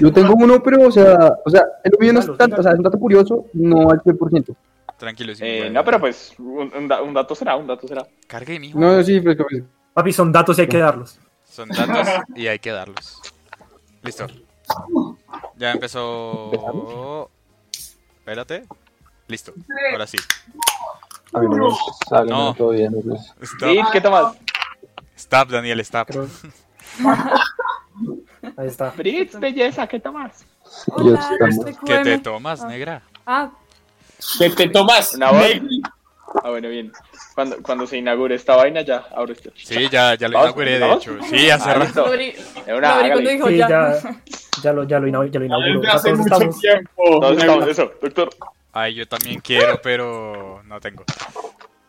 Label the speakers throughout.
Speaker 1: Yo tengo uno, pero, o sea, o sea, el mío no es tanto, o sea, es un dato curioso, no al 100%.
Speaker 2: Tranquilo, sí.
Speaker 3: Eh,
Speaker 2: bueno.
Speaker 3: no, pero pues un, un da- un dato será, un dato será.
Speaker 2: Cargue, mijo.
Speaker 1: No, sí, pues, pues,
Speaker 4: Papi, son datos y hay que darlos.
Speaker 2: Son datos y hay que darlos. Listo. Ya empezó. Espérate. Listo. Ahora sí.
Speaker 5: A mí no me todavía, no pues.
Speaker 3: ¿qué tomas?
Speaker 2: Stop, Daniel, stop.
Speaker 4: Creo- Ahí está.
Speaker 3: Fritz, belleza, ¿qué tomas?
Speaker 6: Hola,
Speaker 2: ¿Qué te tomas,
Speaker 6: Ah.
Speaker 2: negra?
Speaker 6: Ah,
Speaker 7: ¿Qué te tomas?
Speaker 3: Una voz.
Speaker 7: Negri.
Speaker 3: Ah, bueno, bien. Cuando, cuando se inaugure esta vaina, ya abro este.
Speaker 2: Sí, ya, ya lo inauguré, de hecho. Sí, hace
Speaker 3: Ah,
Speaker 2: rato.
Speaker 3: De una,
Speaker 6: dijo
Speaker 4: Sí,
Speaker 6: ya.
Speaker 4: ya, ya lo, ya lo, inau- ya
Speaker 7: hace mucho
Speaker 4: estamos,
Speaker 7: tiempo.
Speaker 3: Todos estamos, eso, doctor.
Speaker 2: Ay, yo también quiero, pero no tengo.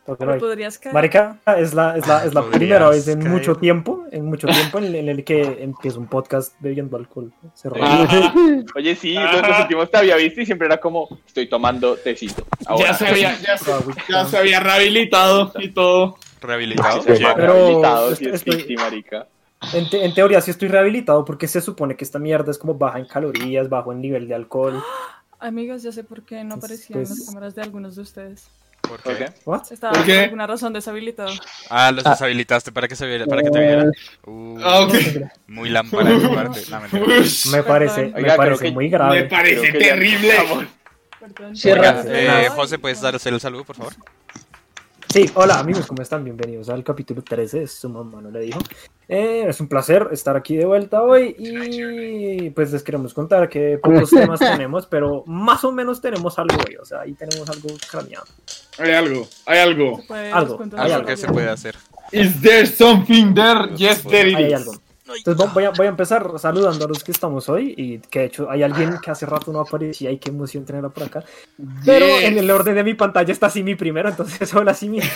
Speaker 4: Porque no hay.
Speaker 6: Podrías caer.
Speaker 4: Marica, es la, es la, es la primera vez en
Speaker 2: caer.
Speaker 4: mucho tiempo, en mucho tiempo en, en el que empiezo un podcast bebiendo alcohol. Se.
Speaker 3: Oye, sí, los, los últimos te había visto y siempre era como, estoy tomando tecito. Ahora,
Speaker 7: Ya se había, ya se,
Speaker 4: güey.
Speaker 7: ya se había rehabilitado y todo.
Speaker 2: Rehabilitado.
Speaker 3: Sí.
Speaker 4: Pero
Speaker 3: rehabilitado, sí,
Speaker 4: estoy-
Speaker 3: es
Speaker 4: estoy-
Speaker 3: ficti, marica.
Speaker 4: En, te- en teoría sí estoy rehabilitado porque se supone que esta mierda es como baja en calorías, bajo en nivel de alcohol.
Speaker 6: Amigos, ya sé por qué no aparecían
Speaker 4: Pues-
Speaker 6: las cámaras de algunos de ustedes.
Speaker 2: ¿Por
Speaker 3: ¿Por
Speaker 2: qué?
Speaker 3: qué?
Speaker 4: ¿What?
Speaker 6: Estaba
Speaker 7: ¿Por
Speaker 6: por
Speaker 7: qué?
Speaker 6: alguna razón deshabilitado.
Speaker 2: Ah, los deshabilitaste para que, se viera, para que te vieran. Uh,
Speaker 7: Ah, ok.
Speaker 2: Muy lámpara de tu parte. No,
Speaker 4: Me parece, me
Speaker 3: Oiga, creo
Speaker 4: parece
Speaker 3: que-
Speaker 4: muy
Speaker 7: me
Speaker 4: grave.
Speaker 7: parece
Speaker 3: que ya-
Speaker 7: terrible.
Speaker 6: Perdón.
Speaker 2: Oiga, eh, José, ¿puedes dar el saludo, por favor?
Speaker 4: Sí, hola amigos, ¿cómo están? Bienvenidos al capítulo 13, de su mamá no le dijo. Eh, es un placer estar aquí de vuelta hoy y pues les queremos contar que pocos temas tenemos, pero más o menos tenemos algo hoy, o sea, ahí tenemos algo craneado.
Speaker 7: Hay algo, hay algo.
Speaker 4: Algo, hay
Speaker 2: Algo que se puede hacer.
Speaker 7: Is there something there? Yes, there it
Speaker 4: Ahí hay
Speaker 7: is.
Speaker 4: algo. Entonces voy a, voy a empezar saludando a los que estamos hoy y que de hecho hay alguien que hace rato no aparecía y qué emoción tenerla por acá. Pero
Speaker 7: Yes.
Speaker 4: en el orden de mi pantalla está Simi primero, entonces hola Simi.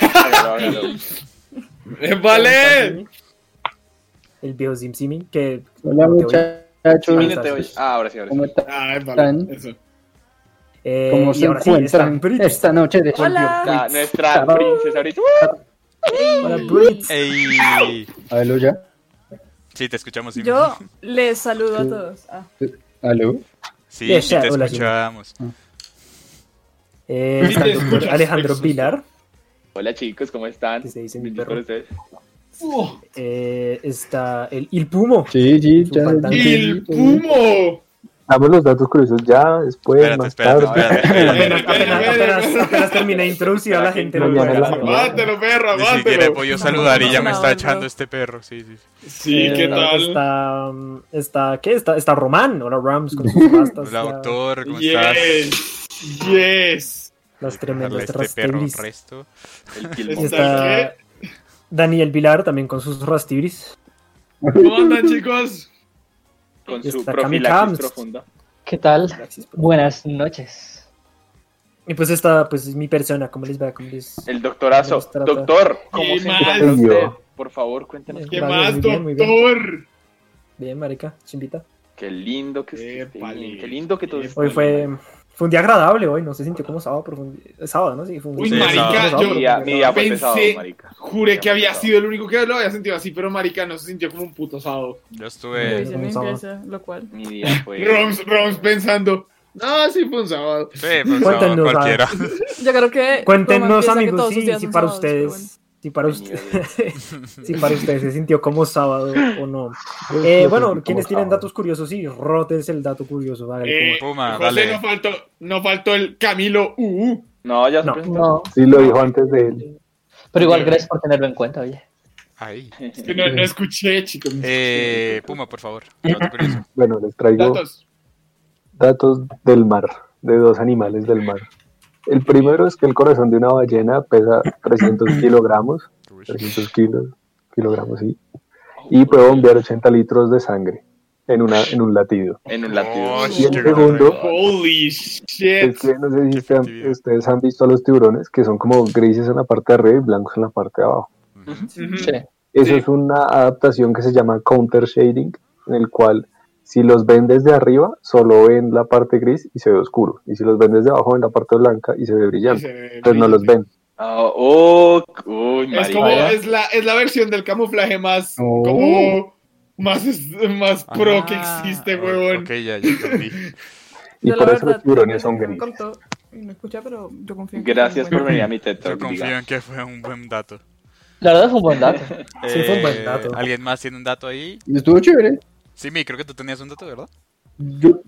Speaker 7: Eh, Vale.
Speaker 4: El viejo Sim Simi que
Speaker 1: Hola
Speaker 4: no te oí.
Speaker 1: muchachos,
Speaker 3: oye. Ah, ahora sí, ahora sí.
Speaker 1: ¿cómo están?
Speaker 7: Ah, vale. Eso.
Speaker 4: Eh,
Speaker 1: ¿Cómo se
Speaker 4: sí,
Speaker 1: encuentran
Speaker 4: Brit.
Speaker 1: esta noche de
Speaker 6: Hola.
Speaker 3: La- nuestra princesa ahorita.
Speaker 4: Hola, Brit.
Speaker 2: ¡Ey! Sí, te escuchamos. sí.
Speaker 6: Yo les saludo a todos. Ah,
Speaker 1: ¿Aló?
Speaker 2: Sí,
Speaker 4: Yes,
Speaker 2: sí, te
Speaker 4: hola,
Speaker 2: escuchamos.
Speaker 4: Eh, está el
Speaker 7: te escuchas,
Speaker 4: Alejandro
Speaker 7: Jesús.
Speaker 4: Vilar.
Speaker 3: Hola chicos, ¿cómo están?
Speaker 4: Que se dice mi perro.
Speaker 7: Uh,
Speaker 4: Eh, está el Il Pumo.
Speaker 1: Sí, sí, ya.
Speaker 7: ¡Il Pumo!
Speaker 5: Damos los datos curiosos ya, después,
Speaker 2: Espérate,
Speaker 5: más
Speaker 2: espérate,
Speaker 5: tarde.
Speaker 2: espérate.
Speaker 4: Apenas, apenas, apenas, terminé a la gente. lo
Speaker 5: Mañana
Speaker 4: voy a
Speaker 5: la-
Speaker 4: hacer.
Speaker 7: Aguántelo, perro,
Speaker 2: Ni siquiera he podido saludar y ya me
Speaker 6: No,
Speaker 2: está
Speaker 6: no.
Speaker 2: echando este perro. Sí, sí. sí.
Speaker 7: Sí, ¿qué
Speaker 4: Eh,
Speaker 7: tal?
Speaker 4: Está, está, ¿qué? Está, está Román, hola Rams, con sus rastas.
Speaker 2: Hola,
Speaker 4: ya,
Speaker 2: doctor, ¿cómo estás?
Speaker 7: Yes, yes.
Speaker 4: Las tremendas
Speaker 2: este perro resto.
Speaker 4: Está Daniel Vilar también con sus rastibris.
Speaker 7: ¿Cómo andan, chicos?
Speaker 3: Con su profilaxis profunda.
Speaker 8: ¿Qué tal? Buenas noches.
Speaker 4: Y pues está, pues mi persona, ¿cómo les va? ¿Cómo les...
Speaker 3: El doctorazo.
Speaker 4: Trata.
Speaker 3: Doctor, ¿cómo
Speaker 7: ¿Qué
Speaker 3: se
Speaker 7: más?
Speaker 3: encuentra usted? Por favor, cuéntenos.
Speaker 7: ¿Qué más,
Speaker 4: muy bien, muy bien.
Speaker 7: doctor?
Speaker 4: Bien, marica, chimbita.
Speaker 3: Qué lindo que esté Qué lindo que todo.
Speaker 4: Hoy fue, fue un día agradable hoy, no se sintió como sábado, pero fue un día- sábado, ¿no? Sí, fue un
Speaker 7: Uy,
Speaker 2: Sí,
Speaker 7: marica,
Speaker 2: sábado,
Speaker 7: yo
Speaker 3: día, mi día fue
Speaker 7: pensé-
Speaker 3: marica.
Speaker 7: juré que había
Speaker 3: fue
Speaker 7: sido el único que lo había sentido así, pero marica no se sintió como un puto sábado.
Speaker 2: Yo estuve.
Speaker 4: un sábado.
Speaker 6: limpieza, lo cual.
Speaker 3: Mi día fue.
Speaker 7: Roms, Roms pensando, no, sí fue un sábado.
Speaker 2: Sí,
Speaker 4: Cuéntenos,
Speaker 2: no,
Speaker 4: ah,
Speaker 2: cualquiera.
Speaker 6: Yo creo que.
Speaker 4: Cuéntenos, amigos, sí,
Speaker 6: son
Speaker 4: para ustedes, si para si ustedes se sintió como sábado o no. Eh, bueno, quienes tienen datos curiosos, sí, rotes el dato curioso. hágale,
Speaker 7: Eh,
Speaker 2: Puma,
Speaker 7: José,
Speaker 2: dale.
Speaker 7: no faltó, no faltó el Camilo UU.
Speaker 3: No, ya se
Speaker 4: No.
Speaker 8: No,
Speaker 5: Sí, lo dijo antes de él.
Speaker 8: pero igual gracias por tenerlo en cuenta, oye.
Speaker 2: Ahí.
Speaker 7: Es que no, no escuché, chicos.
Speaker 2: Eh, Puma, por favor.
Speaker 5: Bueno, les traigo
Speaker 7: Datos.
Speaker 5: datos del mar, de dos animales del mar. El primero es que el corazón de una ballena pesa 300 kilogramos,
Speaker 2: Uy.
Speaker 5: 300 kilos, kilogramos, sí, y puede bombear 80 litros de sangre. en, una, en un latido.
Speaker 3: En un latido.
Speaker 2: Oh,
Speaker 5: Y el segundo-.
Speaker 7: Holy
Speaker 5: Es
Speaker 7: shit.
Speaker 5: que no sé si ustedes, han visto a los tiburones, que son como grises en la parte de arriba y blancos en la parte de abajo.
Speaker 7: Ujú.
Speaker 8: Sí.
Speaker 5: Eso
Speaker 7: Sí.
Speaker 5: es una adaptación que se llama counter shading, en el cual si los ven desde arriba, solo ven la parte gris y se ve oscuro. Y si los ven desde abajo, ven la parte blanca y se ve brillante.
Speaker 7: Se-
Speaker 5: Entonces no los ven.
Speaker 3: Ah, oh, uy,
Speaker 7: Es como, es la, es la versión del camuflaje más,
Speaker 1: Oh.
Speaker 7: como, más, más pro que
Speaker 2: Ah,
Speaker 7: existe, huevón.
Speaker 2: Ok, ya, ya entendí.
Speaker 5: Y
Speaker 6: Yo,
Speaker 5: por
Speaker 6: la
Speaker 5: eso
Speaker 6: verdad,
Speaker 5: los tiburones son grises.
Speaker 6: contó y no escucha, pero yo confío en que
Speaker 3: Gracias por venir a mi TED
Speaker 2: Yo confío
Speaker 3: diga.
Speaker 2: en que fue un buen dato.
Speaker 8: La verdad fue un buen dato.
Speaker 4: Sí, fue un buen
Speaker 2: Eh,
Speaker 4: dato.
Speaker 2: ¿Alguien más tiene un dato ahí?
Speaker 1: Estuvo chévere.
Speaker 2: Sí, mi, creo que tú tenías un dato, ¿verdad?
Speaker 1: Yo,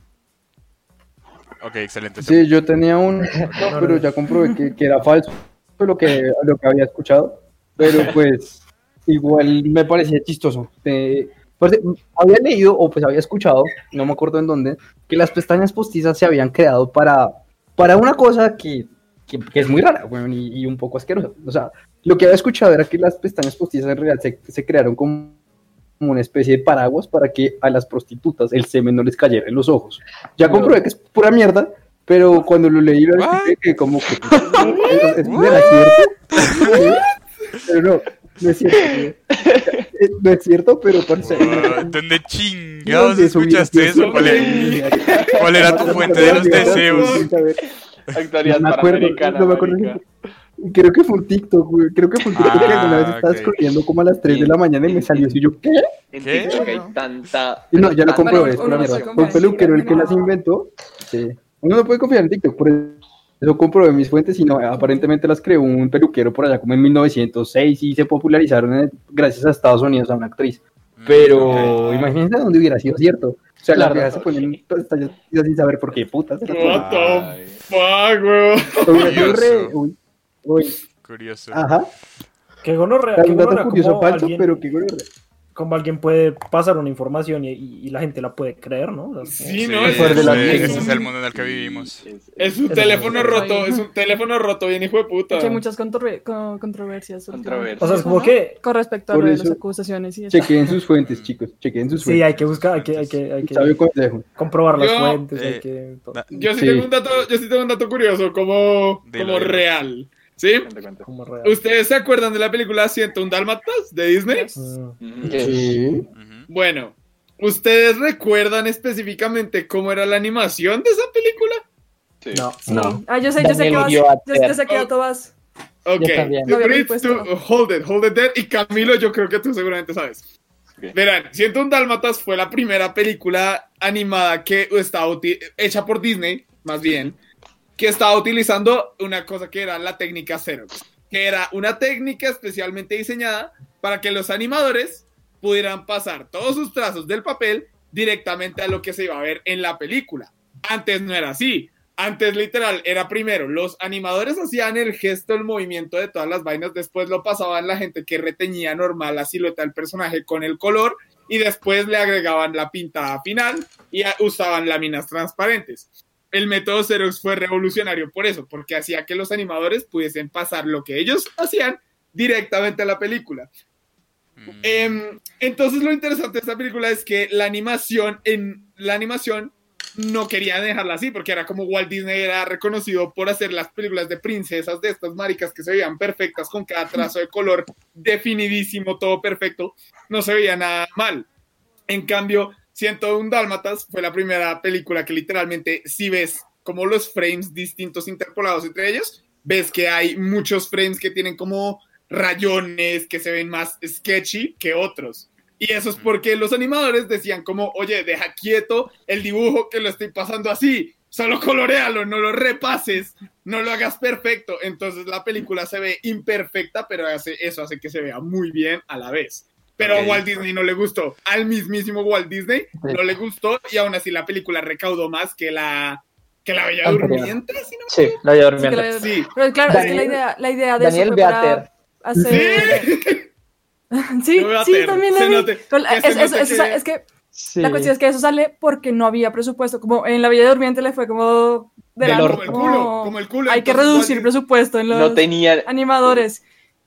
Speaker 2: Ok, excelente.
Speaker 1: sí, yo tenía un, no, pero ya comprobé que, que era falso lo que, lo que había escuchado. Pero pues, igual me parecía chistoso. Eh, pues, había leído, o pues había escuchado, no me acuerdo en dónde, que las pestañas postizas se habían creado para, para una cosa que, que, que es muy rara, weón, y, y un poco asquerosa. O sea, lo que había escuchado era que las pestañas postizas en realidad se, se crearon como como una especie de paraguas para que a las prostitutas el semen no les cayera en los ojos. Ya comprobé que es pura mierda, pero cuando lo leí lo
Speaker 2: What?
Speaker 1: que como que es, es- ¿era cierto? Pero no, no es cierto. No es cierto, pero parece
Speaker 2: What? ¿Dónde chingados
Speaker 1: ¿Dónde subí
Speaker 2: escuchaste
Speaker 1: eso?
Speaker 2: ¿Cuál era, cuál era tu fuente de los deseos?
Speaker 3: Actualidad
Speaker 1: No me acuerdo, no me acuerdo. Creo que fue un TikTok, güey. Creo que fue un TikTok que alguna vez
Speaker 2: Ah,
Speaker 1: estaba escribiendo como a las 3 de la mañana y me salió así. Yo, ¿qué?
Speaker 3: En
Speaker 2: ¿Qué?
Speaker 3: TikTok hay tanta...
Speaker 1: Y no, ya lo comprobé, es mierda.
Speaker 6: puede
Speaker 1: Fue peluquero el que las inventó. Sí. Uno no puede confiar en TikTok, por eso comprobé mis fuentes y no, aparentemente las creó un peluquero por allá como en 1906 y se popularizaron gracias a Estados Unidos a una actriz. Pero
Speaker 2: Ok.
Speaker 1: imagínense dónde hubiera sido cierto. O sea,
Speaker 8: Claro.
Speaker 1: las viejas se ponen estas sin saber por qué putas.
Speaker 7: What the fuck, weón.
Speaker 1: Uy,
Speaker 2: Curioso.
Speaker 1: Ajá.
Speaker 4: Qué gonorrea,
Speaker 1: dato
Speaker 4: gonorrea,
Speaker 1: curioso
Speaker 4: cómo
Speaker 1: falso,
Speaker 4: alguien,
Speaker 1: pero qué gonorrea.
Speaker 4: cómo alguien puede pasar una información y, y- y la gente la puede creer, ¿no? O sea,
Speaker 7: Sí,
Speaker 2: Sí,
Speaker 7: ¿no?
Speaker 1: de la
Speaker 2: ese- es el mundo en el que vivimos.
Speaker 3: Es-
Speaker 7: Es un teléfono
Speaker 4: es-
Speaker 7: roto, es un teléfono roto, bien hijo de puta.
Speaker 6: Que hay muchas controver- con- controversias.
Speaker 3: Controversias.
Speaker 4: O sea, es como que
Speaker 6: Con respecto a lo de las acusaciones y eso.
Speaker 1: Chequeen sus fuentes, chicos. Chequeen sus
Speaker 4: sí,
Speaker 1: fuentes.
Speaker 4: hay que buscar, hay que, hay que, hay que comprobar las
Speaker 7: Yo-
Speaker 4: fuentes,
Speaker 2: eh,
Speaker 4: hay que... todo.
Speaker 2: Da-
Speaker 7: Yo sí,
Speaker 1: Sí.
Speaker 7: tengo un dato, yo sí tengo un dato curioso, como, como
Speaker 2: dilo.
Speaker 7: real. ¿Sí? ¿Ustedes se acuerdan de la película 101 Dálmatas de Disney?
Speaker 1: Sí.
Speaker 7: Bueno, ¿ustedes recuerdan específicamente cómo era la animación de esa película?
Speaker 3: Sí.
Speaker 4: No.
Speaker 1: No.
Speaker 6: Ah, yo sé, yo sé que vas. Yo, sé que dato vas.
Speaker 7: Ok, Fritz, tú- hold it, hold it there. Y Camilo, yo creo que tú seguramente sabes.
Speaker 3: Ok.
Speaker 7: Verán, 101 Dálmatas fue la primera película animada que estaba hecha por Disney, más bien, que estaba utilizando una cosa que era la técnica Xerox, que era una técnica especialmente diseñada para que los animadores pudieran pasar todos sus trazos del papel directamente a lo que se iba a ver en la película. Antes no era así. Antes literal era primero los animadores hacían el gesto, el movimiento de todas las vainas, después lo pasaban la gente que reteñía normal la silueta del personaje con el color y después le agregaban la pintada final y usaban láminas transparentes. El método Xerox fue revolucionario por eso, porque hacía que los animadores pudiesen pasar lo que ellos hacían directamente a la película.
Speaker 2: Mm.
Speaker 7: Em, entonces lo interesante de esta película es que la animación en la animación no querían dejarla así porque era como Walt Disney era reconocido por hacer las películas de princesas de estas maricas que se veían perfectas con cada trazo de color definidísimo, todo perfecto, no se veía nada mal. En cambio, 101 Dálmatas fue la primera película que literalmente si ves como los frames distintos interpolados entre ellos, ves que hay muchos frames que tienen como rayones que se ven más sketchy que otros. Y eso es porque los animadores decían como, oye, deja quieto el dibujo que lo estoy pasando así, solo colorealo, no lo repases, no lo hagas perfecto. Entonces la película se ve imperfecta, pero hace, eso hace que se vea muy bien a la vez. Pero a Walt Disney no le gustó, al mismísimo Walt Disney no le gustó y aún así la película recaudó más que la, que la Bella. Durmiente, si no
Speaker 8: Sí, la
Speaker 6: que
Speaker 8: durmiente.
Speaker 6: la-
Speaker 7: Sí.
Speaker 6: Pero claro, es que la idea, la idea de
Speaker 8: Daniel
Speaker 6: eso fue para
Speaker 8: Beater.
Speaker 6: hacer... Sí, sí, también la
Speaker 7: note-
Speaker 6: es, es-
Speaker 7: note
Speaker 6: es-
Speaker 7: que-
Speaker 6: es que
Speaker 8: Sí.
Speaker 6: la cuestión es que eso sale porque no había presupuesto. Como en la Bella Durmiente le fue como de
Speaker 8: Del
Speaker 6: la-
Speaker 8: orto.
Speaker 7: Como el culo, como el culo,
Speaker 6: Hay que reducir
Speaker 7: Walt-
Speaker 6: presupuesto en los
Speaker 3: No tenía.
Speaker 6: animadores.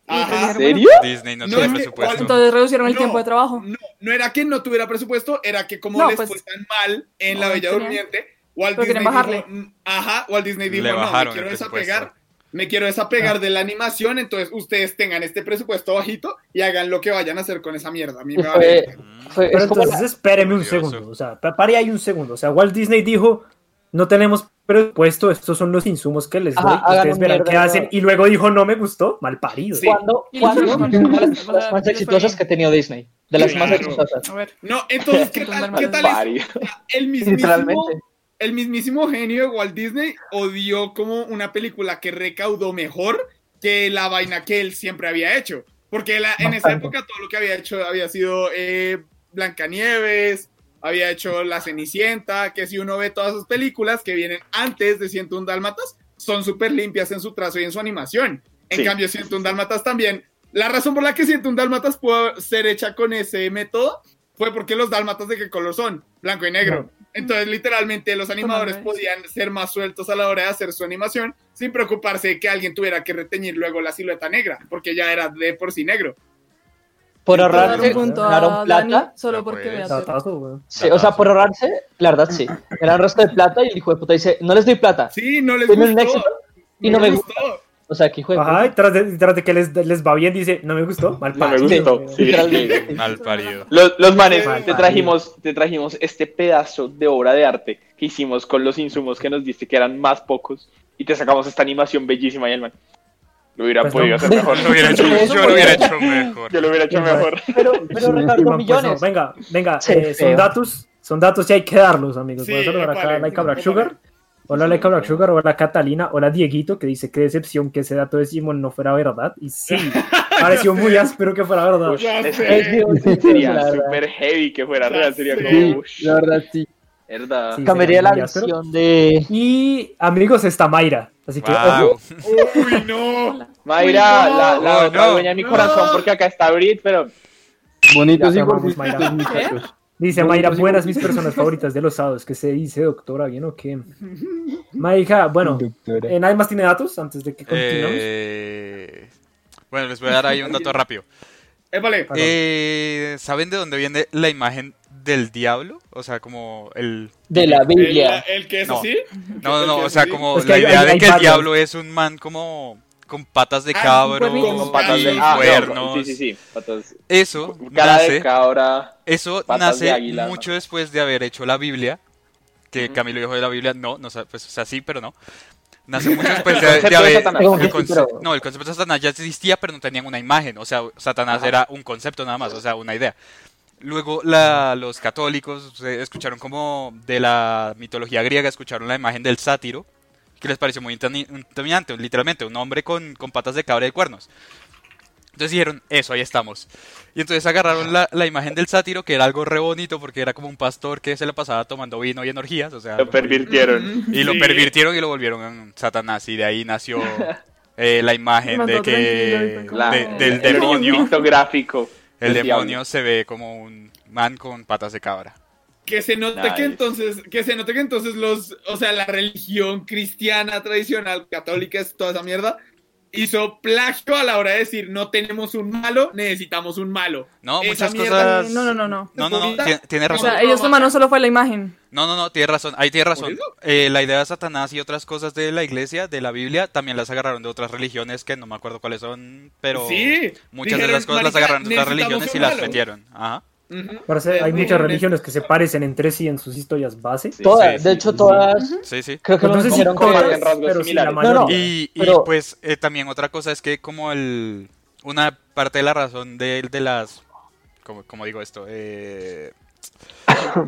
Speaker 7: Ajá.
Speaker 6: ¿En
Speaker 3: serio?
Speaker 2: Disney no,
Speaker 7: No,
Speaker 2: tiene
Speaker 7: es que-
Speaker 2: presupuesto.
Speaker 6: Entonces reducieron el
Speaker 7: No.
Speaker 6: tiempo de trabajo.
Speaker 7: No, no era que no tuviera presupuesto, era que como
Speaker 6: No,
Speaker 7: les
Speaker 6: pues-
Speaker 7: fue tan mal en
Speaker 6: No,
Speaker 7: La Bella Durmiente, Walt Disney
Speaker 6: bajarle.
Speaker 7: dijo, mm, ajá, Walt Disney dijo, no, me quiero desapegar,
Speaker 2: presupuesto.
Speaker 7: me quiero desapegar de la animación, entonces ustedes tengan este presupuesto bajito y hagan lo que vayan a hacer con esa mierda. A mí me
Speaker 8: fue-
Speaker 7: vale.
Speaker 8: fue-
Speaker 4: Pero entonces espéreme un
Speaker 2: Curioso.
Speaker 4: segundo, o sea, pa- pare ahí un segundo. O sea, Walt Disney dijo, no tenemos presupuesto, estos son los insumos que les
Speaker 8: Ajá,
Speaker 4: doy, ustedes verán qué hacen. Y luego dijo, no me gustó, mal parido.
Speaker 7: Sí.
Speaker 6: otros-
Speaker 8: de las cosas más exitosas que ha tenido Disney. De las más
Speaker 7: Claro.
Speaker 8: exitosas.
Speaker 6: A ver.
Speaker 7: No, entonces, ¿qué tal, qué tal es el mismísimo,
Speaker 8: Literalmente.
Speaker 7: el mismísimo genio de Walt Disney odió como una película que recaudó mejor que la vaina que él siempre había hecho. Porque la- en esa época todo lo que había hecho había sido eh, Blancanieves, había hecho La Cenicienta, que si uno ve todas esas películas que vienen antes de 101 Dálmatas, son súper limpias en su trazo y en su animación. En
Speaker 3: Sí.
Speaker 7: cambio, 101 Dálmatas también. La razón por la que 101 Dálmatas pudo ser hecha con ese método fue porque los dálmatas de qué color son, blanco y negro. Entonces, literalmente, los animadores podían ser más sueltos a la hora de hacer su animación sin preocuparse de que alguien tuviera que reteñir luego la silueta negra, porque ya era de por sí negro.
Speaker 8: Por ahorrarse,
Speaker 6: un punto
Speaker 8: ganaron
Speaker 6: a Dani
Speaker 8: plata.
Speaker 6: solo
Speaker 2: No
Speaker 6: porque
Speaker 4: Datazo, güey.
Speaker 8: Sí, o sea, por ahorrarse, la verdad sí. Ganaron resto de plata y el hijo de puta dice, no les doy plata.
Speaker 7: Sí, no les
Speaker 8: éxito y no
Speaker 7: les
Speaker 8: me
Speaker 7: gustó.
Speaker 8: O sea, que hijo de
Speaker 4: Ajá,
Speaker 8: puta.
Speaker 4: y tras de, y tras de que les, les va bien, dice, no me gustó, mal
Speaker 3: No me
Speaker 4: parido.
Speaker 3: gustó,
Speaker 4: güey.
Speaker 3: sí.
Speaker 8: Literalmente.
Speaker 2: Mal parido.
Speaker 3: Los, los manes,
Speaker 4: Mal
Speaker 3: te
Speaker 4: parido.
Speaker 3: trajimos, te trajimos este pedazo de obra de arte que hicimos con los insumos que nos diste, que eran más pocos, y te sacamos esta animación bellísima y el man. Lo hubiera
Speaker 4: Pues
Speaker 3: podido
Speaker 4: no.
Speaker 3: hacer mejor.
Speaker 2: Lo hubiera hecho, yo lo hubiera hecho mejor.
Speaker 3: Yo lo hubiera hecho mejor.
Speaker 8: Pero, pero recargó
Speaker 4: Pues no,
Speaker 8: millones.
Speaker 4: venga, venga,
Speaker 8: Sí,
Speaker 4: eh, son datos, son datos y hay que darlos, amigos.
Speaker 7: Sí,
Speaker 4: Voy a saludar acá
Speaker 7: épale,
Speaker 4: a Laika Black. Sugar. Hola Laika Black Sugar, hola Catalina, hola Dieguito, que dice que decepción que ese dato de Simon no fuera verdad. Y sí, pareció muy áspero que fuera verdad.
Speaker 3: Es- sería súper heavy que fuera real. Sería como,
Speaker 1: la verdad sí.
Speaker 3: verdad.
Speaker 4: Sí.
Speaker 8: Cambiaría la versión de...
Speaker 4: Y amigos, está Mayra. Así que,
Speaker 2: Wow.
Speaker 7: Uy, no.
Speaker 3: Mayra,
Speaker 7: no.
Speaker 3: la, la dueña de mi
Speaker 7: No.
Speaker 3: corazón, porque acá está Brit, pero
Speaker 1: Bonitos
Speaker 4: Ya
Speaker 1: y gorditos muchachos.
Speaker 4: dice
Speaker 1: Bonitos
Speaker 4: Mayra, buenas mis personas favoritas de los sábados. que se dice, doctora? ¿Bien o qué? Mayra, bueno, eh, ¿nadie más tiene datos antes de que continuemos?
Speaker 2: Eh, bueno, les voy a dar ahí un dato rápido. Eh, ¿Saben de dónde viene la imagen del diablo? O sea, como el...
Speaker 8: De la
Speaker 7: El,
Speaker 8: Biblia.
Speaker 7: el que es
Speaker 2: No.
Speaker 7: así.
Speaker 2: No,
Speaker 7: El
Speaker 2: no,
Speaker 7: que
Speaker 2: o sea, como
Speaker 4: Es que
Speaker 2: la
Speaker 4: hay-
Speaker 2: idea
Speaker 4: hay-
Speaker 2: de
Speaker 4: hay
Speaker 2: que el diablo es un man como con patas de
Speaker 7: Ah,
Speaker 2: cabro
Speaker 6: cuernito.
Speaker 3: como patas de. Ah, no,
Speaker 2: cuernos.
Speaker 3: sí, sí, sí. Patas.
Speaker 2: Eso
Speaker 3: Cara de
Speaker 2: nace,
Speaker 3: cabra.
Speaker 2: eso
Speaker 3: de
Speaker 2: nace
Speaker 3: águila.
Speaker 2: mucho después de haber hecho la Biblia, que. Camilo dijo de la Biblia, no, no, pues, o sea, sí, pero no. Nace mucho después de,
Speaker 3: El concepto
Speaker 2: de
Speaker 3: de
Speaker 2: haber... El
Speaker 8: que sí,
Speaker 2: conce-
Speaker 8: pero-
Speaker 2: No, el concepto de Satanás ya existía, pero no tenían una imagen. O sea, Satanás
Speaker 3: Ajá.
Speaker 2: era un concepto nada más, o sea, una idea. Luego la- los católicos escucharon como de la mitología griega, escucharon la imagen del sátiro, que les pareció muy intimidante, literalmente, un hombre con, con patas de cabra y cuernos. Entonces dijeron, eso, ahí estamos. Y entonces agarraron la, la imagen del sátiro, que era algo re bonito, porque era como un pastor que se le pasaba tomando vino y energías, o sea...
Speaker 3: Lo pervirtieron.
Speaker 2: y lo
Speaker 7: Sí.
Speaker 2: pervirtieron y lo volvieron en Satanás, y de ahí nació eh, la imagen de que... de- del
Speaker 3: el
Speaker 2: demonio.
Speaker 3: gráfico.
Speaker 2: El
Speaker 3: del
Speaker 2: demonio
Speaker 3: diablo.
Speaker 2: se ve como un man con patas de cabra.
Speaker 7: Que se note
Speaker 3: Nice.
Speaker 7: que entonces, que se note que entonces los, o sea, la religión cristiana tradicional, católica, es toda esa mierda, hizo plagio a la hora de decir no tenemos un malo, necesitamos un malo.
Speaker 2: No,
Speaker 7: Esa
Speaker 2: muchas
Speaker 7: mierda-
Speaker 2: cosas...
Speaker 6: No, no, no, no.
Speaker 2: No, no, no, tiene, tiene
Speaker 6: O
Speaker 2: razón.
Speaker 6: sea, ellos tomaron solo fue la imagen.
Speaker 2: No, no, no, tiene razón. Ahí tiene razón. Eh, la idea de Satanás y otras cosas de la iglesia, de la Biblia, también las agarraron de otras religiones que no me acuerdo cuáles son, pero
Speaker 7: Sí,
Speaker 2: muchas de las cosas las
Speaker 7: "Marica,
Speaker 2: agarraron de otras religiones y las
Speaker 7: malo".
Speaker 2: metieron. Ajá.
Speaker 4: Parece- hay muchas religiones que se parecen entre sí en sus historias base.
Speaker 3: Sí,
Speaker 8: Todas,
Speaker 3: sí,
Speaker 8: de hecho
Speaker 3: sí.
Speaker 8: todas,
Speaker 2: Sí, sí.
Speaker 8: creo que
Speaker 4: no sé si
Speaker 8: dijeron
Speaker 4: todas,
Speaker 8: que...
Speaker 3: en rasgos
Speaker 4: pero sí la
Speaker 3: similares.
Speaker 4: mayoría.
Speaker 8: No, no.
Speaker 2: Y, y,
Speaker 8: Pero-
Speaker 2: pues eh, también otra cosa es que como el una parte de la razón de, de las como, como digo esto eh,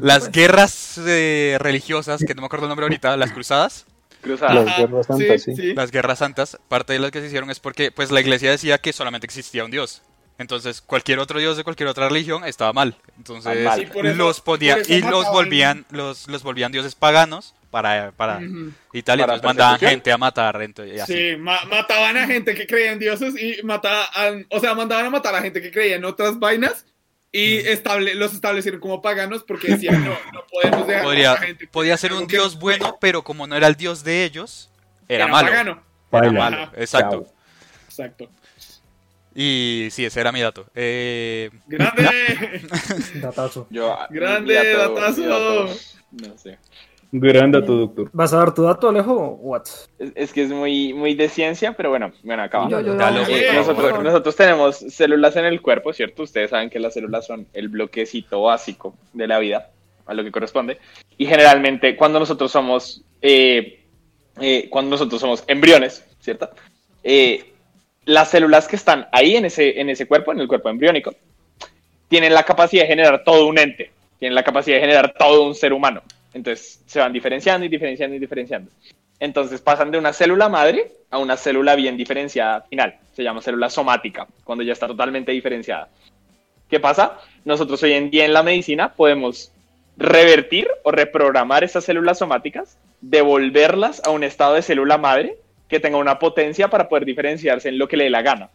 Speaker 2: las guerras eh, religiosas que no me acuerdo el nombre ahorita las cruzadas
Speaker 3: Cruzada.
Speaker 5: Las guerras santas, sí.
Speaker 2: las guerras santas parte de las que se hicieron es porque pues la iglesia decía que solamente existía un dios entonces cualquier otro dios de cualquier otra religión estaba mal entonces
Speaker 3: mal.
Speaker 7: Eso-
Speaker 2: los
Speaker 7: eso
Speaker 2: y los volvían los los volvían dioses paganos para para
Speaker 7: Ujú.
Speaker 2: y tal y
Speaker 3: Para
Speaker 2: entonces mandaban gente a matar entonces, y así.
Speaker 7: Sí, ma- mataban a gente que creía en dioses y mataban, o sea, mandaban a matar a gente que creía en otras vainas y estable, los establecieron como paganos porque decían, no, no podemos dejar
Speaker 2: podría,
Speaker 7: a gente.
Speaker 2: podía ser un
Speaker 7: que
Speaker 2: dios bueno, pero como no era el dios de ellos, era, malo.
Speaker 7: pagano.
Speaker 2: Era
Speaker 5: Baila.
Speaker 2: malo, exacto.
Speaker 7: Exacto.
Speaker 2: Y sí, ese era mi dato. Eh,
Speaker 7: ¡Grande!
Speaker 4: Datazo.
Speaker 3: Yo,
Speaker 7: Grande,
Speaker 3: dato-
Speaker 7: datazo.
Speaker 3: dato- No sé.
Speaker 1: Gran dato, doctor.
Speaker 4: ¿Vas a dar tu dato, Alejo? o What?
Speaker 3: Es, es que es muy, muy de ciencia, pero bueno, bueno, acaba.
Speaker 6: Yo, yo, yo.
Speaker 2: Dalo,
Speaker 3: Eh,
Speaker 2: por
Speaker 3: nosotros, tenemos células en el cuerpo, ¿cierto? Ustedes saben que las células son el bloquecito básico de la vida, a lo que corresponde. Y generalmente cuando nosotros somos, eh, eh, cuando nosotros somos embriones, ¿cierto? Las células que están ahí en ese, en ese cuerpo, en el cuerpo embriónico, tienen la capacidad de generar todo un ente, tienen la capacidad de generar todo un ser humano. Entonces se van diferenciando y diferenciando y diferenciando. Entonces pasan de una célula madre a una célula bien diferenciada final. Se llama célula somática, cuando ya está totalmente diferenciada. ¿Qué pasa? Nosotros hoy en día en la medicina podemos revertir o reprogramar esas células somáticas, devolverlas a un estado de célula madre que tenga una potencia para poder diferenciarse en lo que le dé la gana.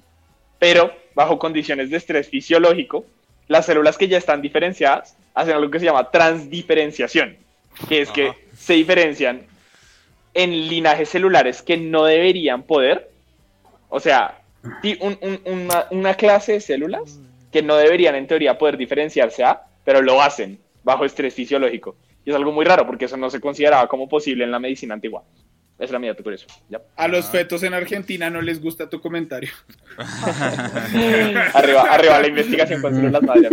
Speaker 3: Pero bajo condiciones de estrés fisiológico, las células que ya están diferenciadas hacen algo que se llama transdiferenciación, que es que se diferencian en linajes celulares que no deberían poder. O sea, un- una, una clase de células que no deberían en teoría poder diferenciarse a, pero lo hacen bajo estrés fisiológico. Y es algo muy raro porque eso no se consideraba como posible en la medicina antigua. Esa es la mi dato curioso. ¿ya?
Speaker 7: A los fetos en Argentina no les gusta tu comentario.
Speaker 3: Arriba, arriba la investigación con células madre.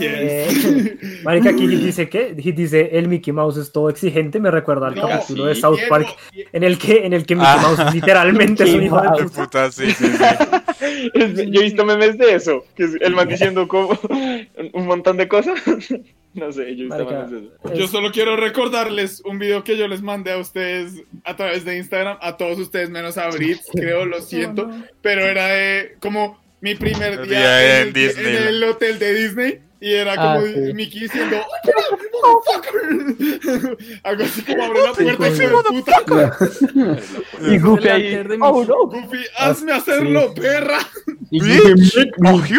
Speaker 4: Eh, Marica, aquí dice que dice el Mickey Mouse es todo exigente, me recuerda al
Speaker 7: No,
Speaker 4: capítulo
Speaker 3: sí,
Speaker 4: de South Park en el que en el que Mickey
Speaker 2: Ah.
Speaker 4: Mouse literalmente es un hijo de puta.
Speaker 2: sí, sí, sí.
Speaker 3: Yo he visto memes de eso, que es el man diciendo como un montón de cosas. No sé, yo visto
Speaker 4: Marica,
Speaker 3: de eso.
Speaker 7: Yo
Speaker 4: es-
Speaker 7: solo quiero recordarles un video que yo les mandé a ustedes a través de Instagram, a todos ustedes menos a Brit, creo, lo siento,
Speaker 6: no.
Speaker 7: pero era de como mi primer
Speaker 2: El
Speaker 7: día,
Speaker 2: día
Speaker 7: en,
Speaker 2: en
Speaker 7: el,
Speaker 2: Disney.
Speaker 7: en el hotel de Disney y era
Speaker 1: Ah,
Speaker 7: como
Speaker 1: sí.
Speaker 7: Mickey diciendo motherfucker", algo así como abre la puerta y se puta
Speaker 1: Y Goofy ahí. Oh, no.
Speaker 7: Goofy, hazme hacerlo, perra.
Speaker 1: Y
Speaker 2: cogió.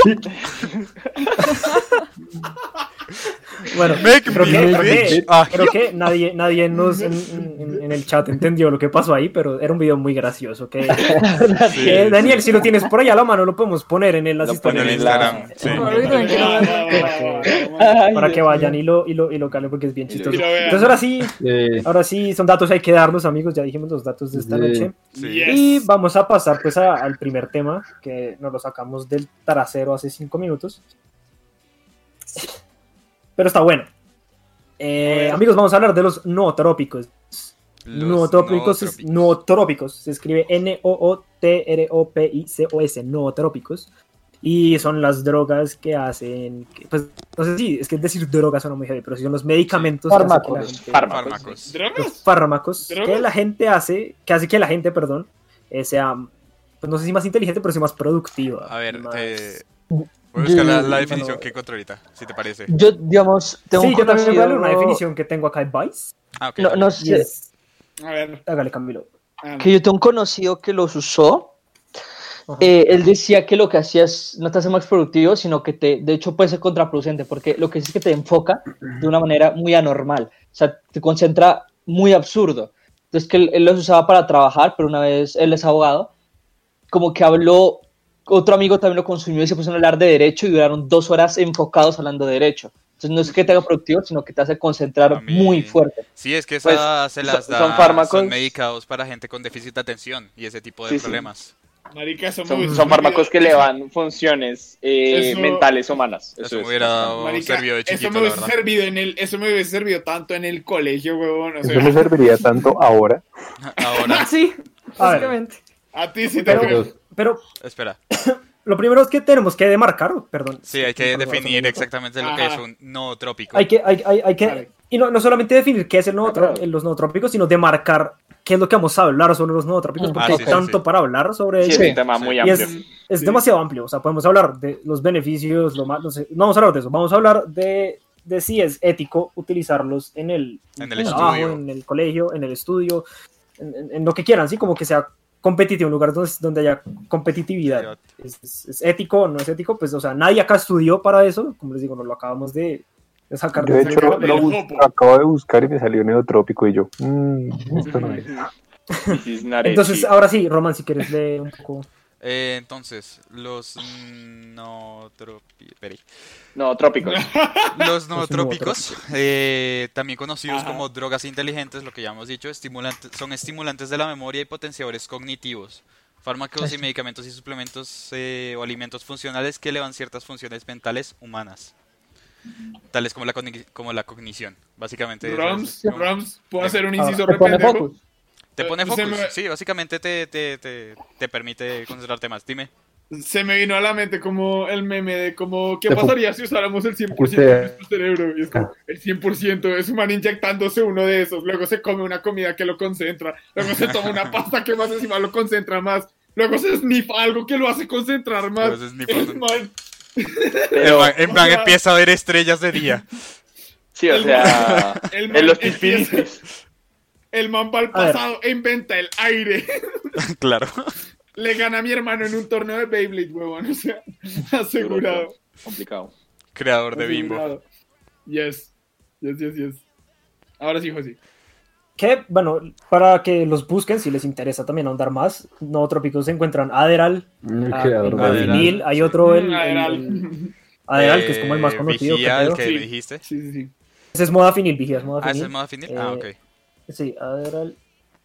Speaker 4: Bueno,
Speaker 2: Make
Speaker 4: creo que, creo que-.
Speaker 2: Ah,
Speaker 4: creo que nadie, nadie nos en, en- en el chat entendió lo que pasó ahí, pero era un video muy gracioso. Que,
Speaker 2: Sí,
Speaker 4: que, Daniel,
Speaker 2: sí.
Speaker 4: si lo tienes por ahí a la mano, lo podemos poner en el asistente
Speaker 3: la-
Speaker 2: sí.
Speaker 7: Va.
Speaker 4: para que vayan y lo, y lo, y lo calen porque es bien chistoso. Entonces ahora sí, ahora sí son datos hay que darlos, amigos. Ya dijimos los datos de esta
Speaker 1: Sí.
Speaker 4: noche. Y vamos a pasar pues a- al primer tema que nos lo sacamos del trasero hace cinco minutos. Pero está bueno. Eh, amigos, vamos a hablar de los nootrópicos. Nootrópicos, es-
Speaker 2: nootrópicos.
Speaker 4: se escribe N-O-O-T-R-O-P-I-C-O-S, nootrópicos. Y son las drogas que hacen, que, pues, no sé si, es que decir drogas suena muy heavy, pero sí son los medicamentos
Speaker 8: Fármacos.
Speaker 4: gente-
Speaker 3: Fármacos.
Speaker 4: Los
Speaker 7: ¿Drogas?
Speaker 4: fármacos
Speaker 7: ¿Drogas?
Speaker 4: que la gente hace, que hace que la gente, perdón, eh, sea, pues no sé si más inteligente, pero sí más productiva.
Speaker 2: A ver,
Speaker 4: más-
Speaker 2: eh, voy a buscar la, la
Speaker 4: Bueno,
Speaker 2: definición que encontré ahorita, si te parece.
Speaker 8: Yo, digamos, tengo
Speaker 4: Sí,
Speaker 8: un
Speaker 4: yo también
Speaker 8: conocido-
Speaker 4: una definición que tengo acá en Vice.
Speaker 2: Ah, ok.
Speaker 8: No, no sé,
Speaker 4: es-
Speaker 7: A ver.
Speaker 4: hágale, Camilo.
Speaker 7: ah,
Speaker 8: que yo tengo un conocido que los usó. Eh, él decía que lo que hacía es, no te hace más productivo, sino que te, de hecho puede ser contraproducente, porque lo que es que te enfoca de una manera muy anormal, o sea, te concentra muy absurdo. Entonces que él, él los usaba para trabajar, pero una vez él es abogado, como que habló, otro amigo también lo consumió y se puso a hablar de derecho y duraron dos horas enfocados hablando de derecho. Entonces no es que te haga productivo, sino que te hace concentrar
Speaker 2: mí-
Speaker 8: muy fuerte.
Speaker 2: Sí, es que
Speaker 3: Pues,
Speaker 2: esas se las
Speaker 3: son-
Speaker 2: da,
Speaker 3: son fármacos.
Speaker 2: son medicados para gente con déficit de atención y ese tipo de
Speaker 3: Sí, sí.
Speaker 2: problemas.
Speaker 7: Marica, eso me
Speaker 3: Son, son fármacos que le van funciones eh,
Speaker 7: Eso-
Speaker 3: mentales humanas.
Speaker 2: Eso,
Speaker 3: Eso
Speaker 2: me hubiera dado
Speaker 7: Marica,
Speaker 2: servido de
Speaker 7: eso
Speaker 2: chiquito,
Speaker 7: me
Speaker 2: la
Speaker 7: hubiese servido en el, eso me hubiese servido tanto en el colegio, huevón. O
Speaker 5: Eso me serviría tanto ahora.
Speaker 2: Ahora,
Speaker 6: Sí,
Speaker 4: A ver.
Speaker 6: básicamente.
Speaker 7: a ti sí te
Speaker 4: Pero,
Speaker 2: espera.
Speaker 4: lo primero es que tenemos que demarcar, perdón.
Speaker 2: Sí, hay que definir exactamente lo que
Speaker 7: Ajá.
Speaker 2: es un nootrópico.
Speaker 4: Hay que, hay, hay- hay que
Speaker 7: Vale.
Speaker 4: y no, no solamente definir qué es el nootro-
Speaker 3: Claro.
Speaker 4: los nootrópicos, sino demarcar qué es lo que vamos a hablar sobre los nootrópicos,
Speaker 8: Ah,
Speaker 4: porque
Speaker 2: sí,
Speaker 4: hay
Speaker 2: sí,
Speaker 4: tanto
Speaker 2: sí.
Speaker 4: para hablar sobre
Speaker 3: Sí,
Speaker 4: ellos.
Speaker 3: es un tema
Speaker 2: Sí.
Speaker 3: muy
Speaker 4: Y
Speaker 3: amplio.
Speaker 4: es, es
Speaker 7: Sí.
Speaker 4: demasiado amplio, o sea, podemos hablar de los beneficios, lo malo, no sé, no vamos a hablar de eso, vamos a hablar de, de si es ético utilizarlos en el,
Speaker 2: En el
Speaker 4: trabajo,
Speaker 2: estudio.
Speaker 4: en el colegio, en el estudio, en, en- en lo que quieran, ¿sí? Como que sea competitivo, un lugar donde, donde haya competitividad. ¿Es, es- es ético no es ético? Pues, o sea, nadie acá estudió para eso, como les digo, nos lo acabamos de, de sacar
Speaker 5: Yo de
Speaker 4: de
Speaker 5: hecho lo, lo acabo de buscar y me salió neotrópico y yo, mmm, esto no es.
Speaker 3: This is not
Speaker 4: Entonces, ahora sí, Roman, si quieres leer un poco.
Speaker 2: Eh, entonces, los nootrópicos.
Speaker 3: No, trópicos.
Speaker 2: Los nootrópicos, eh, también conocidos
Speaker 7: Ajá.
Speaker 2: como drogas inteligentes, lo que ya hemos dicho, estimulantes, son estimulantes de la memoria y potenciadores cognitivos. Fármacos y medicamentos y suplementos eh, o alimentos funcionales que elevan ciertas funciones mentales humanas, tales como la, cogni- como la cognición. Básicamente,
Speaker 7: Rams, Rams, ¿puedo hacer un
Speaker 8: Ah,
Speaker 7: inciso
Speaker 8: te
Speaker 2: te pone
Speaker 7: se
Speaker 2: focus,
Speaker 7: me-
Speaker 2: sí, básicamente te, te, te, te permite concentrarte más. Dime.
Speaker 7: Se me vino a la mente como el meme de como, ¿qué pasaría si usáramos el 100%
Speaker 1: Usted-
Speaker 7: de nuestro cerebro? Y es como, el 100% es un man inyectándose uno de esos, luego se come una comida que lo concentra, luego se toma una pasta que más encima lo concentra más, luego se sniffa algo que lo hace concentrar más. Man-
Speaker 2: En plan-
Speaker 7: o sea-
Speaker 2: empieza a ver estrellas de día.
Speaker 3: Sí, o
Speaker 7: El
Speaker 3: sea,
Speaker 7: el
Speaker 3: en los
Speaker 7: empieza-. El man va al pasado e inventa el aire.
Speaker 2: claro.
Speaker 7: Le gana a mi hermano en un torneo de Beyblade, huevón. O sea, asegurado.
Speaker 3: Complicado.
Speaker 2: Creador de Bimbo.
Speaker 7: asegurado. Yes. Yes, yes, yes. Ahora sí, José.
Speaker 4: Que, bueno, para que los busquen, si les interesa también ahondar más, no trópicos se encuentran Aderal,
Speaker 1: El
Speaker 4: ah, el hay otro, el, el-
Speaker 7: Aderal.
Speaker 4: Aderal, que es como el más
Speaker 2: Eh,
Speaker 4: conocido.
Speaker 2: Vigía, que
Speaker 7: Sí.
Speaker 2: me dijiste.
Speaker 7: Sí, sí, sí.
Speaker 4: Ese es Modafinil, Vigía es
Speaker 2: Ah,
Speaker 4: Modafinil.
Speaker 2: ¿ese es modo finil? Ah, ok.
Speaker 4: Sí, Adderall.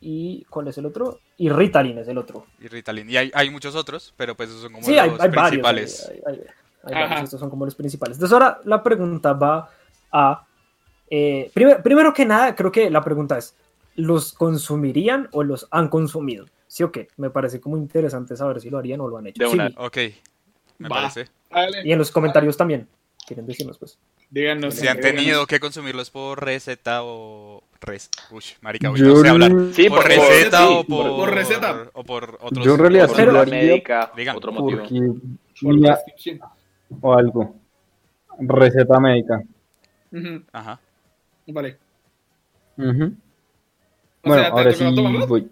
Speaker 4: ¿Y cuál es el otro? Y Ritalin es el otro.
Speaker 2: Y Ritalin. Y hay, hay muchos otros, pero pues esos son como
Speaker 4: Sí,
Speaker 2: los
Speaker 4: hay, hay varios.
Speaker 2: principales.
Speaker 4: Hay, hay- varios, estos son como los principales. Entonces ahora la pregunta va a... eh, primer- primero que nada, creo que la pregunta es, ¿los consumirían o los han consumido? ¿Sí o qué? Me parece como interesante saber si lo harían o lo han hecho.
Speaker 3: De
Speaker 4: Sí,
Speaker 3: una.
Speaker 2: Ok, me
Speaker 7: Va.
Speaker 2: parece.
Speaker 7: Dale.
Speaker 4: y en los comentarios también. Quieren decirnos, pues.
Speaker 7: Díganos.
Speaker 2: Si han
Speaker 7: díganos.
Speaker 2: tenido que consumirlos por receta o... Res... Uy, marica, hoy
Speaker 1: Yo
Speaker 2: no sé hablar.
Speaker 3: Sí,
Speaker 2: por
Speaker 3: por
Speaker 2: receta
Speaker 7: sí,
Speaker 2: o por...
Speaker 7: por receta.
Speaker 2: O por otros...
Speaker 1: Yo en realidad sí lo haría
Speaker 3: médica,
Speaker 2: Digan.
Speaker 3: otro motivo.
Speaker 1: porque
Speaker 7: Por
Speaker 1: o algo. Receta médica.
Speaker 2: Ajá.
Speaker 7: Vale. O
Speaker 1: Bueno,
Speaker 7: sea, ¿te
Speaker 1: ahora sí voy.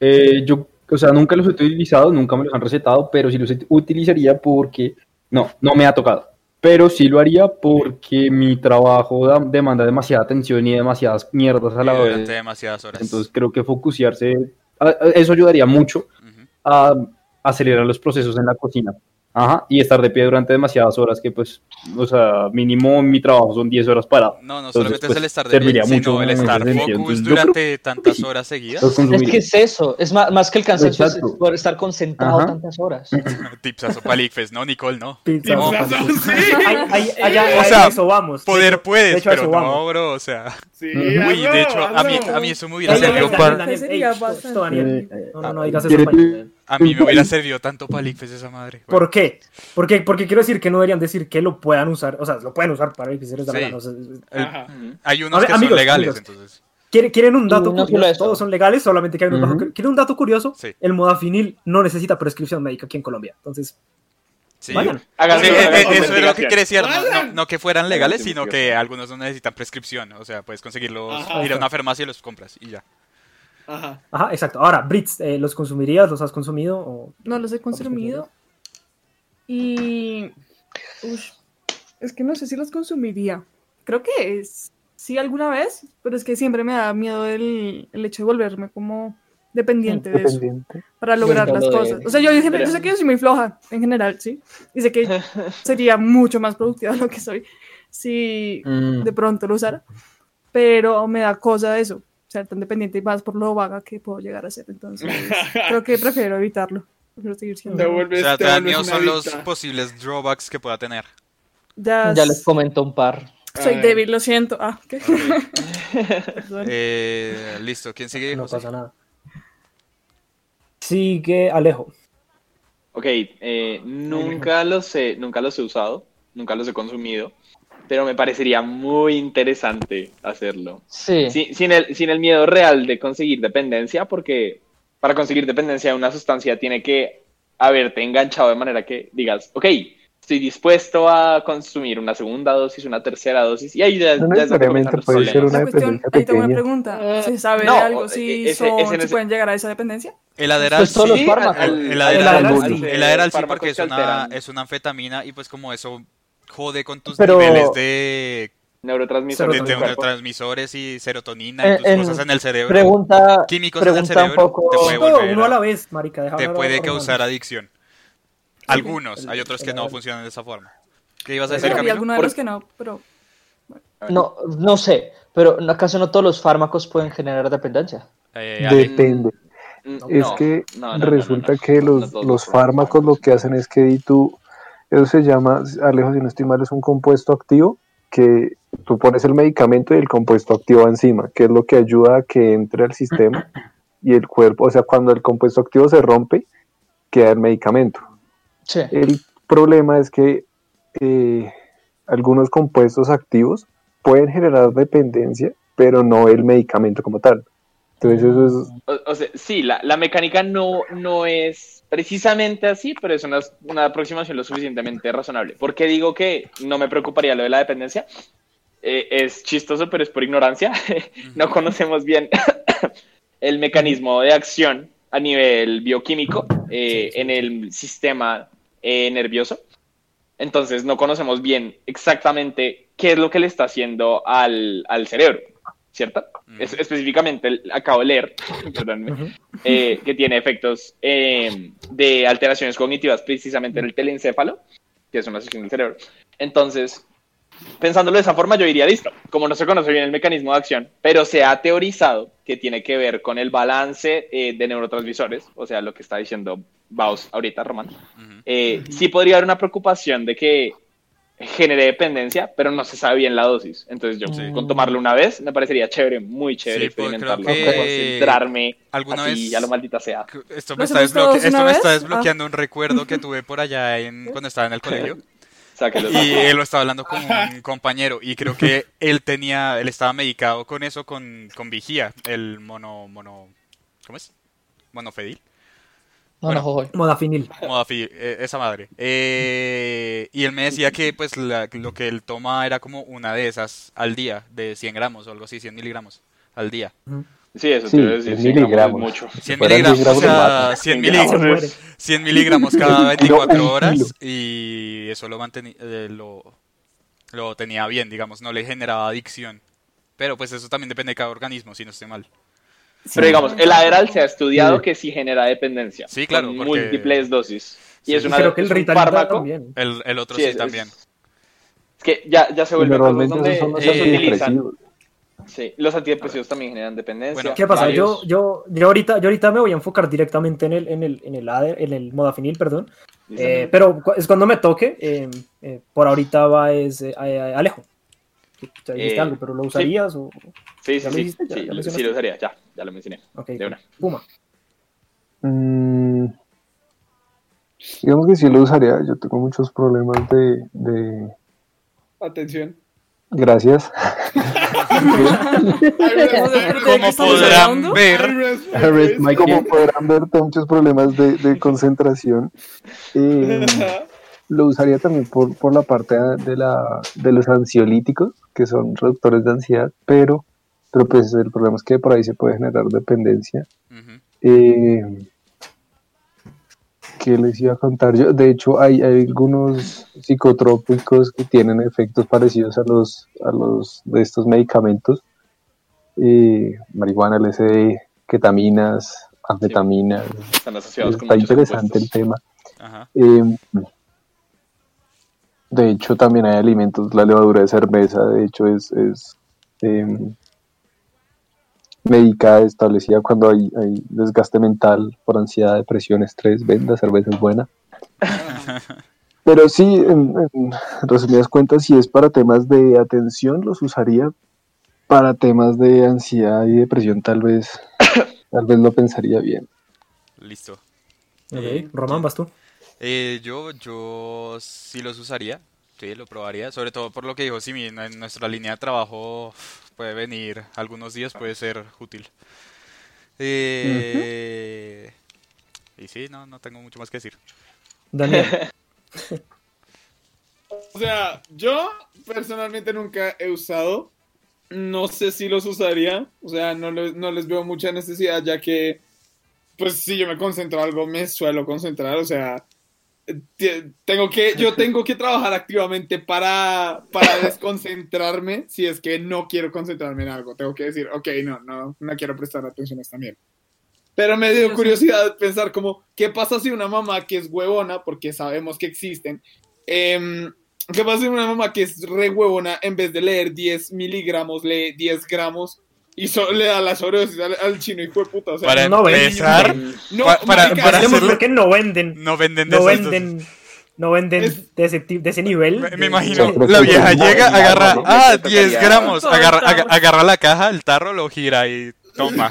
Speaker 1: Eh, yo, o sea, nunca los he utilizado, nunca me los han recetado, pero sí los utilizaría porque, no, no me ha tocado. Pero sí lo haría porque mi trabajo da- demanda demasiada atención y demasiadas mierdas a la
Speaker 2: durante demasiadas horas.
Speaker 1: Entonces creo que focusearse, a- a- eso ayudaría mucho a acelerar los procesos en la cocina. Ajá, y estar de pie durante demasiadas horas, que pues, o sea, mínimo mi trabajo son 10 horas parado.
Speaker 2: No, no
Speaker 1: Entonces,
Speaker 2: solamente es
Speaker 1: pues,
Speaker 2: el estar de pie, sino
Speaker 1: mucho
Speaker 2: el estar focus
Speaker 1: Entonces,
Speaker 2: durante tantas
Speaker 1: sí.
Speaker 2: horas seguidas.
Speaker 8: Es que es eso, es más, más que el cansancio, es por estar concentrado
Speaker 1: Ajá.
Speaker 8: tantas horas.
Speaker 2: Tipsazo Palikfes, no, Nicole, no.
Speaker 4: Pizza,
Speaker 2: No.
Speaker 7: Sí.
Speaker 4: Allá-
Speaker 2: O sea,
Speaker 4: eso vamos.
Speaker 2: Poder puedes,
Speaker 4: hecho,
Speaker 2: pero no, bro, o sea.
Speaker 7: Sí,
Speaker 2: Uy, de hecho, a mí, a mí eso me hubiera servido para...
Speaker 1: Eh,
Speaker 4: No, no, no digas eso.
Speaker 1: ¿Quiere-
Speaker 4: Daniel.
Speaker 2: A mí me hubiera servido tanto Palikfes esa madre. Bueno,
Speaker 4: ¿Por qué? Porque, porque quiero decir que no deberían decir que lo puedan usar. O sea, lo pueden usar para la
Speaker 2: Sí.
Speaker 4: o sea,
Speaker 2: hay
Speaker 4: A
Speaker 2: unos
Speaker 4: ver,
Speaker 2: que
Speaker 4: amigos,
Speaker 2: son legales,
Speaker 4: amigos.
Speaker 2: entonces.
Speaker 4: ¿Quieren, un dato
Speaker 8: no
Speaker 4: curioso? Todos son legales, solamente que hay unos
Speaker 1: Ujú.
Speaker 4: bajo- ¿Quieren un dato curioso?
Speaker 2: Sí.
Speaker 4: El modafinil no necesita prescripción médica aquí en Colombia. Entonces,
Speaker 2: Sí.
Speaker 4: vayan.
Speaker 2: Sí, eh, eh, eso es lo que quería decir, no, no, no que fueran legales, sino que algunos no necesitan prescripción, o sea, puedes conseguirlos,
Speaker 7: Ajá.
Speaker 2: ir a una farmacia y los compras y ya.
Speaker 7: Ajá.
Speaker 4: Ajá, exacto. Ahora, Brits, eh, ¿los consumirías? ¿Los has consumido? O...
Speaker 6: No los he consumido. Y. Ush, es que no sé si los consumiría. Creo que es, sí alguna vez, pero es que siempre me da miedo el, el hecho de volverme como dependiente de eso para lograr las
Speaker 8: de-
Speaker 6: cosas. O sea, yo, siempre- yo sé que yo soy muy floja en general, ¿sí? Y sé que sería mucho más productiva de lo que soy si
Speaker 1: Mm,
Speaker 6: de pronto lo usara, pero me da cosa eso, ser tan dependiente y más por lo vaga que puedo llegar a ser. Entonces, creo que prefiero evitarlo. Prefiero seguir siendo.
Speaker 2: O sea,
Speaker 7: te
Speaker 2: dan miedo son los posibles drawbacks que pueda tener.
Speaker 6: Ya,
Speaker 8: Ya les comento un par.
Speaker 6: soy débil, lo siento. Ah, ¿qué?
Speaker 2: Eh, listo, ¿quién sigue?
Speaker 4: No
Speaker 2: José?
Speaker 4: pasa nada. Sigue Alejo.
Speaker 3: Ok, eh, nunca los he, nunca los he usado, nunca los he consumido, pero me parecería muy interesante hacerlo.
Speaker 8: Sí.
Speaker 3: Sí, sin, el, sin el miedo real de conseguir dependencia, porque para conseguir dependencia de una sustancia tiene que haberte enganchado de manera que digas, ok, estoy dispuesto a consumir una segunda dosis, una tercera dosis, y ahí ya,
Speaker 5: No
Speaker 3: ya
Speaker 5: puede ser una
Speaker 6: cuestión,
Speaker 5: dependencia
Speaker 6: ahí tengo una pregunta. ¿Se sabe
Speaker 3: No,
Speaker 6: algo
Speaker 3: eh,
Speaker 6: si,
Speaker 3: ese-
Speaker 6: son-
Speaker 3: ese
Speaker 6: si
Speaker 3: no es-
Speaker 6: pueden llegar a esa dependencia?
Speaker 2: El Adderall
Speaker 8: Pues
Speaker 2: sí, el, el
Speaker 3: al-
Speaker 2: el Adderall sí porque es una, es una anfetamina y pues como eso jode con tus
Speaker 5: Pero-
Speaker 2: niveles de
Speaker 3: neurotransmisores
Speaker 2: De neurotransmisores y serotonina y
Speaker 8: Eh,
Speaker 2: tus
Speaker 8: en-
Speaker 2: cosas en el cerebro.
Speaker 8: Pregunta,
Speaker 2: Químicos en el
Speaker 8: un
Speaker 2: cerebro
Speaker 8: poco.
Speaker 2: te puede volver
Speaker 4: uno a la vez, marica. déjame
Speaker 2: te puede causar adicción. Algunos, hay otros que no funcionan de esa forma. ¿Qué ibas a decir, Camilo?
Speaker 6: algunos de los que no, pero
Speaker 8: No, no sé, pero ¿acaso no todos los fármacos pueden generar dependencia?
Speaker 2: Eh.
Speaker 5: Depende. Es que
Speaker 3: no, no, no,
Speaker 5: resulta
Speaker 3: no, no,
Speaker 5: que los, los fármacos lo que hacen es que tú, eso se llama, Alejo, si no estoy mal, es un compuesto activo que tú pones el medicamento y el compuesto activo encima, que es lo que ayuda a que entre al sistema y el cuerpo, o sea, cuando el compuesto activo se rompe, queda el medicamento.
Speaker 8: Sí.
Speaker 5: El problema es que eh, algunos compuestos activos pueden generar dependencia, pero no el medicamento como tal. Entonces eso es
Speaker 3: O, o sea, sí, la, la mecánica no, no es precisamente así, pero es una, una aproximación lo suficientemente razonable. ¿Por qué digo que no me preocuparía lo de la dependencia? Eh, es chistoso, pero es por ignorancia. no conocemos bien el mecanismo de acción a nivel bioquímico eh, en el sistema eh, nervioso. Entonces no conocemos bien exactamente qué es lo que le está haciendo al, al cerebro, ¿cierto? Es- específicamente, el- acabo de leer, perdónenme, eh, que tiene efectos eh, de alteraciones cognitivas precisamente en el telencéfalo, que es una sección del cerebro. Entonces, pensándolo de esa forma, yo diría, listo, como no se conoce bien el mecanismo de acción, pero se ha teorizado que tiene que ver con el balance eh, de neurotransmisores, o sea, lo que está diciendo Baus ahorita, Román, eh, sí podría haber una preocupación de que genere dependencia, pero no se sabe bien la dosis. Entonces yo,
Speaker 2: Sí.
Speaker 3: con tomarlo una vez, me parecería chévere, muy chévere
Speaker 2: Sí, pues, creo
Speaker 3: experimentarlo,
Speaker 2: que
Speaker 3: concentrarme
Speaker 2: alguna
Speaker 3: así,
Speaker 2: vez-
Speaker 3: a lo maldita sea.
Speaker 2: Esto me,
Speaker 6: ¿Los
Speaker 2: está, desbloque- esto me está
Speaker 6: vez?
Speaker 2: desbloqueando un recuerdo que tuve por allá en, cuando estaba en el colegio.
Speaker 3: Sáquelo.
Speaker 2: Y él lo estaba hablando con un compañero y creo que él tenía, él estaba medicado con eso, con, con vigía, el mono, mono, ¿cómo es? Monofedil.
Speaker 8: No,
Speaker 2: Bueno.
Speaker 8: no, jojoy.
Speaker 4: Modafinil.
Speaker 2: Modafi- eh, esa madre. Eh, y él me decía que pues la- lo que él toma era como una de esas al día, de 100 gramos o algo así, 100 miligramos al día.
Speaker 3: Sí, eso
Speaker 5: Sí,
Speaker 3: te iba a decir,
Speaker 5: es
Speaker 3: 100 gramos
Speaker 5: miligramos.
Speaker 3: es mucho.
Speaker 2: 100
Speaker 5: fueran
Speaker 2: miligramos,
Speaker 5: 10
Speaker 2: o
Speaker 5: gramos lo
Speaker 2: sea,
Speaker 5: matan.
Speaker 2: 100,
Speaker 3: 100
Speaker 2: mili-
Speaker 3: gramos
Speaker 4: Se muere.
Speaker 2: 100 miligramos cada
Speaker 5: Un kilo,
Speaker 2: 24
Speaker 5: un
Speaker 2: horas y eso lo, manteni- eh, lo, lo tenía bien, digamos, no le generaba adicción. Pero pues eso también depende de cada organismo, si no estoy mal.
Speaker 3: Pero digamos, el Adderall se ha estudiado
Speaker 5: Sí.
Speaker 3: que sí genera dependencia.
Speaker 2: Sí, claro,
Speaker 3: Con
Speaker 2: porque-
Speaker 3: múltiples dosis. Y
Speaker 2: Sí.
Speaker 3: es, una,
Speaker 4: Creo que el
Speaker 3: es un fármaco.
Speaker 4: también.
Speaker 2: El, el otro
Speaker 3: Sí,
Speaker 2: sí,
Speaker 3: es- es-
Speaker 2: también.
Speaker 3: Es que ya, ya se vuelve donde
Speaker 5: son los
Speaker 3: utilizan.
Speaker 5: antidepresivos.
Speaker 3: Sí, los antidepresivos también generan dependencia.
Speaker 2: Bueno,
Speaker 4: ¿Qué pasa? Yo,
Speaker 3: varios.
Speaker 4: yo, yo, ahorita, yo ahorita me voy a enfocar directamente en el, en el, en el, ADER, en el modafinil, perdón. Eh, pero cu- es cuando me toque. eh, eh, por ahorita va es eh, eh, Alejo. Sí, Ya dijiste
Speaker 3: Eh,
Speaker 4: algo, pero ¿lo usarías? O...
Speaker 3: Sí,
Speaker 4: ¿Ya
Speaker 3: sí,
Speaker 4: lo
Speaker 3: sí. lo-
Speaker 4: mencionaste?
Speaker 3: sí lo usaría, ya, ya lo mencioné.
Speaker 4: Ok,
Speaker 3: De una.
Speaker 4: Puma.
Speaker 5: Mm, digamos que sí lo usaría. Yo tengo muchos problemas de, de...
Speaker 7: Atención.
Speaker 5: Gracias.
Speaker 2: Como podrán ver,
Speaker 5: Como podrán ver, tengo muchos problemas de, de concentración. Eh, lo usaría también por, por la parte de, la, de los ansiolíticos, que son reductores de ansiedad, pero, pero pues el problema es que por ahí se puede generar dependencia. Eh, ¿Qué les iba a contar yo? De hecho, hay, hay algunos psicotrópicos que tienen efectos parecidos a los, a los de estos medicamentos. Eh, marihuana, LSD, ketaminas, anfetaminas.
Speaker 3: Están asociados con
Speaker 5: Está interesante el tema.
Speaker 2: Ajá.
Speaker 5: Eh, de hecho, también hay alimentos, la levadura de cerveza, de hecho, es, es eh, medicada, establecida cuando hay, hay desgaste mental por ansiedad, depresión, estrés. Ven, la cerveza es buena. Pero sí, en, en resumidas cuentas, si es para temas de atención, los usaría. Para temas de ansiedad y depresión, tal vez, tal vez lo pensaría bien.
Speaker 2: Listo.
Speaker 4: Ok,
Speaker 2: Eh,
Speaker 4: Román, vas tú.
Speaker 2: Eh, yo, yo sí los usaría, sí, lo probaría, sobre todo por lo que dijo Simi, en en nuestra línea de trabajo puede venir algunos días, puede ser útil. Eh, Y sí, no, no tengo mucho más que decir.
Speaker 4: Daniel.
Speaker 7: O sea, yo personalmente nunca he usado. No sé si los usaría. O sea, no, les- no les veo mucha necesidad, ya que, pues, si yo me concentro en algo, me suelo concentrar. O sea, tengo que, yo tengo que trabajar activamente para, para desconcentrarme si es que no quiero concentrarme en algo. Tengo que decir, ok, no, no, no quiero prestar atención a esta mierda. Pero me dio curiosidad pensar como, ¿qué pasa si una mamá que es huevona, porque sabemos que existen, em, ¿qué pasa si una mamá que es re huevona, en vez de leer 10 miligramos, lee 10 gramos y so- le da la sobredosis al, al chino hijo de puta? O sea,
Speaker 2: Para
Speaker 4: no
Speaker 2: empezar,
Speaker 7: no,
Speaker 2: pa- para-
Speaker 7: marica,
Speaker 2: para hacerlo-
Speaker 4: porque no venden.
Speaker 2: no venden de
Speaker 4: No
Speaker 2: dos.
Speaker 4: venden. No venden
Speaker 7: Es-
Speaker 4: de, ese, ti- de ese nivel.
Speaker 2: Me, imagino, la vieja llega, agarra, ah,
Speaker 3: Esto
Speaker 2: 10
Speaker 3: tocaría-
Speaker 2: gramos, agarra, agarra la caja, el tarro, lo gira y toma,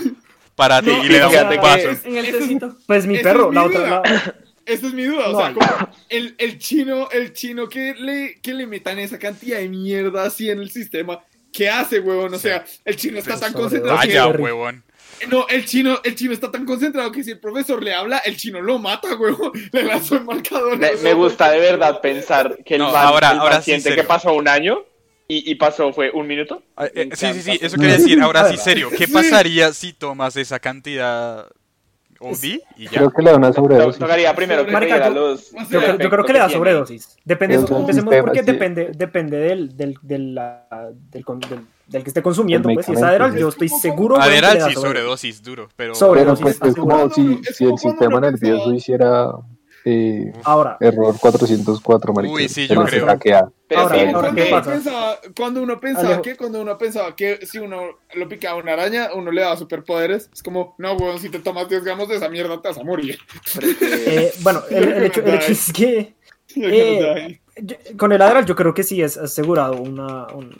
Speaker 2: párate
Speaker 7: No,
Speaker 2: y le da un
Speaker 3: que-
Speaker 2: vaso.
Speaker 7: es-
Speaker 6: En el tecito.
Speaker 4: Pues mi perro,
Speaker 7: es mi
Speaker 4: la otra. la-
Speaker 7: Esa es mi duda, o sea, como el, el chino, el chino que le, que le metan esa cantidad de mierda así en el sistema, ¿qué hace, huevón? O sea, el chino está tan concentrado que...
Speaker 2: Vaya, huevón.
Speaker 7: No, el chino, el chino está tan concentrado que si el profesor le habla, el chino lo mata, huevón. Le lanzó el marcador.
Speaker 3: Me, me gusta de verdad pensar que el,
Speaker 2: No,
Speaker 3: man,
Speaker 2: ahora-
Speaker 3: el
Speaker 2: ahora sí,
Speaker 3: paciente que pasó un año y, y pasó fue un minuto.
Speaker 2: Ah, eh, sí, sí, sí, eso quería decir. Ahora sí, serio, ¿qué
Speaker 7: Sí.
Speaker 2: pasaría si tomas esa cantidad Y ya?
Speaker 5: Creo que le da una sobredosis.
Speaker 3: Tocaría primero que
Speaker 4: Marica,
Speaker 3: diera
Speaker 4: yo-
Speaker 3: los.
Speaker 7: yo
Speaker 4: Yo, creo- yo creo que le da sobredosis. Depende,
Speaker 5: Es un
Speaker 4: empecemos
Speaker 5: sistema,
Speaker 4: porque
Speaker 5: sí.
Speaker 4: depende, depende del, del, del, del, del- del que esté consumiendo. Pues si es Adderall, yo estoy seguro
Speaker 2: Adderall sí, sobredosis, duro, pero...
Speaker 4: Sobre-
Speaker 5: Pero pues es como si, el sistema nervioso hiciera eh,
Speaker 4: Ahora,
Speaker 5: error 404, marica.
Speaker 2: Uy, sí, yo creo.
Speaker 3: Pero
Speaker 4: Ahora,
Speaker 3: sí,
Speaker 4: ahora,
Speaker 7: cuando,
Speaker 4: ¿qué
Speaker 7: uno
Speaker 4: pasa?
Speaker 7: pensaba, cuando uno pensaba que cuando uno pensaba que si uno lo picaba una araña, uno le daba superpoderes, es como, no, weón, si te tomas 10 gramos de esa mierda te vas a morir.
Speaker 4: eh, bueno, el, el hecho, el hecho es que Eh, con el Adderall yo creo que sí es asegurado una, un-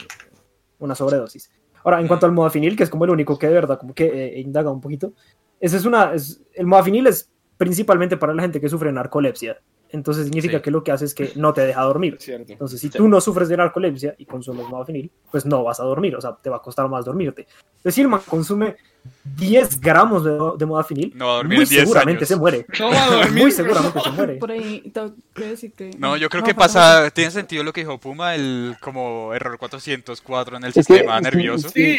Speaker 4: una sobredosis. Ahora, en cuanto al modafinil, que es como el único que de verdad como que eh, indaga un poquito, ese es una, es, el modafinil es principalmente para la gente que sufre narcolepsia. Entonces significa
Speaker 2: Sí.
Speaker 4: que lo que hace es que no te deja dormir.
Speaker 7: Cierto.
Speaker 4: Entonces, si tú no sufres de narcolepsia y consumes modafinil, pues no vas a dormir, o sea, te va a costar más dormirte. Si el man consume 10 gramos de, de modafinil,
Speaker 2: No va a dormir
Speaker 4: muy
Speaker 2: en 10
Speaker 4: seguramente
Speaker 2: años.
Speaker 4: se muere.
Speaker 7: No va a dormir.
Speaker 4: Muy seguramente se muere.
Speaker 6: Por ahí que decir que.
Speaker 2: No, yo creo
Speaker 6: no,
Speaker 2: que
Speaker 6: pasa
Speaker 2: tiene sentido lo que dijo Puma, el como error 404 en el
Speaker 5: Es que-
Speaker 2: sistema
Speaker 5: sí,
Speaker 2: nervioso.
Speaker 7: Sí,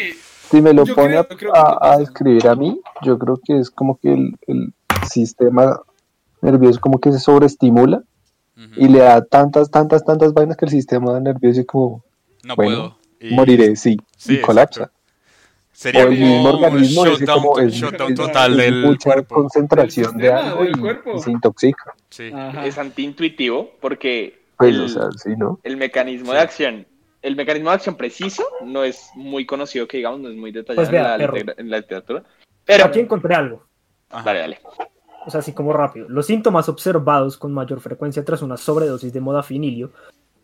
Speaker 5: Si me lo
Speaker 7: Yo
Speaker 5: pone
Speaker 7: creo-
Speaker 5: a-
Speaker 7: que
Speaker 5: a,
Speaker 7: sí
Speaker 5: describir a mí, yo creo que es como que el, el sistema nervioso como que se sobreestimula y le da tantas, tantas, tantas vainas que el sistema nervioso es como
Speaker 2: No
Speaker 5: bueno,
Speaker 2: puedo. Y-
Speaker 5: moriré, sí,
Speaker 2: Sí,
Speaker 5: y colapsa.
Speaker 2: Sería
Speaker 5: o el mismo
Speaker 2: un
Speaker 5: organismo ese
Speaker 2: shutdown,
Speaker 5: como es,
Speaker 2: shutdown
Speaker 5: es-
Speaker 2: total del
Speaker 5: mucha
Speaker 2: cuerpo.
Speaker 5: concentración de algo y, y se intoxica.
Speaker 2: Sí.
Speaker 3: Es antiintuitivo porque
Speaker 5: Pues,
Speaker 3: el,
Speaker 5: o sea, sí, ¿no?
Speaker 3: el mecanismo de acción, el mecanismo de acción preciso no es muy conocido, que digamos, no es muy detallado
Speaker 4: Pues vea,
Speaker 3: en, la,
Speaker 4: perro.
Speaker 3: litegra- en la literatura. Pero,
Speaker 4: Aquí encontré algo.
Speaker 2: Ajá.
Speaker 3: dale, dale.
Speaker 4: O sea, así como rápido. Los síntomas observados con mayor frecuencia tras una sobredosis de modafinilio,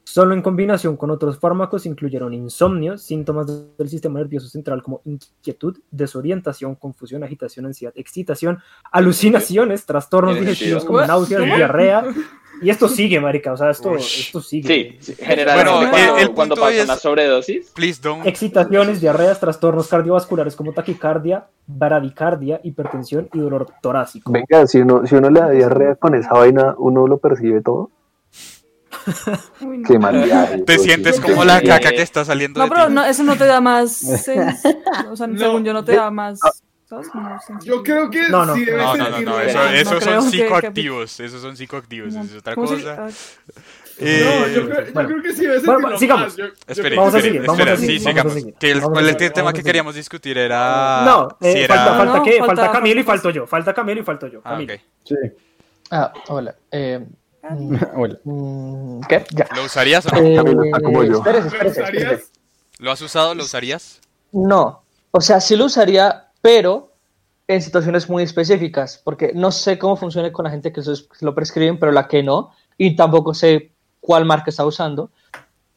Speaker 4: solo en combinación con otros fármacos, incluyeron insomnio, síntomas del sistema nervioso central como inquietud, desorientación, confusión, agitación, ansiedad, excitación, alucinaciones, trastornos digestivos como náuseas, diarrea. Y esto sigue, marica, o sea, esto, esto sigue.
Speaker 3: Sí, sí, generalmente
Speaker 2: Bueno,
Speaker 3: cuando,
Speaker 2: el- el
Speaker 3: cuando pasa
Speaker 2: es-
Speaker 3: una sobredosis,
Speaker 2: Please don't.
Speaker 4: Excitaciones, diarreas, trastornos cardiovasculares como taquicardia, bradicardia, hipertensión y dolor torácico.
Speaker 5: Venga, si uno, si uno le da diarrea con esa vaina, uno lo percibe todo.
Speaker 6: Uy, no.
Speaker 5: Qué mal viaje.
Speaker 2: Te
Speaker 5: pues,
Speaker 2: sientes
Speaker 5: sí,
Speaker 2: como la caca que está saliendo
Speaker 6: No,
Speaker 2: de
Speaker 6: pero
Speaker 2: ti.
Speaker 6: no, eso no te da más. sens- o sea,
Speaker 7: No,
Speaker 6: según yo, no te
Speaker 5: de-
Speaker 6: da más. Como
Speaker 7: Yo creo que
Speaker 4: No, no.
Speaker 7: sí debe
Speaker 2: No, no, no, no, eso,
Speaker 6: no
Speaker 2: esos son
Speaker 6: que-
Speaker 2: psicoactivos, esos son psicoactivos, eso es otra
Speaker 6: ¿Cómo se-
Speaker 2: cosa.
Speaker 6: ah,
Speaker 2: Eh,
Speaker 7: No, yo creo, yo
Speaker 4: Bueno.
Speaker 7: creo que sí debe
Speaker 4: Bueno,
Speaker 7: sentirlo
Speaker 4: sigamos.
Speaker 7: más. Yo- yo
Speaker 2: Espere,
Speaker 7: creo
Speaker 4: Vamos a seguir, vamos
Speaker 2: espera, sí,
Speaker 4: vamos a
Speaker 2: sigamos. Que el,
Speaker 4: Vamos a
Speaker 2: ¿Cuál es
Speaker 4: seguir,
Speaker 2: el tema que queríamos discutir? Era.
Speaker 4: no, eh,
Speaker 2: si era-
Speaker 4: falta, falta
Speaker 6: No,
Speaker 4: qué,
Speaker 6: falta-
Speaker 4: falta Camilo y
Speaker 6: falta-
Speaker 4: falto yo, falta Camilo y falto yo.
Speaker 2: Ah,
Speaker 4: Camilo.
Speaker 2: ok.
Speaker 1: Sí.
Speaker 8: Ah, hola. Eh,
Speaker 1: Hola.
Speaker 8: mm, ¿Qué? Ya.
Speaker 2: ¿Lo usarías o no?
Speaker 8: Eh,
Speaker 5: Camilo está como yo.
Speaker 8: espérese,
Speaker 7: ¿Lo
Speaker 8: espérese, espérese.
Speaker 7: usarías?
Speaker 2: ¿Lo has usado? ¿Lo usarías?
Speaker 8: No, o sea, sí lo usaría, pero en situaciones muy específicas, porque no sé cómo funciona con la gente que lo prescriben, pero la que no, y tampoco sé cuál marca está usando.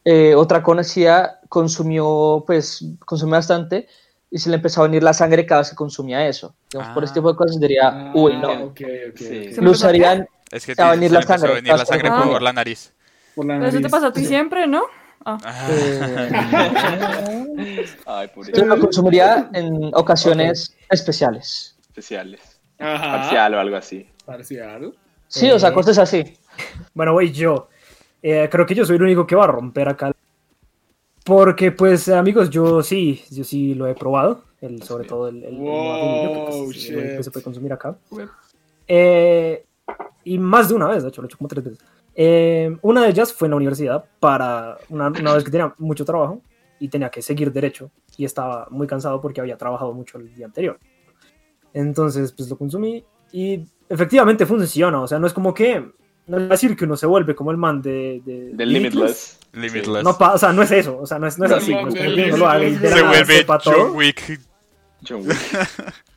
Speaker 8: Eh, otra conocida consumió, pues, consumió bastante y se le empezó a venir la sangre cada vez que consumía eso. Digamos, por
Speaker 2: Ah.
Speaker 8: este tipo de cosas diría, uy, no.
Speaker 7: Ah, ok, ok,
Speaker 3: Sí.
Speaker 7: ok.
Speaker 6: ¿Se
Speaker 8: Lo usarían,
Speaker 2: Es que
Speaker 8: a venir
Speaker 2: se
Speaker 8: la
Speaker 2: empezó a
Speaker 8: sangre,
Speaker 2: venir la sangre por la nariz.
Speaker 7: Por la
Speaker 6: Pero eso te
Speaker 7: nariz.
Speaker 6: pasa a ti siempre, ¿no? Ah.
Speaker 8: eh,
Speaker 3: ay,
Speaker 8: yo lo consumiría en ocasiones especiales.
Speaker 3: especiales,
Speaker 7: Ajá.
Speaker 3: parcial o algo así.
Speaker 7: Parcial.
Speaker 8: Sí, o sea,
Speaker 4: Eh,
Speaker 8: cosas así.
Speaker 4: Bueno, voy yo. Eh, creo que yo soy el único que va a romper acá. Porque, pues, amigos, yo sí, yo sí lo he probado. El, sobre todo el, el, el
Speaker 7: Wow,
Speaker 4: modafinilio, que, pues, el que se puede consumir acá. Eh, Y más de una vez, de hecho, lo he hecho como tres veces. Eh, una de ellas fue en la universidad para una, una vez que tenía mucho trabajo y tenía que seguir derecho y estaba muy cansado porque había trabajado mucho el día anterior. Entonces, pues lo consumí y efectivamente funciona. O sea, no es como que, no es decir que uno se vuelve como el man de... de
Speaker 3: Del Limitless.
Speaker 2: Limitless.
Speaker 4: No, pa- o sea, no es eso, o sea, no es, no es
Speaker 7: No,
Speaker 4: así.
Speaker 7: no,
Speaker 4: no es
Speaker 7: del
Speaker 4: como que uno lo haga y de la
Speaker 2: Se vuelve. John Wick.
Speaker 3: John Wick.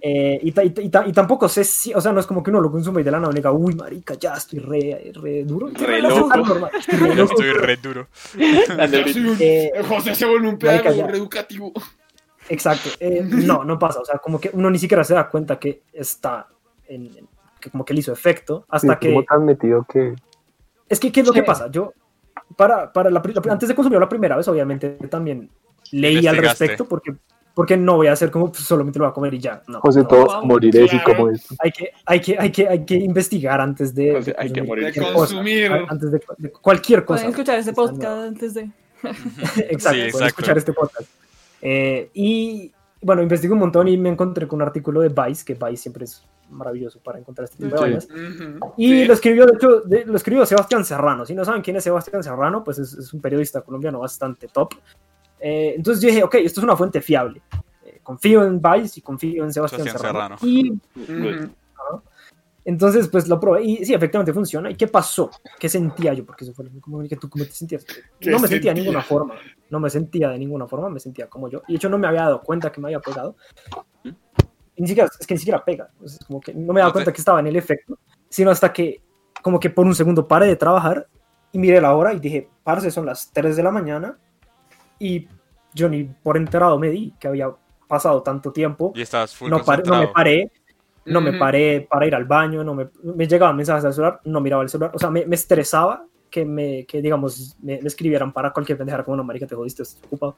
Speaker 4: Eh, y, y y y tampoco sé si, o sea, no es como que uno lo consume y de la nada diga, uy, marica, ya estoy re, re duro.
Speaker 3: Re loco.
Speaker 4: estoy re
Speaker 2: estoy re duro.
Speaker 4: Eh,
Speaker 7: José se vuelve un
Speaker 4: ya.
Speaker 7: reeducativo.
Speaker 4: Exacto. eh, no, no pasa. O sea, como que uno ni siquiera se da cuenta que está en, en- que como que le hizo efecto hasta
Speaker 5: Sí,
Speaker 4: que.
Speaker 5: como tan metido que
Speaker 4: Es que, ¿qué es lo
Speaker 8: Sí.
Speaker 4: que pasa? Yo, para, para la, la antes de consumirlo la primera vez, obviamente también leí al respecto porque, porque no voy a hacer como pues, solamente lo voy a comer y ya. No,
Speaker 5: José,
Speaker 4: no.
Speaker 5: todos moriré si
Speaker 7: claro.
Speaker 5: como esto.
Speaker 4: Hay que, hay, que, hay, que, hay que investigar antes de,
Speaker 3: José,
Speaker 4: de
Speaker 3: hay que
Speaker 4: consumir
Speaker 3: morir.
Speaker 7: De
Speaker 4: cualquier cosa.
Speaker 7: consumir.
Speaker 4: Antes de, de cualquier cosa.
Speaker 6: Pueden escuchar este podcast antes de.
Speaker 4: exacto,
Speaker 2: Sí,
Speaker 4: pueden
Speaker 2: exacto.
Speaker 4: escuchar este podcast. Eh, y bueno, investigué un montón y me encontré con un artículo de Vice, que Vice siempre es maravilloso para encontrar este tipo de
Speaker 1: Sí.
Speaker 4: vainas.
Speaker 7: Ujú,
Speaker 4: Y
Speaker 7: sí.
Speaker 4: lo escribió, de hecho, de- lo escribió Sebastián Serrano. Si no saben quién es Sebastián Serrano, pues es, es un periodista colombiano bastante top. Eh, entonces yo dije, ok, esto es una fuente fiable. Eh, confío en Vice y confío en Sebastián,
Speaker 2: Sebastián
Speaker 4: Serrano.
Speaker 2: Serrano.
Speaker 4: Y entonces, pues lo probé y sí, efectivamente funciona. ¿Y qué pasó? ¿Qué sentía yo? Porque eso fue lo- que tú cómo te sentías.
Speaker 7: ¿Qué
Speaker 4: No me sentía de
Speaker 7: sentía?
Speaker 4: ninguna forma. No me sentía de ninguna forma, me sentía como yo. Y de hecho no me había dado cuenta que me había pegado. Ni siquiera, es que ni siquiera pega. Es como que no me daba
Speaker 2: No te-
Speaker 4: cuenta que estaba en el efecto, sino hasta que como que por un segundo paré de trabajar y miré la hora y dije, parce, son las 3 de la mañana y yo ni por enterado me di que había pasado tanto tiempo.
Speaker 2: Y estabas full
Speaker 4: No, paré- no me paré, no me paré para ir al baño, no me, me llegaban mensajes al celular, no miraba el celular, o sea, me, me estresaba que, me, que digamos, me, me escribieran para cualquier pendejera como, no, marica, te jodiste, estoy ocupado.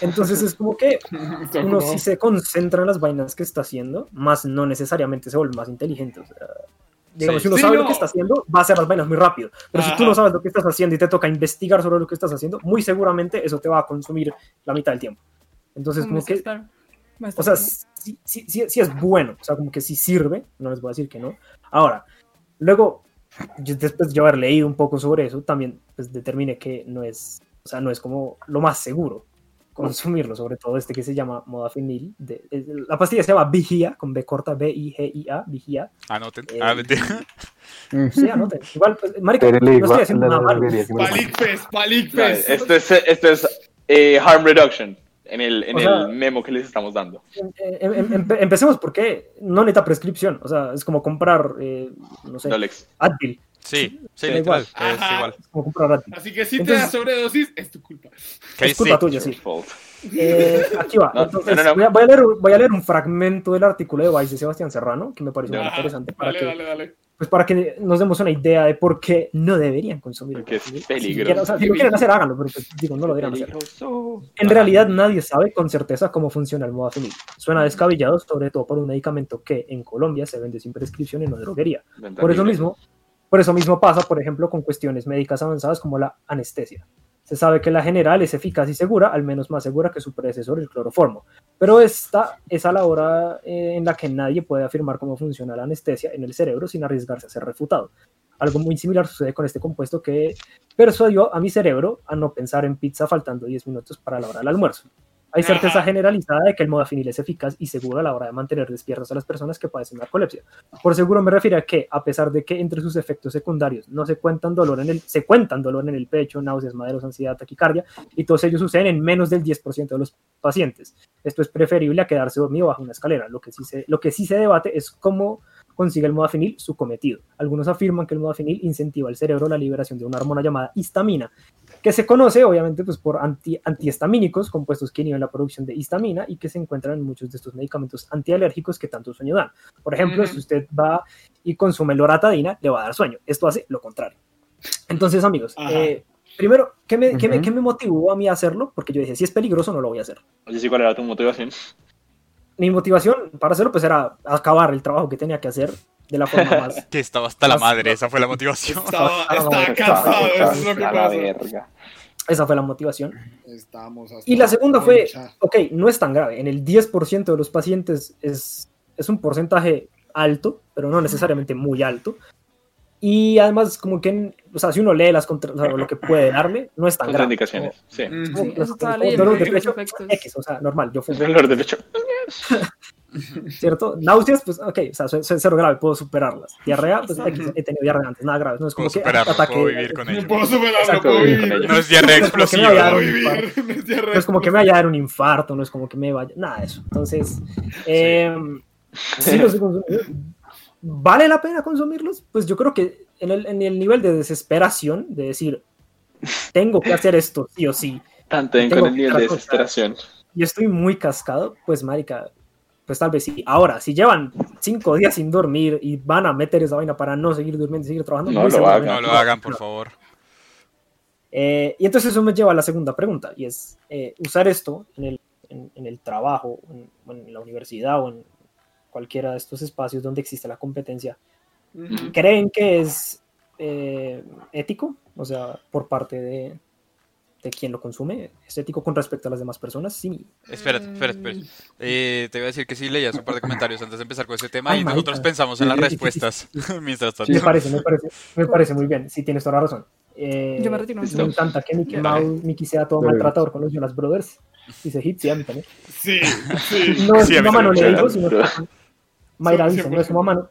Speaker 4: Entonces es como que uno sí se concentra en las vainas que está haciendo, más no necesariamente se vuelve más inteligente. O sea, digamos,
Speaker 2: Sí.
Speaker 4: si uno
Speaker 7: Sí,
Speaker 4: sabe
Speaker 7: no.
Speaker 4: lo que está haciendo, va a hacer las vainas muy rápido. Pero si tú
Speaker 7: Ajá.
Speaker 4: no sabes lo que estás haciendo y te toca investigar sobre lo que estás haciendo, muy seguramente eso te va a consumir la mitad del tiempo. Entonces, como que o sea, sí, sí, sí, sí es bueno, o sea, como que sí sirve, no les voy a decir que no. Ahora, luego, yo- después de haber leído un poco sobre eso, también pues, determiné que no es, o sea, no es como lo más seguro consumirlo, sobre todo este que se llama modafinil. De, es- la pastilla se llama Vigía, con B corta, B-I-G-I-A, Vigía.
Speaker 2: Anoten.
Speaker 4: Eh,
Speaker 2: Ah, mentira.
Speaker 1: Mm.
Speaker 4: Sí, anoten. Igual, pues, marica,
Speaker 5: Pero
Speaker 4: no estoy haciendo nada malo.
Speaker 3: No,
Speaker 7: Palicfest.
Speaker 3: esto es, esto es eh, harm reduction en el, en
Speaker 4: sea-
Speaker 3: el memo que les estamos dando.
Speaker 4: Em- em- em- empecemos porque no necesita prescripción, o sea, es como comprar, eh, no sé,
Speaker 3: Dolex.
Speaker 4: Advil.
Speaker 2: Sí, sí,
Speaker 4: da
Speaker 2: literal.
Speaker 4: igual.
Speaker 2: Es igual.
Speaker 7: Así que si te
Speaker 4: Entonces-
Speaker 7: da sobredosis, es tu culpa.
Speaker 2: Que
Speaker 4: Es culpa
Speaker 2: sí.
Speaker 4: tuya, sí. Eh, aquí va.
Speaker 3: No,
Speaker 4: Entonces,
Speaker 3: no, no, no.
Speaker 4: Voy, a, voy a leer, voy a leer un fragmento del artículo de Vice de Sebastián Serrano, que me pareció muy interesante, para,
Speaker 7: Dale,
Speaker 4: que,
Speaker 7: dale, dale.
Speaker 4: pues para que nos demos una idea de por qué no deberían consumir. el
Speaker 3: Porque es peligroso.
Speaker 4: Si, o sea, si lo quieren hacer, háganlo, pero pues, digo, no lo deberían hacer. En realidad nadie sabe con certeza cómo funciona el modafinil. Suena descabellado, sobre todo por un medicamento que en Colombia se vende sin prescripción en una droguería. Por eso mismo, por eso mismo pasa, por ejemplo, con cuestiones médicas avanzadas como la anestesia. Se sabe que la general es eficaz y segura, al menos más segura que su predecesor, el cloroformo. Pero esta es a la hora eh, en la que nadie puede afirmar cómo funciona la anestesia en el cerebro sin arriesgarse a ser refutado. Algo muy similar sucede con este compuesto que persuadió a mi cerebro a no pensar en pizza faltando 10 minutos para la hora del almuerzo. Hay certeza
Speaker 7: Ajá.
Speaker 4: generalizada de que el modafinil es eficaz y seguro a la hora de mantener despiertas a las personas que padecen narcolepsia. Por seguro me refiero a que, a pesar de que entre sus efectos secundarios no se cuentan dolor en el, se cuentan dolor en el pecho, náuseas, mareos, ansiedad, taquicardia, y todos ellos suceden en menos del 10% de los pacientes. Esto es preferible a quedarse dormido bajo una escalera. Lo que sí se, lo que sí se debate es cómo consigue el modafinil su cometido. Algunos afirman que el modafinil incentiva al cerebro la liberación de una hormona llamada histamina, que se conoce obviamente pues, por anti, antihistamínicos, compuestos que inhiben la producción de histamina y que se encuentran en muchos de estos medicamentos antialérgicos que tanto sueño dan. Por ejemplo,
Speaker 7: Ujú.
Speaker 4: si usted va y consume loratadina, le va a dar sueño. Esto hace lo contrario. Entonces, amigos, eh, primero, ¿qué me, qué me- qué me motivó a mí a hacerlo? Porque yo dije, si es peligroso, no lo voy a hacer.
Speaker 3: Oye, sí, ¿cuál era tu motivación?
Speaker 4: Mi motivación para hacerlo pues era acabar el trabajo que tenía que hacer de la forma más...
Speaker 2: Que estaba hasta la madre, esa fue la motivación.
Speaker 7: Estaba, estaba
Speaker 4: no,
Speaker 7: cansado, eso es lo que pasa.
Speaker 3: verga.
Speaker 4: Esa fue la motivación.
Speaker 7: Estamos hasta
Speaker 4: Y la segunda fue, ok, no es tan grave. En el 10% de los pacientes es, es un porcentaje alto, pero no necesariamente muy alto. Y además, como que, o sea, si uno lee las contra, o sea, lo que puede darme, no es tan grave.
Speaker 3: Contraindicaciones. Sí.
Speaker 7: Mm.
Speaker 4: Como-
Speaker 6: Sí,
Speaker 4: como-
Speaker 6: eso estaba
Speaker 4: como
Speaker 6: leyendo,
Speaker 4: dolor de pecho. X, o sea, normal, yo fumo.
Speaker 3: Dolor de pecho.
Speaker 4: ¿cierto? Náuseas, pues, ok, o sea, soy, soy cero grave, puedo superarlas. Diarrea, pues, X, he tenido diarrea antes, nada grave, no es como
Speaker 2: Puedo
Speaker 4: que
Speaker 2: superarlo,
Speaker 4: ataque.
Speaker 2: puedo vivir con
Speaker 7: No
Speaker 2: ello.
Speaker 7: puedo superarlo, puedo
Speaker 3: vivir con
Speaker 7: vivir.
Speaker 3: ello.
Speaker 2: No es diarrea
Speaker 4: No es como que me
Speaker 2: explosiva.
Speaker 7: No es diarrea
Speaker 4: No es como que me vaya a dar un infarto, no es como que me vaya, nada de eso. Entonces, eh, sí los he consumido. ¿Vale la pena consumirlos? Pues yo creo que en el, en el nivel de desesperación, de decir, tengo que hacer esto sí o sí,
Speaker 3: Tanto con el nivel de desesperación.
Speaker 4: y estoy muy cascado, pues marica, pues tal vez sí. Ahora, si llevan cinco días sin dormir y van a meter esa vaina para no seguir durmiendo y seguir trabajando,
Speaker 3: No
Speaker 4: muy
Speaker 3: lo hagan.
Speaker 2: No lo hagan, por favor.
Speaker 4: Eh, y entonces eso me lleva a la segunda pregunta, y es eh, usar esto en el, en, en el trabajo, en, en la universidad o en cualquiera de estos espacios donde existe la competencia. ¿Creen que es eh, ético? O sea, por parte de, de quien lo consume, ¿es ético con respecto a las demás personas? Sí.
Speaker 2: Espérate, espérate, espérate. Eh, te iba a decir que sí leías un par de comentarios antes de empezar con ese tema
Speaker 4: Ay,
Speaker 2: y nosotros pensamos en las
Speaker 4: Sí, sí, sí,
Speaker 2: respuestas mientras tanto.
Speaker 4: Me parece, me parece, me parece muy bien. Sí, tienes toda la razón. Eh,
Speaker 6: Yo me retiro.
Speaker 4: Me encanta que Mickey. Mouse, Mickey sea todo
Speaker 1: Dale.
Speaker 4: maltratador con los Jonas Brothers. Dice hit, sí, a mí también.
Speaker 7: Sí, sí.
Speaker 4: No,
Speaker 2: Sí, a
Speaker 4: su mamá no le dijo, sino que Mayra
Speaker 7: Sí,
Speaker 4: dice,
Speaker 7: sí,
Speaker 4: no es su mamá, no.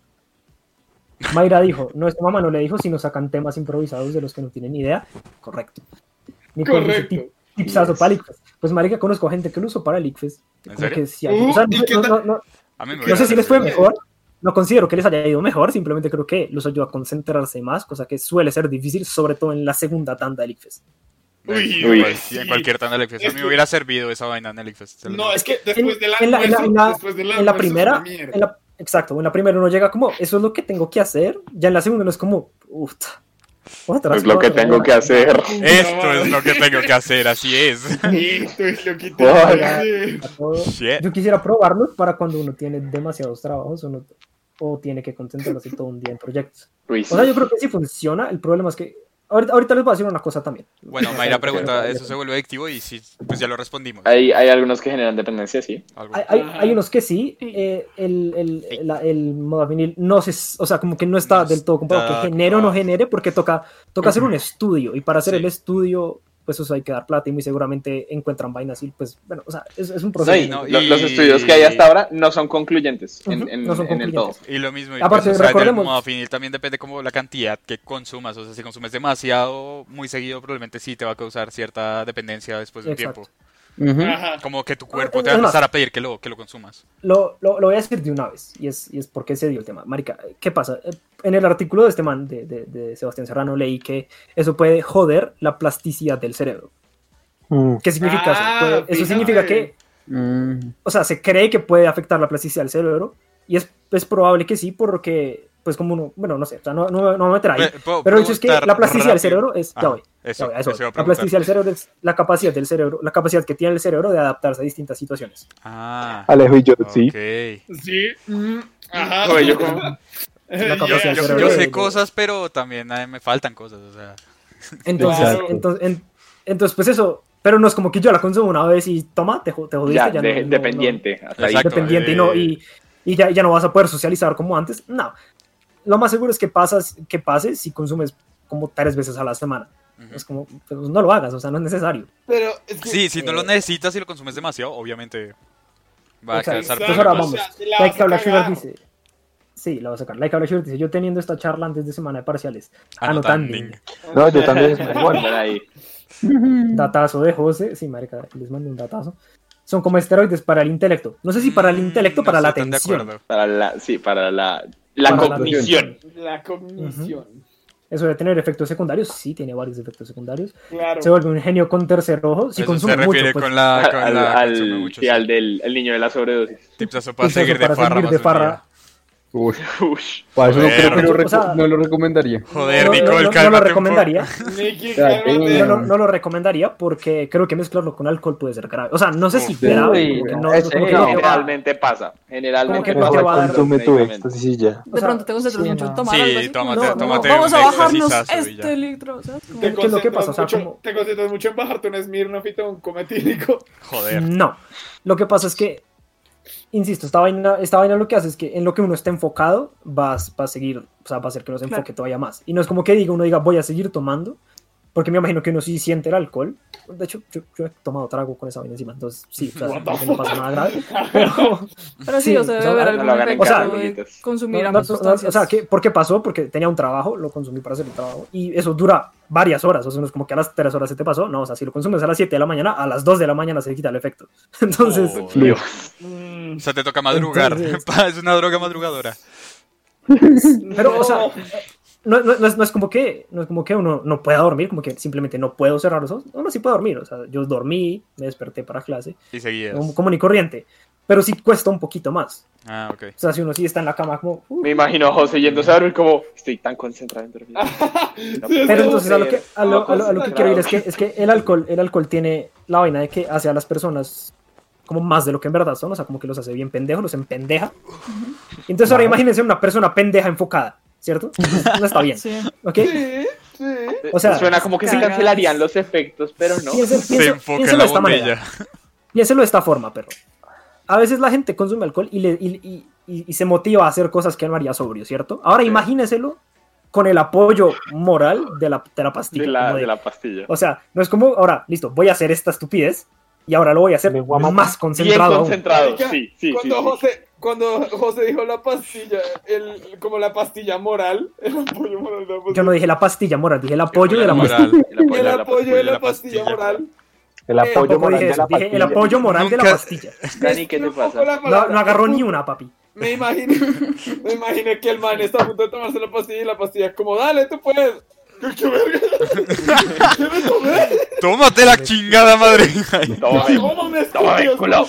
Speaker 4: Mayra dijo, no es tu mamá, no le dijo, sino sacan temas improvisados de los que no tienen ni idea. Correcto. Dice,
Speaker 7: Correcto.
Speaker 4: "Tip- tipsazo para Lickfest. Pues marica, conozco gente que lo usó para Lickfest.
Speaker 7: Uh,
Speaker 4: o sea,
Speaker 7: ¿y
Speaker 4: no, sé si les fue mejor, no considero que les haya ido mejor, simplemente creo que los ayudó a concentrarse más, cosa que suele ser difícil, sobre todo en la segunda tanda de Lickfest.
Speaker 7: Uy,
Speaker 2: Uy,
Speaker 7: uy,
Speaker 2: sí, en cualquier tanda de Elixfest. A mí me
Speaker 7: que-
Speaker 2: hubiera servido esa vaina en lo
Speaker 7: No, es que después del
Speaker 4: en la- en la- en la-
Speaker 7: del
Speaker 4: En primera, en la- exacto, en la primera uno llega como, eso es lo que tengo que hacer, ya en la segunda no es como, uff,
Speaker 3: Es lo que tengo que hacer.
Speaker 2: Esto es lo que tengo que hacer, así es.
Speaker 7: Esto es lo que tengo que hacer.
Speaker 2: Shit.
Speaker 4: Yo quisiera probarlo para cuando uno tiene demasiados trabajos o, tiene que concentrarse todo un día en proyectos.
Speaker 3: Uy,
Speaker 4: O sea, yo creo que sí funciona, el problema es que, ahorita, ahorita les voy a decir una cosa también.
Speaker 2: Bueno, Mayra pregunta, ¿eso se vuelve adictivo? Y sí, pues ya lo respondimos.
Speaker 3: Hay, hay algunos que generan dependencia, sí.
Speaker 4: Hay, hay, unos que sí, eh, el, el, la- el modafinil no se, o sea, como que no está
Speaker 2: No
Speaker 4: del todo comprobado que genere o no genere, porque toca, toca hacer un estudio, y para hacer
Speaker 2: Sí.
Speaker 4: el estudio, pues eso hay que dar plata, y muy seguramente encuentran vainas, y pues, bueno, o sea, es, es un proceso.
Speaker 2: no, y-
Speaker 3: Los estudios que hay hasta ahora no son concluyentes en,
Speaker 4: no son
Speaker 3: en el todo.
Speaker 4: concluyentes.
Speaker 2: Y lo mismo, y
Speaker 4: Aparte,
Speaker 2: pues, o sea,
Speaker 4: recordemos-
Speaker 2: modafinil también depende como la cantidad que consumas. O sea, si consumes demasiado, muy seguido, probablemente sí te va a causar cierta dependencia después de un
Speaker 4: Exacto.
Speaker 2: tiempo. Como que tu cuerpo
Speaker 4: es
Speaker 2: te va a empezar a pedir que lo, que lo consumas.
Speaker 4: Lo, lo, lo voy a decir de una vez, y es, y es porque se dio el tema. Marica, ¿qué pasa? Eh, En el artículo de este man, de, de, de Sebastián Serrano, leí que eso puede joder la plasticidad del cerebro.
Speaker 5: Mm.
Speaker 4: ¿Qué significa
Speaker 7: Ah,
Speaker 4: eso? Puede- eso significa que,
Speaker 1: Mm.
Speaker 4: o sea, se cree que puede afectar la plasticidad del cerebro, y es, es probable que sí, porque, pues como uno, bueno, no sé, o sea, no, no, no me meter ahí. Pero el hecho es que la plasticidad del cerebro es,
Speaker 2: Ah,
Speaker 4: ya voy,
Speaker 2: eso,
Speaker 4: a eso
Speaker 2: eso a
Speaker 4: del cerebro es la capacidad del cerebro, la capacidad que tiene el cerebro de adaptarse a distintas situaciones.
Speaker 2: Ah,
Speaker 5: Alejo y yo, sí.
Speaker 2: ok.
Speaker 7: Sí. mm, Ajá.
Speaker 3: Oye, yo como-
Speaker 2: Yo, yo
Speaker 4: de-
Speaker 2: sé
Speaker 4: de-
Speaker 2: cosas, pero también eh, me faltan cosas. O sea,
Speaker 4: Entonces,
Speaker 7: Claro.
Speaker 4: entonces, en- entonces, pues eso, pero no es como que yo la consumo una vez y toma, te, te jodiste.
Speaker 3: Ya,
Speaker 4: ya
Speaker 3: de-
Speaker 4: no- no-
Speaker 3: dependiente. hasta ahí.
Speaker 4: no-
Speaker 2: Exacto.
Speaker 4: dependiente y,
Speaker 2: eh.
Speaker 4: no, y, y ya, ya no vas a poder socializar como antes. No. Lo más seguro es que, pasas, que pase si consumes como tres veces a la semana. Es como, pues no lo hagas, o sea, no es necesario.
Speaker 7: Pero es que.
Speaker 2: Sí, si no lo
Speaker 4: eh,
Speaker 2: necesitas y lo consumes demasiado, obviamente va a
Speaker 4: Exacto.
Speaker 2: causar
Speaker 4: Entonces ahora vamos.
Speaker 7: O sea, te la
Speaker 4: Like
Speaker 7: a
Speaker 4: Black dice. Sí, la vas a sacar. Like Black dice, yo teniendo esta charla antes de semana de parciales.
Speaker 2: anotando.
Speaker 5: No, yo también.
Speaker 3: Bueno, ahí.
Speaker 4: Datazo de José. Sí, marica, les mando un datazo. Son como esteroides para el intelecto. No sé si para el
Speaker 2: Mm,
Speaker 4: intelecto o
Speaker 2: no
Speaker 4: para la atención.
Speaker 2: acuerdo.
Speaker 3: Para la, sí, para la, la
Speaker 4: Para la
Speaker 3: cognición.
Speaker 7: La cognición.
Speaker 4: Eso de tener efectos secundarios, sí, tiene varios efectos secundarios.
Speaker 7: Claro.
Speaker 4: Se vuelve un genio con tercer ojo. Si
Speaker 2: Eso
Speaker 4: consume
Speaker 2: se
Speaker 4: mucho,
Speaker 2: refiere
Speaker 4: pues,
Speaker 2: con la, con
Speaker 3: Al,
Speaker 2: la
Speaker 3: al-
Speaker 2: mucho,
Speaker 3: sí,
Speaker 2: sí.
Speaker 3: al del el niño de la sobredosis.
Speaker 2: Para
Speaker 4: Tipsazo
Speaker 2: seguir de
Speaker 4: para
Speaker 2: farra
Speaker 4: seguir de farra.
Speaker 1: Uy, para eso no, creo que lo reco-
Speaker 4: O sea-
Speaker 1: no lo recomendaría.
Speaker 2: Joder,
Speaker 4: no, no,
Speaker 2: Nicole,
Speaker 4: no, no lo recomendaría.
Speaker 1: Eh,
Speaker 4: No, lo recomendaría porque creo que mezclarlo con alcohol puede ser grave. O sea, no sé si
Speaker 2: Uf.
Speaker 4: grave. Te va-
Speaker 3: Generalmente pasa. Generalmente
Speaker 4: Como que no te
Speaker 3: pasa.
Speaker 4: va a dar-
Speaker 5: Consume tu éxtasis y ya.
Speaker 6: De pronto te concentras
Speaker 4: sí,
Speaker 6: mucho tomar
Speaker 2: Sí,
Speaker 6: algo así.
Speaker 2: tómate-
Speaker 6: vamos a bajarnos este litro.
Speaker 4: ¿Qué es lo que
Speaker 7: concentras
Speaker 4: pasa?
Speaker 7: Te concentras mucho en bajarte un Smirnoff y un cometílico.
Speaker 2: Joder.
Speaker 4: No. Lo que pasa es que insisto, esta vaina, esta vaina lo que hace es que en lo que uno está enfocado, vas, va a seguir, o sea, va a hacer que uno se
Speaker 6: Claro.
Speaker 4: enfoque todavía más. Y no es como que diga, uno diga, voy a seguir tomando, porque me imagino que uno sí siente el alcohol. De hecho, yo, yo he tomado trago con esa vaina encima, entonces sí, o sea, no pasa nada grave. Pero,
Speaker 6: Pero sí,
Speaker 4: Sí,
Speaker 6: o sea,
Speaker 4: o
Speaker 6: debe
Speaker 4: sea,
Speaker 6: haber
Speaker 4: no
Speaker 6: algún de
Speaker 3: amiguitos.
Speaker 6: consumir
Speaker 4: No,
Speaker 6: ambas
Speaker 4: no, no, o sea, ¿qué, ¿por qué pasó? Porque tenía un trabajo, lo consumí para hacer el trabajo, y eso dura varias horas, o sea, no es como que a las 3 horas se te pasó, no, o sea, si lo consumes a las 7 de la mañana, a las 2 de la mañana se le quita el efecto. Entonces,
Speaker 2: Oh,
Speaker 3: Dios.
Speaker 4: mm,
Speaker 2: O sea, te toca madrugar.
Speaker 4: Entonces-
Speaker 2: es una droga madrugadora.
Speaker 4: pero, o sea, no, no- no es, no es como que, no es como que uno no pueda dormir, como que simplemente no puedo cerrar los ojos, uno sí puede dormir, o sea, yo dormí, me desperté para clase,
Speaker 2: Y seguías.
Speaker 4: como, común y corriente, pero sí cuesta un poquito más,
Speaker 2: Ah, ok.
Speaker 4: o sea, si uno sí está en la cama como... uh,
Speaker 3: Me imagino a José yéndose a dormir como estoy tan concentrado en dormir.
Speaker 7: Sí,
Speaker 4: Pero entonces a lo que, a lo, a lo- a lo que quiero ir es que, es que el alcohol, el alcohol tiene la vaina de que hace a las personas como más de lo que en verdad son, o sea, como que los hace bien pendejos, los empendeja. Entonces ahora imagínense una persona pendeja enfocada, ¿cierto? No está bien,
Speaker 6: Sí.
Speaker 4: ¿ok?
Speaker 7: Sí, sí.
Speaker 4: O sea,
Speaker 3: Suena como que se
Speaker 6: cagadas.
Speaker 3: cancelarían los efectos, pero no.
Speaker 4: Piensen-
Speaker 2: Se
Speaker 4: piensen-
Speaker 2: enfoca en
Speaker 4: piénselo
Speaker 2: la
Speaker 4: de esta manera. Piénselo de esta forma, perro. A veces la gente consume alcohol y, le, y, y- y- y se motiva a hacer cosas que no haría sobrio, ¿cierto? Ahora imagínenselo con el apoyo moral de la, de la pastilla.
Speaker 3: De la,
Speaker 4: de-
Speaker 3: de la pastilla.
Speaker 4: O sea, no es como, ahora, listo, voy a hacer esta estupidez y ahora lo voy a hacer más
Speaker 3: Bien
Speaker 4: concentrado. aún.
Speaker 3: concentrado, sí, sí.
Speaker 7: cuando
Speaker 3: sí.
Speaker 7: José, cuando José dijo la pastilla, el, como la pastilla moral, el apoyo moral de la pastilla.
Speaker 4: Yo no dije la pastilla moral, dije el apoyo de la pastilla.
Speaker 2: moral.
Speaker 3: El apoyo
Speaker 7: el
Speaker 3: de la
Speaker 7: apoyo de la
Speaker 2: pastilla.
Speaker 7: pastilla moral.
Speaker 5: El apoyo moral
Speaker 4: dije
Speaker 5: de
Speaker 4: el
Speaker 5: pastilla.
Speaker 4: apoyo moral de la pastilla.
Speaker 3: Dani, ¿qué te pasa?
Speaker 4: No, agarró ni una, papi.
Speaker 7: Me imaginé, me imaginé que el man está a punto de tomarse la pastilla y la pastilla es como, dale, tú puedes. ¿Qué, qué verga? ¿Qué me tomé?
Speaker 2: Tómate la chingada madre.
Speaker 3: Tómame,
Speaker 7: Tómame,
Speaker 3: culo.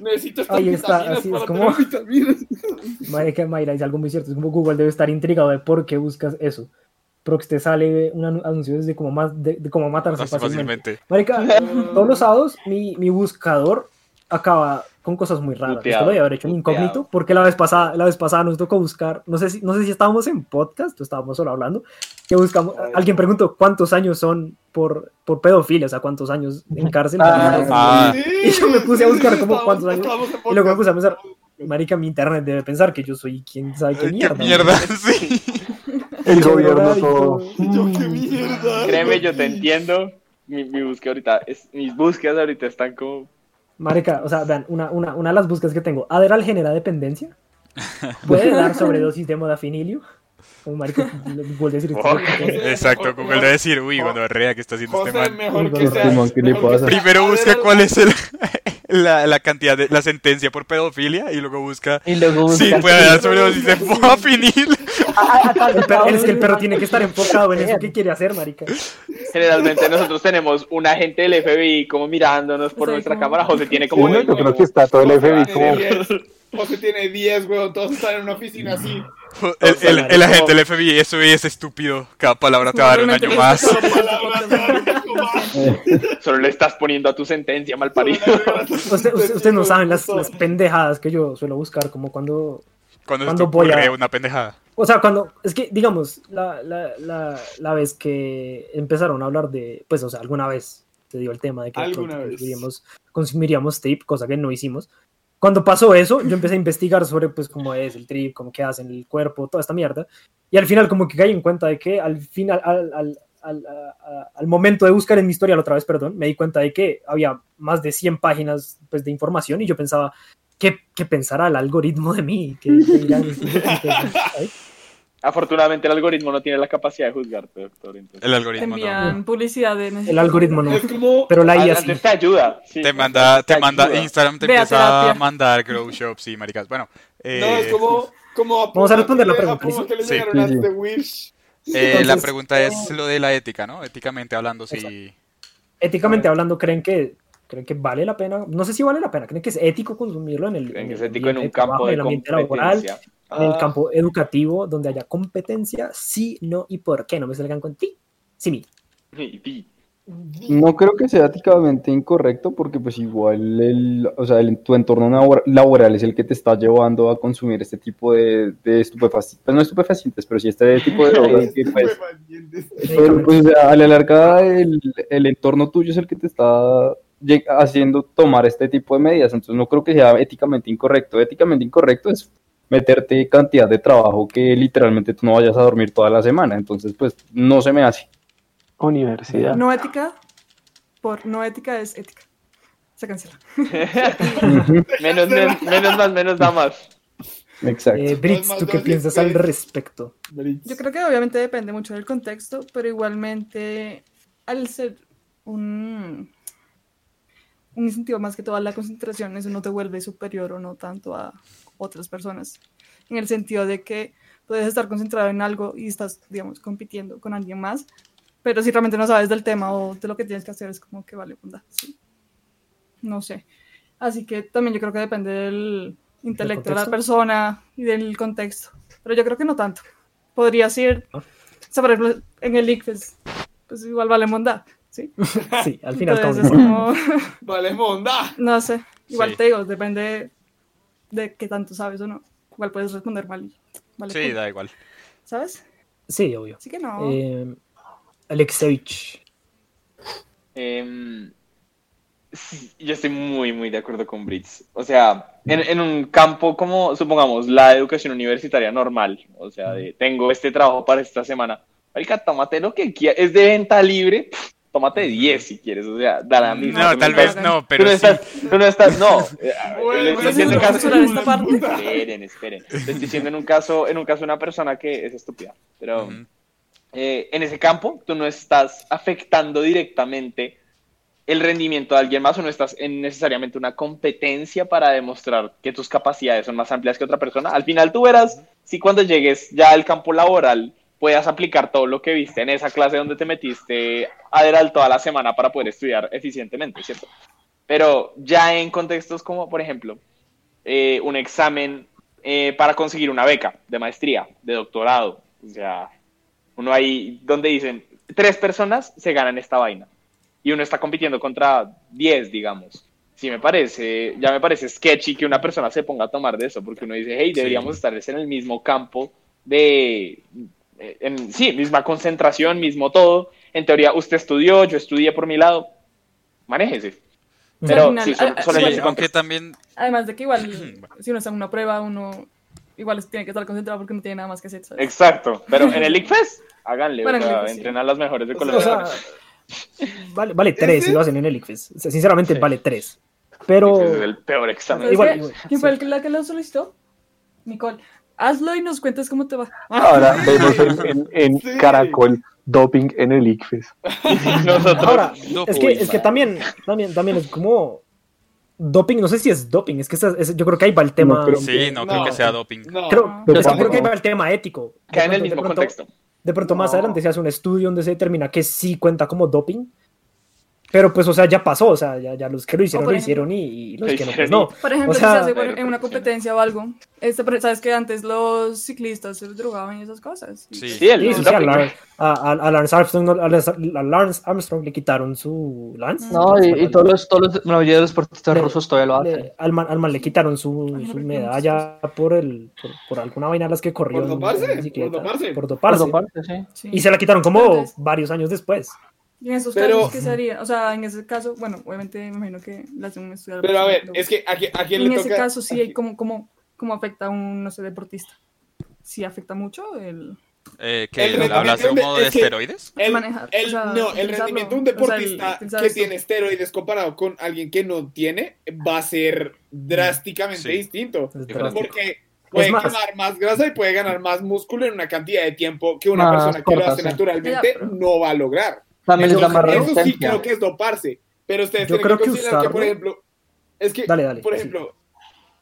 Speaker 7: Necesito estas
Speaker 4: Ahí está, así es como-. Marica, Mayra, es algo muy cierto. Es como Google debe estar intrigado de por qué buscas eso. Pero que te sale un anu- anuncio de cómo, más, de, de cómo matarse fácilmente.
Speaker 2: fácilmente.
Speaker 4: Marica, todos los sábados mi, mi buscador acaba con cosas muy raras.
Speaker 3: Muteado,
Speaker 4: Esto lo debe haber hecho en incógnito, porque la vez pasada, la vez pasada nos tocó buscar, no sé si, no sé si estábamos en podcast o estábamos solo hablando, que buscamos, alguien preguntó cuántos años son por, por pedofilia, o sea, cuántos años en cárcel.
Speaker 5: Ah,
Speaker 2: Ah.
Speaker 4: Y yo me puse a buscar como cuántos años. Y luego me puse a pensar, marica, mi internet debe pensar que yo soy quién sabe qué
Speaker 2: Qué
Speaker 4: mierda.
Speaker 2: mierda, sí.
Speaker 5: El gobierno todo.
Speaker 7: Yo, qué mierda.
Speaker 3: Créeme, yo te entiendo. Mi, mi búsqueda ahorita, es, mis búsquedas ahorita están como...
Speaker 4: Marica, o sea, vean, una, una, una de las búsquedas que tengo, ¿Adderall genera dependencia? ¿Puede dar sobredosis de modafinilio? Como marica, vuelve a decir.
Speaker 2: Exacto, Google debe decir, uy, cuando rea que está haciendo este man.
Speaker 7: mejor que
Speaker 4: Uy,
Speaker 7: sea.
Speaker 1: Simón, ¿qué le
Speaker 7: mejor que
Speaker 1: pasa?
Speaker 7: sea
Speaker 2: Primero busca cuál es el, la, la cantidad de la sentencia por pedofilia y luego busca
Speaker 8: Y luego
Speaker 2: si
Speaker 8: buscas-
Speaker 2: puede dar sobredosis de.
Speaker 4: El es que el perro tiene que estar enfocado en eso que quiere hacer, marica.
Speaker 3: Generalmente nosotros tenemos un agente del FBI como mirándonos por
Speaker 6: Sí,
Speaker 3: nuestra
Speaker 6: como-
Speaker 3: cámara. José tiene
Speaker 5: Sí,
Speaker 3: como...
Speaker 5: yo creo que está todo el FBI como...
Speaker 7: Tiene 10. José tiene 10, weón. Todos están en una oficina así.
Speaker 2: El, el, el agente del FBI, eso es estúpido. Cada palabra te va a dar un año más.
Speaker 3: Solo le estás poniendo a tu sentencia, mal parido.
Speaker 4: Usted- usted- Ustedes no saben las, las pendejadas que yo suelo buscar, como cuando
Speaker 2: Cuando
Speaker 4: ¿Cuándo voy a-
Speaker 2: una pendejada.
Speaker 4: O sea, cuando, es que, digamos, la, la, la, la vez que empezaron a hablar de, pues, o sea, alguna vez se dio el tema de que consumiríamos, consumiríamos tape, cosa que no hicimos. Cuando pasó eso, yo empecé a investigar sobre, pues, cómo es el trip, cómo qué hace en el cuerpo, toda esta mierda. Y al final, como que caí en cuenta de que al final, al, al, al, al momento de buscar en mi historial otra vez, perdón, me di cuenta de que había más de 100 páginas, pues, de información y yo pensaba, ¿qué, qué pensará el algoritmo de mí? ¿Qué, qué dirán?
Speaker 3: Afortunadamente el algoritmo no tiene la capacidad de juzgarte, doctor. entonces-
Speaker 2: El
Speaker 6: Te
Speaker 2: algoritmo no.
Speaker 6: envían publicidad de
Speaker 4: El algoritmo no.
Speaker 7: Es como.
Speaker 4: Pero la IA sí.
Speaker 3: Te ayuda. sí.
Speaker 2: Te manda, te
Speaker 3: Te
Speaker 2: manda,
Speaker 3: ayuda.
Speaker 2: Instagram te
Speaker 6: Ve a
Speaker 2: empieza a
Speaker 6: terapia.
Speaker 2: mandar grow shops y maricas. Bueno, eh,
Speaker 7: No, es como. como
Speaker 4: Vamos a responder la pregunta,
Speaker 2: Sí.
Speaker 7: llegaron
Speaker 1: Sí,
Speaker 7: a
Speaker 1: sí.
Speaker 7: The Wish.
Speaker 2: eh, la
Speaker 4: entonces,
Speaker 2: pregunta es lo de la ética, ¿no? Éticamente hablando, si...
Speaker 4: Éticamente hablando, ¿creen que, ¿creen que vale la pena? No sé si vale la pena. ¿Creen que es ético consumirlo en el,
Speaker 3: Creen
Speaker 4: en
Speaker 3: que
Speaker 4: el
Speaker 3: es ético en
Speaker 4: ambiente
Speaker 3: un campo de
Speaker 4: ambiente laboral,
Speaker 3: competencia.
Speaker 4: En el
Speaker 7: Ah.
Speaker 4: campo educativo, donde haya competencia? Sí, no y por qué. No me salgan con ti. Sí,
Speaker 3: y-
Speaker 1: No creo que sea éticamente incorrecto porque pues igual el, o sea, el- tu entorno labor- laboral es el que te está llevando a consumir este tipo de, de estupefacientes, pues no estupefacientes, pero sí este tipo de drogas que pues, pero, pues, o sea, a la larga el, el entorno tuyo es el que te está haciendo tomar este tipo de medidas. Entonces no creo que sea éticamente incorrecto. Éticamente incorrecto es meterte cantidad de trabajo que literalmente tú no vayas a dormir toda la semana. Entonces, pues no se me hace.
Speaker 5: Universidad.
Speaker 6: No ética, por no ética es ética. Se cancela.
Speaker 3: Menos, men- menos más, menos da más.
Speaker 1: Exacto.
Speaker 4: Eh, Brits, ¿tú qué piensas al respecto?
Speaker 6: Yo creo que obviamente depende mucho del contexto, pero igualmente al ser un, un incentivo más que todo a la concentración, eso no te vuelve superior o no tanto a otras personas. En el sentido de que puedes estar concentrado en algo y estás, digamos, compitiendo con alguien más, pero si realmente no sabes del tema o de lo que tienes que hacer, es como que vale, onda, sí. No sé. Así que también yo creo que depende del intelecto de la persona y del contexto. Pero yo creo que no tanto. Podría ser,
Speaker 4: Ah.
Speaker 6: o sea, por ejemplo, en el ICFES, pues igual vale monda, ¿sí?
Speaker 4: Sí, al final
Speaker 6: Entonces es
Speaker 4: como-
Speaker 6: como,
Speaker 7: Vale, monda.
Speaker 6: no sé, igual
Speaker 2: Sí.
Speaker 6: te digo, depende de qué tanto sabes o no. Igual puedes responder mal vale,
Speaker 2: Sí,
Speaker 6: cool,
Speaker 2: da igual.
Speaker 6: ¿sabes?
Speaker 4: Sí, obvio.
Speaker 6: Así que no.
Speaker 4: Eh, Alexevich.
Speaker 3: Em, sí, yo estoy muy, muy de acuerdo con Brits. O sea, en, en un campo como, supongamos, la educación universitaria normal, o sea, de tengo este trabajo para esta semana, marica, tómate lo que quieras, es de venta libre, pff, tómate 10 si quieres, o sea, da la misma.
Speaker 2: No,
Speaker 3: Tú
Speaker 2: tal
Speaker 3: estás-
Speaker 2: vez no,
Speaker 3: Tú
Speaker 2: pero
Speaker 3: no
Speaker 2: sí.
Speaker 3: estás, tú no estás, no. eh,
Speaker 7: Bueno,
Speaker 3: estoy diciendo en caso-
Speaker 6: esta parte.
Speaker 3: Esperen, esperen. Estoy diciendo en un caso, en un caso una persona que es estúpida, pero
Speaker 2: Ujú.
Speaker 3: eh, en ese campo tú no estás afectando directamente el rendimiento de alguien más o no estás en necesariamente una competencia para demostrar que tus capacidades son más amplias que otra persona. Al final tú verás si cuando llegues ya al campo laboral puedas aplicar todo lo que viste en esa clase donde te metiste a toda la semana para poder estudiar eficientemente, ¿cierto? Pero ya en contextos como, por ejemplo, eh, un examen eh, para conseguir una beca de maestría, de doctorado, o sea, uno ahí donde dicen, tres personas se ganan esta vaina y uno está compitiendo contra 10, digamos. Sí me parece, ya me parece sketchy que una persona se ponga a tomar de eso, porque uno dice, hey, deberíamos estar en el mismo campo de, en, sí, misma concentración, mismo todo. En teoría, usted estudió, yo estudié por mi lado, manéjese. Pero
Speaker 6: final,
Speaker 3: sí, solo, en ese
Speaker 2: aunque también
Speaker 6: Además de que igual, si uno está en una prueba, uno igual tiene que estar concentrado porque no tiene nada más que hacer, ¿sabes?
Speaker 3: Exacto, pero en el ICFES, háganle,
Speaker 6: Bueno,
Speaker 3: o sea,
Speaker 6: sí.
Speaker 3: entrenan las mejores de
Speaker 7: O
Speaker 3: Colombia.
Speaker 4: sea, vale, vale tres si lo hacen en el ICFES. O sea, sinceramente,
Speaker 3: Sí.
Speaker 4: vale tres. Pero.
Speaker 3: Es el peor examen.
Speaker 6: ¿Sabes
Speaker 4: Igual- igual,
Speaker 6: ¿Quién fue el que, la que lo solicitó? Nicole. Hazlo y nos cuentas cómo te va.
Speaker 5: Ahora vemos en, en- en
Speaker 7: Sí.
Speaker 5: Caracol doping en el ICFES.
Speaker 3: Nosotros,
Speaker 4: Ahora,
Speaker 2: No,
Speaker 4: es que, es que también, también, también es como doping, no sé si es doping, es que esa- esa- yo creo que ahí va el tema.
Speaker 5: creo
Speaker 2: Sí, no, creo
Speaker 7: No.
Speaker 2: que sea doping.
Speaker 7: No.
Speaker 4: creo,
Speaker 6: No.
Speaker 4: pero es que
Speaker 5: No.
Speaker 4: creo que ahí va el tema ético. De
Speaker 3: cae en el
Speaker 4: pronto- de
Speaker 3: mismo
Speaker 4: pronto-
Speaker 3: contexto.
Speaker 4: De pronto más
Speaker 7: No.
Speaker 4: adelante se hace un estudio donde se determina que sí cuenta como doping. Pero pues, o sea, ya pasó, o sea, ya, ya los que lo hicieron
Speaker 6: por
Speaker 4: lo
Speaker 6: ejemplo.
Speaker 4: hicieron y, y los
Speaker 3: Lo
Speaker 4: que no, pues no.
Speaker 6: Por ejemplo,
Speaker 4: O
Speaker 6: si
Speaker 4: sea-
Speaker 6: se hace por- en una
Speaker 3: pues,
Speaker 6: competencia o algo. Este, sabes que antes los ciclistas se drogaban y esas cosas.
Speaker 2: Sí.
Speaker 3: Sí, el,
Speaker 4: Sí,
Speaker 3: el
Speaker 4: sí, sí, a, a- a- Lawrence Armstrong, a a Lawrence Armstrong le quitaron su lance.
Speaker 8: No, y, y todos los, todos los, mayoría de los deportistas
Speaker 4: Le-
Speaker 8: rusos todavía lo hacen.
Speaker 4: Le- al, man, al man le quitaron su, su
Speaker 6: ¿por
Speaker 4: medalla por el por, por alguna vaina de las que corrió
Speaker 7: ¿Por doparse?
Speaker 4: en bicicleta.
Speaker 7: ¿Por doparse?
Speaker 4: Por
Speaker 8: Por
Speaker 4: doparse.
Speaker 8: sí.
Speaker 6: Sí.
Speaker 4: Y se la quitaron como
Speaker 6: Entonces-
Speaker 4: varios años después.
Speaker 6: Y en esos
Speaker 7: Pero-
Speaker 6: casos, ¿qué se haría? O sea, en ese caso, bueno, obviamente me imagino que le hacen un estudio. al
Speaker 7: Pero a ver, es que a, a quién
Speaker 6: En
Speaker 7: le
Speaker 6: ese
Speaker 7: toca.
Speaker 6: caso, sí, hay como, como, como afecta a un, no sé, deportista. Sí afecta mucho el...
Speaker 2: Eh,
Speaker 7: El
Speaker 2: ¿qué?
Speaker 7: rendimiento
Speaker 2: ¿Hablas de un modo de
Speaker 7: es que-
Speaker 2: esteroides?
Speaker 7: El,
Speaker 6: manejar,
Speaker 7: el-
Speaker 6: o sea,
Speaker 7: no, el rendimiento de un
Speaker 6: O sea, el
Speaker 7: deportista que tiene esteroides comparado con alguien que no tiene va a ser drásticamente
Speaker 2: Sí.
Speaker 7: distinto. Porque puede
Speaker 4: más-
Speaker 7: quemar más grasa y puede ganar más músculo en una cantidad de tiempo que una persona que lo hace
Speaker 8: sí.
Speaker 7: naturalmente
Speaker 6: Ya, pero-
Speaker 7: no va a lograr.
Speaker 8: También les da más
Speaker 7: eso sí creo que es doparse. Pero ustedes
Speaker 4: Yo
Speaker 7: tienen
Speaker 4: creo
Speaker 7: que
Speaker 4: que
Speaker 7: considerar que, por ejemplo, es que,
Speaker 4: Dale, dale,
Speaker 7: por
Speaker 4: sí.
Speaker 7: ejemplo,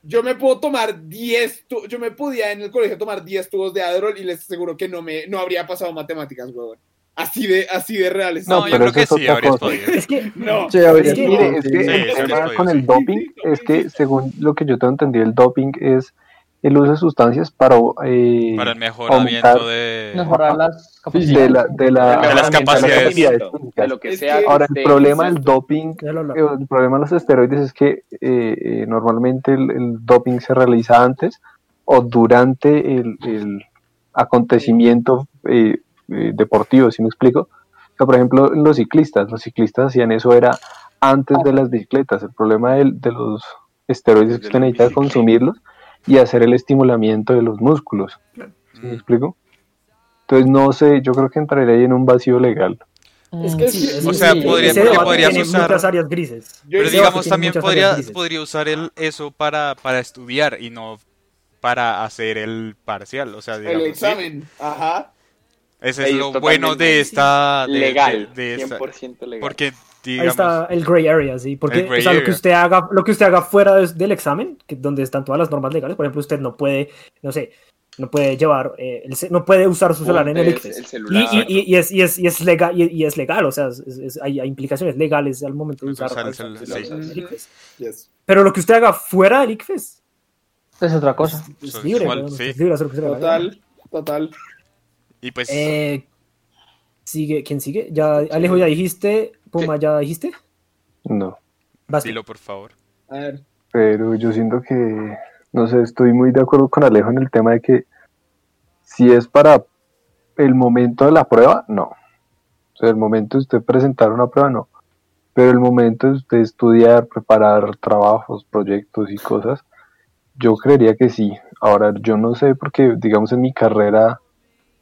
Speaker 7: yo me puedo tomar 10, tu- yo me podía en el colegio tomar 10 tubos de Adderall y les aseguro que no me no habría pasado matemáticas, huevón. Así de, así de reales.
Speaker 2: No,
Speaker 5: No,
Speaker 2: yo
Speaker 5: pero
Speaker 2: creo que sí, habrías podido.
Speaker 4: Es que
Speaker 7: No.
Speaker 1: Sí, habría
Speaker 4: Es que-
Speaker 1: sido-
Speaker 5: Mire, es que
Speaker 2: Sí,
Speaker 5: el
Speaker 2: sí,
Speaker 5: tema
Speaker 2: sí,
Speaker 5: con el doping es que, según lo que yo tengo entendido, el doping es el uso de sustancias para, eh,
Speaker 2: Para el mejoramiento
Speaker 5: aumentar
Speaker 2: de...
Speaker 8: Mejorar las
Speaker 5: de,
Speaker 8: capacidades.
Speaker 5: la, de, la-
Speaker 3: De
Speaker 2: las capacidades.
Speaker 3: de lo que sea.
Speaker 5: Ahora, el problema del doping. El problema de los esteroides es que eh, eh, normalmente el, el doping se realiza antes o durante el, el acontecimiento eh, eh, deportivo, si me explico? O sea, por ejemplo, los ciclistas, los ciclistas hacían eso era antes de las bicicletas. El problema del- de, los esteroides es que usted necesita consumirlos y hacer el estimulamiento de los músculos. ¿Sí ¿Me explico? Entonces, no sé, yo creo que entraría ahí en un vacío legal.
Speaker 7: Es que
Speaker 4: Sí,
Speaker 7: sí,
Speaker 2: o sea,
Speaker 4: ese
Speaker 2: podría- podrías usar-
Speaker 4: muchas áreas grises.
Speaker 2: Pero digamos, también podría, podría usar el, eso para, para estudiar y no para hacer el parcial. O sea,
Speaker 7: el
Speaker 2: digamos, ¿sí?
Speaker 7: examen. Ajá.
Speaker 2: Ese es
Speaker 3: Ey,
Speaker 2: lo bueno de esta... de-
Speaker 3: legal,
Speaker 2: de- de esta-
Speaker 3: 100% legal.
Speaker 2: porque,
Speaker 4: Ahí está el gray area, sí, porque o sea, lo que usted haga, lo que usted haga fuera de- del examen, que, donde están todas las normas legales, por ejemplo, usted no puede, no sé, no puede llevar, eh, el no puede usar su celular en el
Speaker 3: el
Speaker 4: Y,
Speaker 3: celular.
Speaker 4: y- y- y es, y, es, y, es legal, y, y es legal, o sea, es- es- hay, hay implicaciones legales al momento de usar,
Speaker 2: Usar el sí.
Speaker 4: celular en el ICFES.
Speaker 7: Yes.
Speaker 4: Pero lo que usted haga fuera del ICFES
Speaker 8: Es otra cosa.
Speaker 4: es libre,
Speaker 2: igual, sí.
Speaker 4: es libre hacer lo que.
Speaker 7: Total, total.
Speaker 2: Y pues...
Speaker 4: Eh, sigue, ¿quién sigue? Ya, Alejo, ya dijiste, Puma, ya dijiste.
Speaker 5: No.
Speaker 4: Basta.
Speaker 2: Dilo, por favor.
Speaker 7: A ver.
Speaker 5: Pero yo siento que, no sé, estoy muy de acuerdo con Alejo en el tema de que si es para el momento de la prueba, no. O sea, el momento de usted presentar una prueba, no. Pero el momento de usted estudiar, preparar trabajos, proyectos y cosas, yo creería que sí. Ahora, yo no sé porque, digamos, en mi carrera,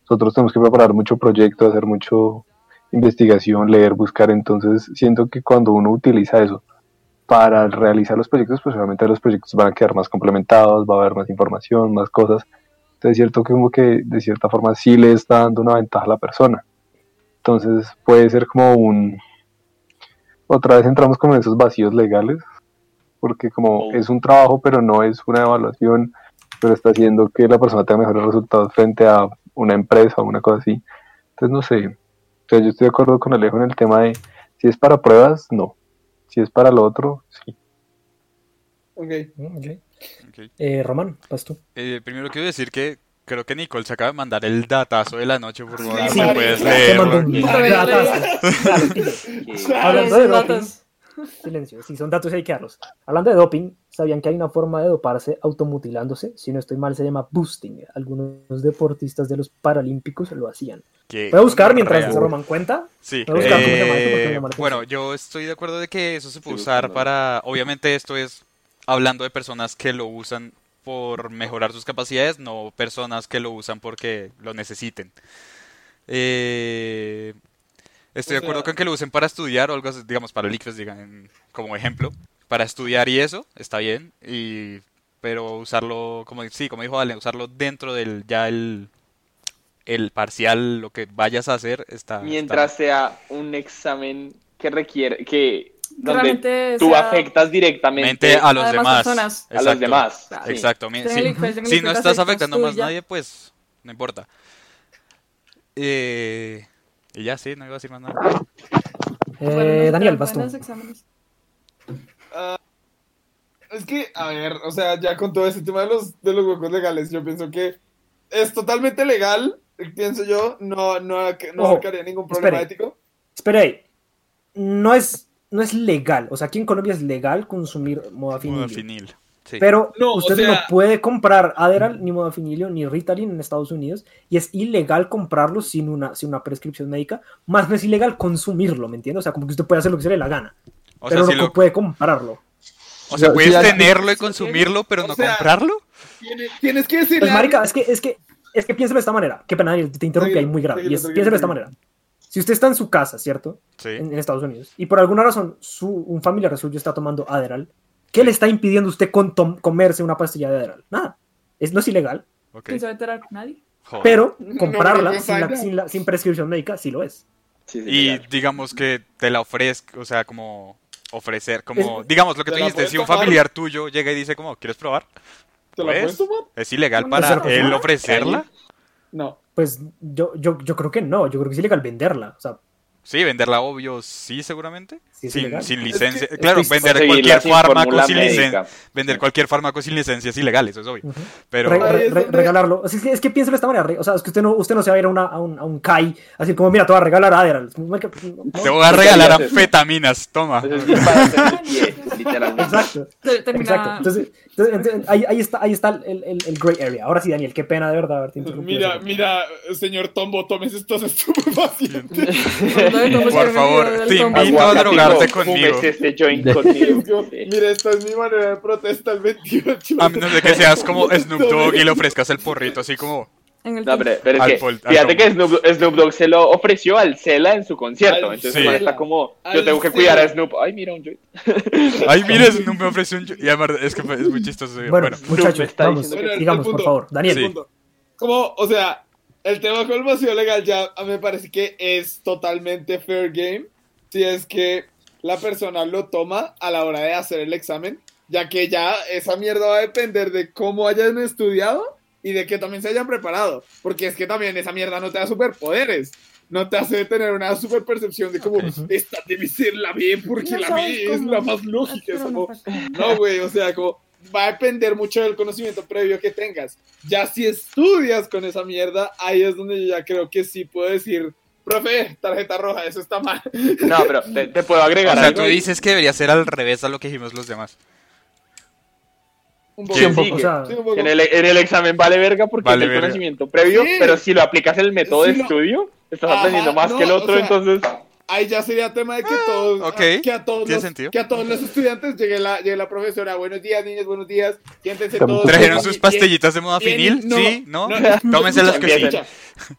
Speaker 5: nosotros tenemos que preparar mucho proyecto, hacer mucho investigación, leer, buscar. Entonces, siento que cuando uno utiliza eso para realizar los proyectos, pues obviamente los proyectos van a quedar más complementados, va a haber más información, más cosas. Entonces es cierto que como que de cierta forma sí le está dando una ventaja a la persona. Entonces puede ser como un... Otra vez entramos como en esos vacíos legales, porque como es un trabajo, pero no es una evaluación, pero está haciendo que la persona tenga mejores resultados frente a una empresa o una cosa así. Entonces no sé. O sea, yo estoy de acuerdo con Alejo en el tema de si es para pruebas, no. Si es para lo otro, sí.
Speaker 7: Ok.
Speaker 4: Mm, ok.
Speaker 2: Ok.
Speaker 4: Eh, Román, vas tú.
Speaker 2: Eh, primero quiero decir que creo que Nicole se acaba de mandar el datazo de la noche, por favor.
Speaker 7: Sí,
Speaker 2: ¿me
Speaker 7: sí.
Speaker 2: puedes leer?
Speaker 4: Hablando de
Speaker 6: datos.
Speaker 4: Silencio, si son datos hay que darlos. Hablando de doping, ¿sabían que hay una forma de doparse automutilándose? Si no estoy mal, se llama boosting. Algunos deportistas de los paralímpicos lo hacían. Voy a buscar mientras se Roman cuenta.
Speaker 2: Sí,
Speaker 4: Voy a buscar cómo se llama esto porque
Speaker 2: eh, bueno, yo estoy de acuerdo de que eso se puede usar para, obviamente esto es hablando de personas que lo usan por mejorar sus capacidades, no personas que lo usan porque lo necesiten. Eh, estoy
Speaker 7: O
Speaker 2: de acuerdo
Speaker 7: sea-
Speaker 2: con que lo usen para estudiar o algo así, digamos, para el ICFES, digan, como ejemplo, para estudiar y eso, está bien, y, pero usarlo, como, sí, como dijo Ale, usarlo dentro del, ya el, el parcial, lo que vayas a hacer, está...
Speaker 3: Mientras
Speaker 2: está-
Speaker 3: sea un examen que requiere, que donde tú
Speaker 6: sea-
Speaker 3: afectas directamente
Speaker 2: mente a los
Speaker 6: a demás
Speaker 3: a los
Speaker 2: Exacto.
Speaker 3: demás. Sí.
Speaker 2: Exacto.
Speaker 6: Sí,
Speaker 2: Si, si no estás afectando a más
Speaker 6: tuya.
Speaker 2: nadie, pues no importa. Eh, y ya, sí, no iba a decir más nada.
Speaker 4: Eh, Daniel, vas tú.
Speaker 6: exámenes.
Speaker 7: Es que, a ver, o sea, ya con todo ese tema de los, de los huecos legales, yo pienso que es totalmente legal, pienso yo, no, no, no
Speaker 4: Ojo,
Speaker 7: ningún problema
Speaker 4: espere.
Speaker 7: ético.
Speaker 4: Espera ahí. No es, no es legal. O sea, aquí en Colombia es legal consumir modafinilio.
Speaker 2: Modafinil. Sí.
Speaker 4: Pero
Speaker 7: No, o
Speaker 4: usted
Speaker 7: sea-
Speaker 4: no puede comprar Adderall, ni modafinilio, ni Ritalin en Estados Unidos. Y es ilegal comprarlo sin una, sin una prescripción médica. Más no es ilegal consumirlo, ¿me entiende? O sea, como que usted puede hacer lo que se le la gana.
Speaker 2: o
Speaker 4: pero
Speaker 2: sea,
Speaker 4: no
Speaker 2: si lo-
Speaker 4: puede comprarlo.
Speaker 2: o sea,
Speaker 5: Sí,
Speaker 2: puedes tenerlo y consumirlo, pero
Speaker 7: O
Speaker 2: no
Speaker 7: sea,
Speaker 2: comprarlo.
Speaker 7: Tienes, tienes que decirle
Speaker 4: Pues, marica, es que, es que, es que piénselo de esta manera. Qué pena, Daniel, te interrumpí ahí muy grave. Y es,
Speaker 7: Tranquilo,
Speaker 4: piénselo de esta manera. Si usted está en su casa, ¿cierto?
Speaker 2: Sí.
Speaker 4: en, en Estados Unidos, y por alguna razón su, un familiar suyo está tomando Adderall, ¿qué le está impidiendo a usted con comerse una pastilla de Adderall? Nada. Es, no es ilegal,
Speaker 2: Ok.
Speaker 6: ¿Quién se va a enterar? Nadie.
Speaker 2: Joder.
Speaker 4: pero comprarla
Speaker 7: no,
Speaker 4: sin, la-
Speaker 7: no.
Speaker 4: sin la- sin prescripción médica sí lo es.
Speaker 3: Sí, sí,
Speaker 2: Y
Speaker 3: legal.
Speaker 2: digamos que te la ofrezca, o sea, como ofrecer, como,
Speaker 4: Es-
Speaker 2: digamos lo que
Speaker 7: ¿Te
Speaker 2: tú dijiste, si un familiar tuyo llega y dice como, ¿quieres probar?
Speaker 7: ¿Te la
Speaker 2: Pues,
Speaker 7: puedes tomar?
Speaker 2: ¿Es ilegal
Speaker 6: No,
Speaker 2: para él ofrecerla?
Speaker 7: No.
Speaker 4: Pues yo, yo, yo creo que no, yo creo que es ilegal venderla. O sea,
Speaker 2: Sí, venderla obvio, sí, seguramente.
Speaker 4: Sí,
Speaker 2: sin, sin
Speaker 7: Es
Speaker 2: licencia.
Speaker 7: que-
Speaker 2: claro,
Speaker 4: es que
Speaker 2: vender cualquier fármaco sin licencia. Vender cualquier fármaco sin licencia es ilegal, eso es obvio. Pero
Speaker 4: Re- re- re- regalarlo. O sea, es que, es que piénselo de esta manera. O sea, es que usted no, usted no se va a ir a, una- a un, a un CAI así como, mira, te voy a regalar Adderall. No,
Speaker 2: te voy a regalar anfetaminas, toma.
Speaker 3: Eso es para hacer el pie, literalmente.
Speaker 4: Exacto. Exacto. Entonces, ahí, ahí está, ahí está el, el, el gray area. Ahora sí, Daniel, qué pena de verdad haberte interrumpido.
Speaker 7: Mira, mira, señor Tombo, tomes estos estupefacientes.
Speaker 6: Pues,
Speaker 2: Por
Speaker 6: me
Speaker 2: favor, te invito a drogarte conmigo.
Speaker 3: este joint.
Speaker 7: Mira, esta es mi manera de protesta el 28.
Speaker 2: A menos de que seas como Snoop Dogg y le ofrezcas el porrito, así como.
Speaker 6: En el
Speaker 3: No, pero, pero es
Speaker 2: Al
Speaker 3: que,
Speaker 2: pol- al
Speaker 3: fíjate que Snoop, Snoop Dogg se lo ofreció al Cela en su concierto.
Speaker 7: Al
Speaker 3: Entonces
Speaker 2: Sí.
Speaker 3: está como, yo
Speaker 7: Al
Speaker 3: tengo que cuidar a Snoop. Ay, mira un joint.
Speaker 2: Ay, mira, Snoop me ofreció un. Y además, es que es muy chistoso.
Speaker 4: Bueno, muchachos, vamos, digamos, por favor. Daniel,
Speaker 2: Sí.
Speaker 7: Como, o sea, el tema con el vacío legal ya me parece que es totalmente fair game si es que la persona lo toma a la hora de hacer el examen, ya que ya esa mierda va a depender de cómo hayan estudiado y de que también se hayan preparado, porque es que también esa mierda no te da superpoderes. No te hace tener una super percepción de como, esta debe ser la B porque
Speaker 6: No
Speaker 7: la B es la más lógica. Como, no, güey, o sea, como va a depender mucho del conocimiento previo que tengas. Ya si estudias con esa mierda, ahí es donde yo ya creo que sí puedo decir, profe, tarjeta roja, eso está mal.
Speaker 3: No, pero te, te puedo
Speaker 2: o
Speaker 3: agregar
Speaker 2: sea,
Speaker 3: algo.
Speaker 2: tú dices que debería ser al revés a lo que dijimos los demás.
Speaker 7: Un
Speaker 3: Sí,
Speaker 4: un poco, o sea,
Speaker 7: sí, un poco.
Speaker 3: En el, en el examen vale verga porque
Speaker 2: Vale
Speaker 3: es el
Speaker 2: verga.
Speaker 3: conocimiento previo,
Speaker 7: Sí.
Speaker 3: pero si lo aplicas en el método de
Speaker 7: lo-
Speaker 3: estudio, estás
Speaker 7: Ajá,
Speaker 3: aprendiendo más
Speaker 7: no,
Speaker 3: que el
Speaker 7: o
Speaker 3: otro,
Speaker 7: sea,
Speaker 3: entonces...
Speaker 7: Ahí ya sería tema de que todos,
Speaker 2: ok,
Speaker 7: que a todos, los,
Speaker 2: sentido.
Speaker 7: que a todos los estudiantes llegue la, llegue la profesora. Buenos días, niños, buenos días. Siéntense todos.
Speaker 2: ¿Trajeron sus pastillitas de modafinil?
Speaker 7: No,
Speaker 2: ¿Sí? ¿No?
Speaker 7: no, escucha,
Speaker 2: Tómenselas que sí.
Speaker 7: Escucha,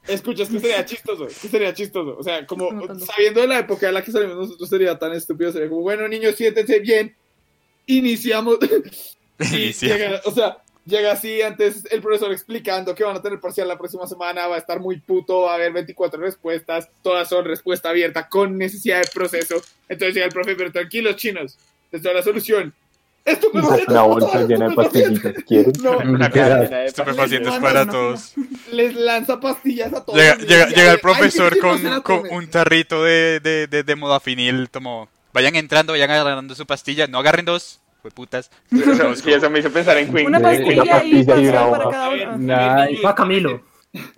Speaker 7: escucha, es que sería chistoso, es que sería chistoso. O sea, como sabiendo de la época en la que salimos nosotros sería tan estúpido, sería como, bueno, niños, siéntense bien. Iniciamos. y
Speaker 2: Inicia.
Speaker 7: llega, o sea, llega así antes el profesor explicando que van a tener parcial la próxima semana, va a estar muy puto, va a haber 24 respuestas, todas son respuesta abierta con necesidad de proceso. Entonces llega el profe, pero tranquilos, chinos, esta es la solución. Estupefacientes,
Speaker 5: Una bolsa llena de pastillitas, ¿quieren?
Speaker 7: No,
Speaker 3: Una
Speaker 2: Estupefacientes para todos.
Speaker 7: les lanza pastillas a todos.
Speaker 2: Llega, llega, llega el profesor con, con un tarrito de, de, de, de modafinil, como vayan entrando, vayan agarrando su pastilla, no agarren dos, putas.
Speaker 3: Eso, sí, eso me hizo pensar en Queen.
Speaker 6: Una pastilla, y
Speaker 5: una
Speaker 6: para cada uno.
Speaker 1: Nice.
Speaker 4: va Camilo.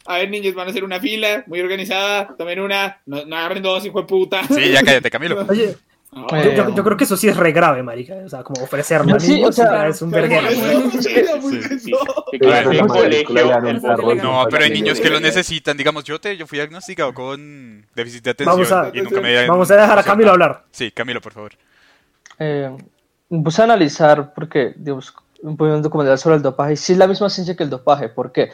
Speaker 7: A ver, niños, van a hacer una fila muy organizada. También una. No, no agarren dos, hijo de puta.
Speaker 2: Sí, ya cállate, Camilo.
Speaker 4: Oye,
Speaker 7: No,
Speaker 4: yo, yo- yo creo que eso sí es re grave, marica. O sea, como ofrecerlo a
Speaker 8: Sí, o sea,
Speaker 4: es un verguero.
Speaker 2: No, pero hay niños que lo necesitan. Digamos, yo te, yo fui diagnosticado con déficit de atención
Speaker 4: Vamos a-
Speaker 2: y nunca me
Speaker 4: Vamos a dejar a Camilo hablar.
Speaker 2: Sí, Camilo, por favor.
Speaker 8: Eh, puse a analizar porque, digamos, un documental sobre el dopaje. y Sí, es la misma ciencia que el dopaje. porque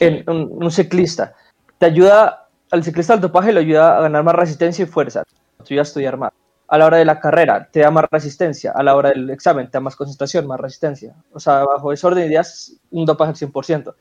Speaker 8: En, un, un ciclista te ayuda, al ciclista el dopaje le ayuda a ganar más resistencia y fuerza. Te ayuda a estudiar más. A la hora de la carrera te da más resistencia. A la hora del examen te da más concentración, más resistencia. O sea, bajo ese orden de ideas, un dopaje al 100%.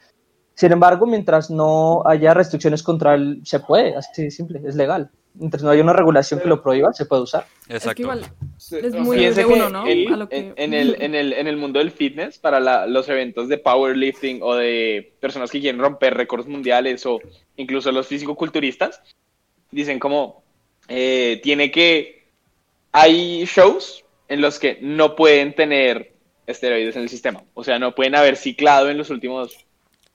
Speaker 8: Sin embargo, mientras no haya restricciones contra él, se puede, así de simple, es legal. Mientras no haya una regulación que lo prohíba, se puede usar.
Speaker 6: Es que
Speaker 2: Exacto.
Speaker 6: igual es
Speaker 7: o
Speaker 6: muy de
Speaker 3: Piense
Speaker 6: uno,
Speaker 3: que
Speaker 6: ¿no?
Speaker 3: el-
Speaker 6: A lo que-
Speaker 3: en, en el, en, el, en el mundo del fitness, para la- los eventos de powerlifting o de personas que quieren romper récords mundiales o incluso los fisicoculturistas, dicen como, eh, tiene que, hay shows en los que no pueden tener esteroides en el sistema, o sea, no pueden haber ciclado en los últimos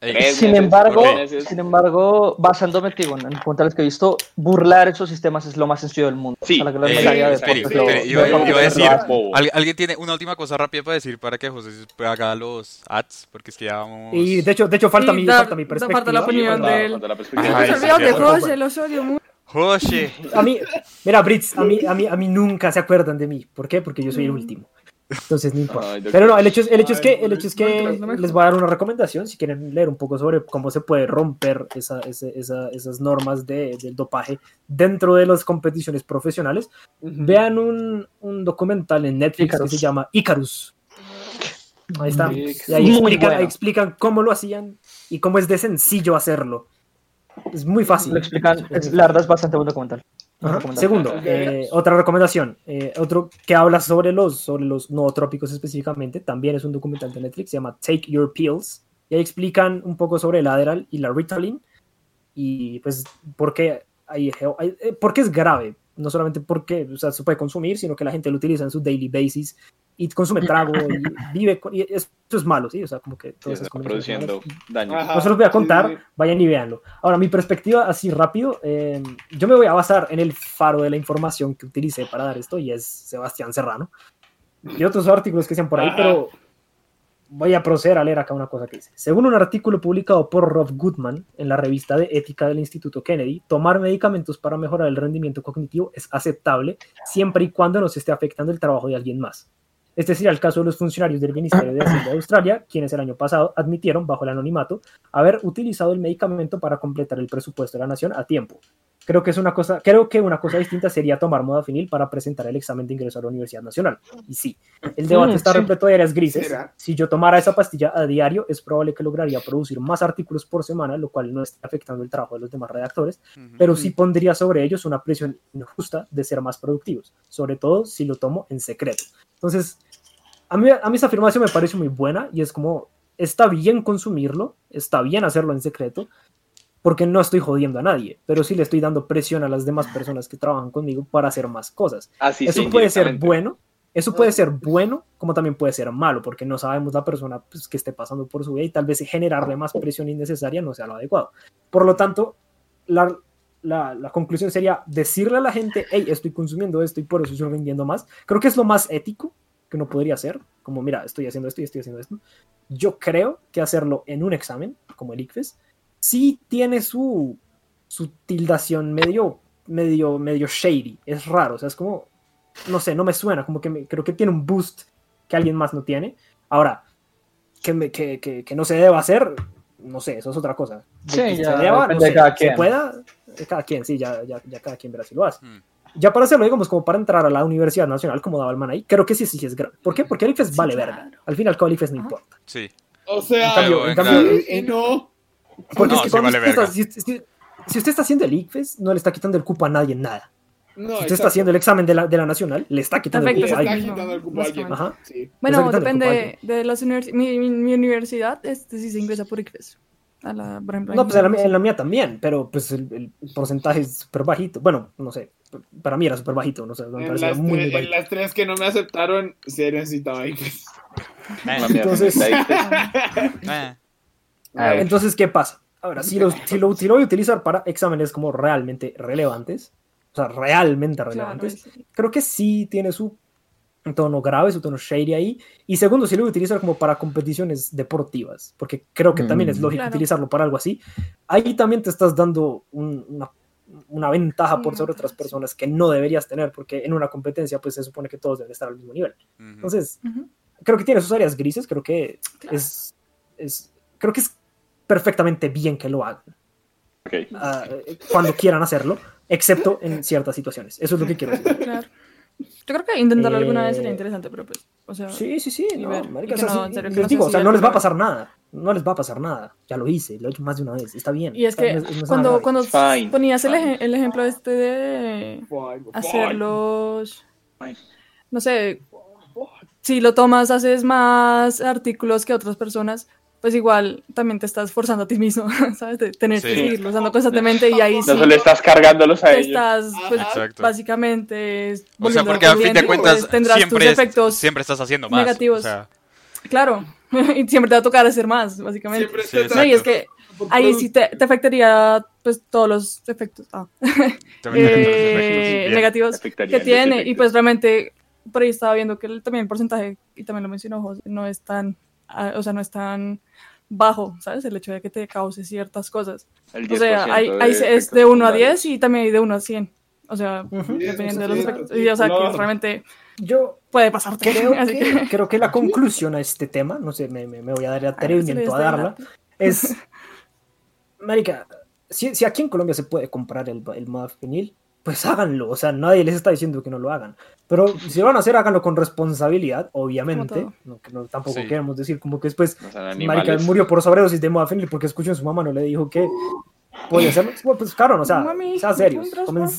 Speaker 8: Sin
Speaker 3: meses,
Speaker 8: embargo, sin embargo, basándome digo, en documentales que he visto, burlar esos sistemas es lo más sencillo del mundo.
Speaker 3: Sí,
Speaker 8: O sea,
Speaker 2: eh,
Speaker 8: de
Speaker 2: espere, espere, iba- a decir-
Speaker 8: hacen.
Speaker 3: bobo.
Speaker 2: ¿Al- ¿Alguien tiene una última cosa rápida para decir para que José haga los ads? Porque es que ya vamos...
Speaker 4: Y de hecho, de hecho falta,
Speaker 6: Sí,
Speaker 4: mi,
Speaker 6: da-
Speaker 4: falta mi perspectiva.
Speaker 6: falta la opinión
Speaker 2: sí,
Speaker 6: de
Speaker 2: cierto.
Speaker 6: José, los odio mucho.
Speaker 2: José.
Speaker 4: A mí, mira, Brits, a mí, a, mí, a mí nunca se acuerdan de mí. ¿Por qué? Porque yo soy el último. Entonces no importa.
Speaker 3: Ay.
Speaker 4: Pero no, el hecho es, el hecho es que, el hecho es que les voy a dar una recomendación si quieren leer un poco sobre cómo se puede romper esa, ese- esa- esas normas de- del dopaje dentro de las competiciones profesionales. Vean un, un documental en Netflix
Speaker 8: Icarus.
Speaker 4: que se llama Icarus. Ahí está. Y ahí explican,
Speaker 8: bueno.
Speaker 4: ahí explican cómo lo hacían y cómo es de sencillo hacerlo. Es muy fácil.
Speaker 8: Lo explican,
Speaker 4: es,
Speaker 8: la verdad es bastante buen documental.
Speaker 4: Segundo, eh, otra recomendación, eh, otro que habla sobre los, sobre los nootrópicos específicamente, también es un documental de Netflix, se llama Take Your Pills, y ahí explican un poco sobre el Adderall y la Ritalin, y pues por qué, hay, hay- eh, por qué es grave, no solamente porque o sea, se puede consumir, sino que la gente lo utiliza en su daily basis, y consume trago, y vive, con- y esto es malo, ¿sí? O sea, como que
Speaker 3: Sí,
Speaker 4: todas esas
Speaker 3: está produciendo daño.
Speaker 7: Ajá.
Speaker 4: No se los voy a
Speaker 7: Sí,
Speaker 4: contar,
Speaker 7: sí, sí.
Speaker 4: vayan y véanlo. Ahora, mi perspectiva así rápido, eh, yo me voy a basar en el faro de la información que utilicé para dar esto y es Sebastián Serrano. Y otros artículos que sean por ahí,
Speaker 7: Ajá.
Speaker 4: pero voy a proceder a leer acá una cosa que dice. Según un artículo publicado por Rob Goodman en la revista de ética del Instituto Kennedy, tomar medicamentos para mejorar el rendimiento cognitivo es aceptable siempre y cuando no se esté afectando el trabajo de alguien más. Este sería el caso de los funcionarios del Ministerio de Hacienda de Australia, quienes el año pasado admitieron, bajo el anonimato, haber utilizado el medicamento para completar el presupuesto de la nación a tiempo. Creo que es una cosa, creo que una cosa distinta sería tomar modafinil para presentar el examen de ingreso a la Universidad Nacional. Y sí, el debate está
Speaker 8: sí.
Speaker 4: repleto de áreas grises.
Speaker 7: ¿Será?
Speaker 4: Si yo tomara esa pastilla a diario, es probable que lograría producir más artículos por semana, lo cual no está afectando el trabajo de los demás redactores, pero sí pondría sobre ellos una presión injusta de ser más productivos, sobre todo si lo tomo en secreto. Entonces, a mí, a mí esa afirmación me parece muy buena y es como, está bien consumirlo, está bien hacerlo en secreto, porque no estoy jodiendo a nadie, pero sí le estoy dando presión a las demás personas que trabajan conmigo para hacer más cosas.
Speaker 3: Así
Speaker 4: Eso
Speaker 3: sí,
Speaker 4: puede ser bueno, eso puede ser bueno, como también puede ser malo, porque no sabemos la persona pues, que esté pasando por su vida y tal vez generarle más presión innecesaria no sea lo adecuado. Por lo tanto, la, la, la conclusión sería decirle a la gente, hey, estoy consumiendo esto y por eso estoy vendiendo más. Creo que es lo más ético que uno podría hacer, como mira, estoy haciendo esto y estoy haciendo esto. Yo creo que hacerlo en un examen, como el ICFES, sí tiene su, su tildación medio, medio, medio shady, es raro, o sea, es como, no sé, no me suena, como que me- creo que tiene un boost que alguien más no tiene. Ahora, que, me- que, que, que no se deba hacer, no sé, eso es otra cosa. De
Speaker 8: Sí, ya
Speaker 4: se deba, no
Speaker 8: de
Speaker 4: sé,
Speaker 8: cada
Speaker 4: se
Speaker 8: quien.
Speaker 4: pueda, de cada quien, sí, ya, ya, ya cada quien verá si lo hace.
Speaker 2: Mm.
Speaker 4: Ya para hacerlo, digamos, como para entrar a la Universidad Nacional, como daba el man ahí, creo que sí, sí, sí es grave. ¿Por qué? Porque el IFES
Speaker 6: Sí,
Speaker 4: vale
Speaker 6: claro.
Speaker 4: verga. Al fin y al cabo, el IFES no
Speaker 6: Ajá.
Speaker 4: importa.
Speaker 2: Sí.
Speaker 7: O sea,
Speaker 4: En cambio- en cambio,
Speaker 2: claro.
Speaker 7: y no.
Speaker 4: Porque
Speaker 2: No,
Speaker 4: es que
Speaker 2: sí vale
Speaker 4: usted está- si, si- si usted está haciendo el ICFES, no le está quitando el cupo a nadie en nada.
Speaker 7: No,
Speaker 4: Si usted
Speaker 7: exacto.
Speaker 4: está haciendo el examen de la, de la nacional, le está quitando el
Speaker 6: Perfecto,
Speaker 4: cupo a alguien.
Speaker 7: el cupo a alguien.
Speaker 4: Ajá.
Speaker 7: Sí.
Speaker 6: Bueno, depende de las universidades. Mi, mi- mi universidad, este sí se ingresa por ICFES. A la, por ejemplo,
Speaker 4: No, pues en la, mía- en la mía también, pero pues el, el porcentaje es súper bajito. Bueno, no sé, para mí era súper bajito, no sé, me
Speaker 7: En las,
Speaker 4: muy, muy
Speaker 7: tres, en las tres que no me aceptaron, se necesitaba
Speaker 3: Mami,
Speaker 4: Entonces- Entonces, ¿qué pasa? Ahora, si lo, si, lo, si lo voy a utilizar para exámenes como realmente relevantes, o sea, realmente
Speaker 6: Claro,
Speaker 4: relevantes,
Speaker 6: sí.
Speaker 4: creo que sí tiene su tono grave, su tono shady ahí. Y segundo, si lo voy a utilizar como para competiciones deportivas, porque creo que también es
Speaker 5: Mm.
Speaker 4: lógico
Speaker 6: Claro.
Speaker 4: utilizarlo para algo así, ahí también te estás dando un- una, una ventaja por sobre otras personas que no deberías tener, porque en una competencia pues se supone que todos deben estar al mismo nivel. Entonces,
Speaker 6: Ujú.
Speaker 4: creo que tiene sus áreas grises, creo que es, es creo que es perfectamente bien que lo hagan
Speaker 3: ok.
Speaker 4: ah, eh, cuando quieran hacerlo, excepto en ciertas situaciones. Eso es lo que quiero decir.
Speaker 6: Claro. Yo creo que intentarlo alguna vez
Speaker 4: Eh,
Speaker 6: sería interesante, pero pues, o sea,
Speaker 4: Sí, sí, sí. No,
Speaker 6: ver,
Speaker 4: marica, o sea,
Speaker 6: no,
Speaker 4: sí,
Speaker 6: serio,
Speaker 4: les
Speaker 6: no
Speaker 4: digo, o sea, no les va a pasar nada. No les va a pasar nada. Ya lo hice, lo he hecho más de una vez. Está bien.
Speaker 6: y es que
Speaker 4: es
Speaker 6: cuando, cuando
Speaker 3: Fine,
Speaker 6: ponías el,
Speaker 3: fine.
Speaker 6: el ejemplo este de
Speaker 7: Fine,
Speaker 6: hacer
Speaker 7: fine.
Speaker 6: los,
Speaker 3: Fine.
Speaker 6: no sé, si lo tomas, haces más artículos que otras personas, pues igual también te estás forzando a ti mismo, ¿sabes? De tener que seguirlo usando constantemente y ahí
Speaker 3: No
Speaker 6: sí
Speaker 3: solo estás cargándolos a
Speaker 6: te
Speaker 3: ellos.
Speaker 6: estás, pues,
Speaker 2: Exacto.
Speaker 6: básicamente
Speaker 2: O sea, porque a fin de cuentas
Speaker 6: pues, tendrás
Speaker 2: siempre,
Speaker 6: tus efectos
Speaker 2: siempre estás haciendo más.
Speaker 6: negativos.
Speaker 2: O sea,
Speaker 6: Claro, y siempre te va a tocar hacer más, básicamente.
Speaker 7: Siempre
Speaker 2: Sí,
Speaker 6: No, y es que ahí sí te, te afectaría pues todos los efectos ah, eh,
Speaker 2: efectos. Bien.
Speaker 6: negativos que tiene
Speaker 3: los
Speaker 6: y pues realmente por ahí estaba viendo que el- también el porcentaje y también lo mencionó José no es tan ah, o sea no es tan bajo sabes el hecho de que te cause ciertas cosas. O sea
Speaker 3: 10%
Speaker 6: hay,
Speaker 3: de
Speaker 6: hay- es de 1 a
Speaker 3: secundarios.
Speaker 6: 10 y también hay de 1 a 100 o sea
Speaker 4: Ujú.
Speaker 6: dependiendo de
Speaker 7: eso
Speaker 6: los
Speaker 7: sí,
Speaker 6: efectos
Speaker 7: sí,
Speaker 6: y, o sea que
Speaker 7: claro.
Speaker 6: realmente
Speaker 4: Yo
Speaker 6: puede pasarte.
Speaker 4: creo que,
Speaker 6: que
Speaker 4: creo que la conclusión a este tema, no sé, me, me- me voy a dar el
Speaker 6: a ver si
Speaker 4: atrevimiento a
Speaker 6: doy
Speaker 4: darla,
Speaker 6: la-
Speaker 4: es, marica, si, si aquí en Colombia se puede comprar el, el modafinil, pues háganlo, o sea, nadie les está diciendo que no lo hagan, pero si lo van a hacer, háganlo con responsabilidad, obviamente, no, que no- tampoco
Speaker 2: Sí.
Speaker 4: queremos decir como que después,
Speaker 3: No sean
Speaker 4: marica, murió por sobredosis de modafinil porque escuchó a su mamá, no le dijo que podía pues claro, o sea,
Speaker 6: Mami,
Speaker 4: sea serios,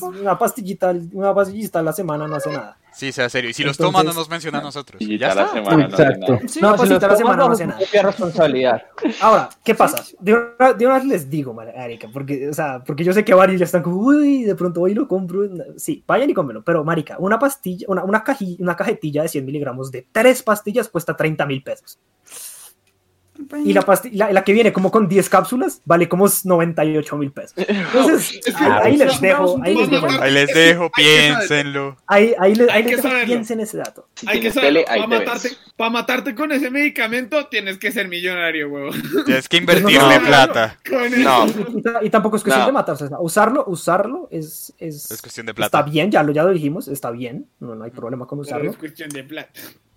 Speaker 4: una pastillita, una pastillita a la semana no hace nada.
Speaker 2: Sí, sea serio. Y si los
Speaker 4: Entonces-
Speaker 2: toman, no nos menciona a nosotros.
Speaker 3: Y
Speaker 2: ya está.
Speaker 3: semana
Speaker 5: Exacto.
Speaker 6: Sí,
Speaker 4: No,
Speaker 8: si
Speaker 4: pues a la semana no nada.
Speaker 8: propia responsabilidad.
Speaker 4: Ahora, ¿qué pasa? De una, de una vez les digo, marica, porque, o sea, porque yo sé que varios ya están como, uy, de pronto voy y lo compro. Sí, vayan y cómelo. Pero, marica, una pastilla, una, una, caji- una cajetilla de 100 miligramos de tres pastillas cuesta 30 mil pesos. Y la, la, la que viene como con 10 cápsulas vale como 98 mil pesos. Entonces, ah, ahí les dejo, ahí les dejo.
Speaker 2: Ahí les piénsenlo.
Speaker 4: Ahí, ahí les,
Speaker 7: Hay
Speaker 4: ahí
Speaker 7: que
Speaker 4: les dejo,
Speaker 7: saberlo.
Speaker 4: piensen ese dato.
Speaker 3: Si
Speaker 7: Hay que
Speaker 3: tienes
Speaker 7: saber,
Speaker 3: tele, ahí
Speaker 7: para
Speaker 3: te
Speaker 7: matarte, pa' matarte con ese medicamento tienes que ser millonario, huevón.
Speaker 2: Tienes que invertirle
Speaker 3: No.
Speaker 2: plata.
Speaker 3: No.
Speaker 4: Y, y ta- y tampoco es cuestión
Speaker 3: No.
Speaker 4: de matarse. o sea, usarlo, usarlo es, es,
Speaker 2: Es cuestión de
Speaker 4: está
Speaker 2: plata.
Speaker 4: bien, ya lo, ya lo dijimos, está bien, no, no hay problema con
Speaker 7: Pero
Speaker 4: usarlo,
Speaker 7: es cuestión de plata.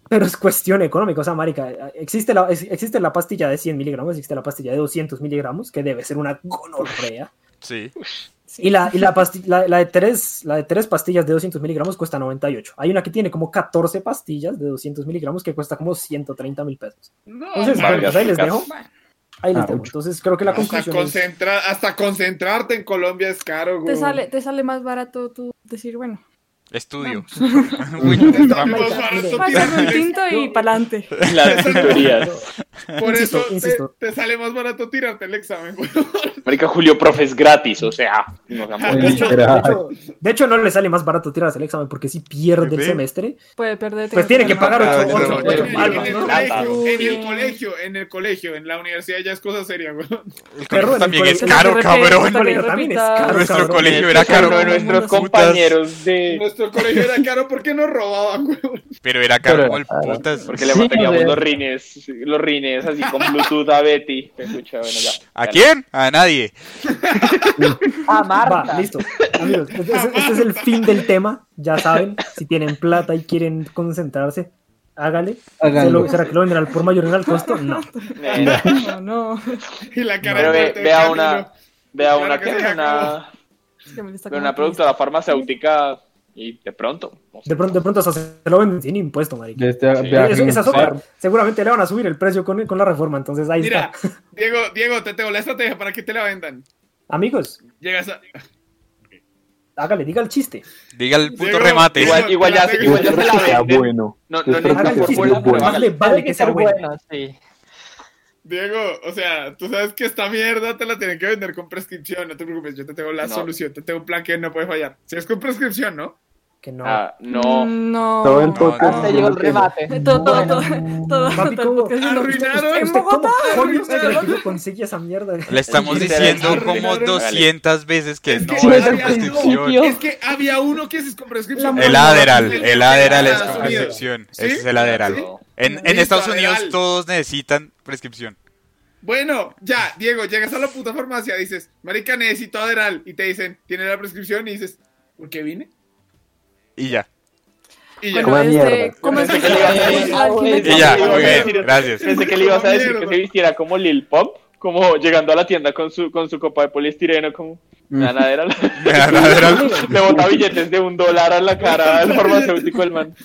Speaker 4: Pero es cuestión económica, o sea, marica, existe la, existe la pastilla de 100 miligramos, existe la pastilla de 200 miligramos, que debe ser una gonorrea,
Speaker 2: Sí.
Speaker 4: y la, y la, pasti- la, la de tres, la de tres pastillas de 200 miligramos cuesta 98, hay una que tiene como 14 pastillas de 200 miligramos que cuesta como 130 mil pesos,
Speaker 7: No,
Speaker 4: entonces, bueno, pues ahí les dejo, ahí les
Speaker 1: Ah,
Speaker 4: dejo, entonces creo que la
Speaker 7: hasta,
Speaker 4: conclusión es...
Speaker 7: hasta concentrarte en Colombia es caro,
Speaker 6: Te
Speaker 7: güey.
Speaker 6: sale, te sale más barato tú decir, bueno,
Speaker 2: Estudio.
Speaker 6: Vamos.
Speaker 2: Uy,
Speaker 7: Te sale
Speaker 2: trampa.
Speaker 7: más barato
Speaker 4: mire.
Speaker 6: más
Speaker 7: tirarle-
Speaker 6: un tinto y pa'lante.
Speaker 3: Las.
Speaker 7: Por eso te- sale más barato tirarte el examen, güey.
Speaker 3: Marica Julio, profe, es gratis, o sea, no
Speaker 4: De hecho, de,
Speaker 1: Literal.
Speaker 4: hecho, de hecho, no le sale más barato tirarse el examen porque si pierde el semestre,
Speaker 6: Puede perder.
Speaker 4: Pues tiene que pagar
Speaker 2: Ah,
Speaker 4: ocho-
Speaker 7: En,
Speaker 4: palmas,
Speaker 7: el colegio, en el colegio, en el colegio, en la universidad ya es cosa seria, güey.
Speaker 2: El colegio también es caro, cabrón.
Speaker 4: colegio también es caro.
Speaker 2: Nuestro colegio era caro.
Speaker 3: nuestros compañeros de...
Speaker 7: Nuestro colegio era caro porque nos robaban, güey.
Speaker 2: Pero era caro como el
Speaker 1: caro.
Speaker 2: putas.
Speaker 3: Porque le
Speaker 8: Sí,
Speaker 3: manteníamos los rines, los rines así con Bluetooth a Betty. Escucha, bueno, ya.
Speaker 2: ¿A quién? A nadie.
Speaker 8: Ah,
Speaker 4: Va,
Speaker 8: Marta.
Speaker 4: listo. Amigos, este, este- es el fin del tema. Ya saben, si tienen plata y quieren concentrarse, hágale. ¿Se
Speaker 1: Háganlo.
Speaker 4: lo- ¿Será que lo venderán por mayor en el costo? No.
Speaker 6: No, no.
Speaker 7: Y la cara
Speaker 3: Pero ve, vea una, vea una
Speaker 7: que
Speaker 3: una,
Speaker 6: Es que me está
Speaker 3: vea
Speaker 6: como
Speaker 3: una productora farmacéutica y de pronto. no.
Speaker 4: De pronto, de pronto hasta se lo venden sin impuesto, marica.
Speaker 1: Este
Speaker 3: Sí.
Speaker 4: esa es otra. Seguramente le van a subir el precio con, con la reforma, entonces ahí
Speaker 7: Mira,
Speaker 4: está.
Speaker 7: Diego, Diego, te tengo la estrategia para que te la vendan.
Speaker 4: Amigos,
Speaker 7: Llegas a...
Speaker 4: hágale, diga el chiste.
Speaker 2: Diga el puto
Speaker 7: Diego,
Speaker 2: remate.
Speaker 3: Igual, igual ya, se- igual ya se la
Speaker 5: Sea
Speaker 3: venden.
Speaker 5: bueno.
Speaker 3: No, no
Speaker 5: espero
Speaker 4: Haga
Speaker 5: que
Speaker 4: el
Speaker 5: sea
Speaker 3: por
Speaker 4: chiste,
Speaker 3: fuera,
Speaker 5: muy
Speaker 3: pero
Speaker 4: pero más
Speaker 5: bueno.
Speaker 4: le vale que sea bueno.
Speaker 8: sí.
Speaker 7: Diego, o sea, tú sabes que esta mierda te la tienen que vender con prescripción, no te preocupes, yo te tengo la
Speaker 3: No.
Speaker 7: solución, te tengo un plan que no puede fallar. Si es con prescripción, ¿no?
Speaker 4: Que no.
Speaker 3: Ah, no.
Speaker 6: No.
Speaker 5: Todo el
Speaker 2: No,
Speaker 5: podcast.
Speaker 2: no.
Speaker 8: Hasta llegó el remate.
Speaker 6: Todo, todo, todo, todo,
Speaker 4: Papi,
Speaker 6: todo el
Speaker 4: ¿cómo?
Speaker 6: diciendo,
Speaker 7: Arruinaron.
Speaker 6: En
Speaker 4: ¿Usted cómo
Speaker 6: Bogotá.
Speaker 4: se conseguí esa mierda?
Speaker 2: Le estamos diciendo como
Speaker 7: era-
Speaker 2: 200 veces que no es prescripción.
Speaker 7: Es que había uno que es con prescripción.
Speaker 2: El Adderall, el Adderall es con prescripción. Ese es el Adderall.
Speaker 7: ¿Sí?
Speaker 2: En, en Estados Unidos todos necesitan prescripción.
Speaker 7: Bueno, ya, Diego, llegas a la puta farmacia, dices, marica, necesito Adderall, y te dicen, ¿tiene la prescripción? Y dices, ¿por qué vine?
Speaker 2: Y ya.
Speaker 7: Y ya.
Speaker 6: Bueno, este,
Speaker 5: mierda.
Speaker 6: ¿cómo es que
Speaker 3: le ibas a decir-?
Speaker 8: Ah.
Speaker 2: Y ya, muy bien, gracias.
Speaker 3: Pensé que le ibas a decir que se vistiera como Lil Pop, como llegando a la tienda con su, con su copa de poliestireno, como ganadera.
Speaker 2: Me dan Adderall.
Speaker 3: Le bota billetes de un dólar a la cara al farmacéutico el man.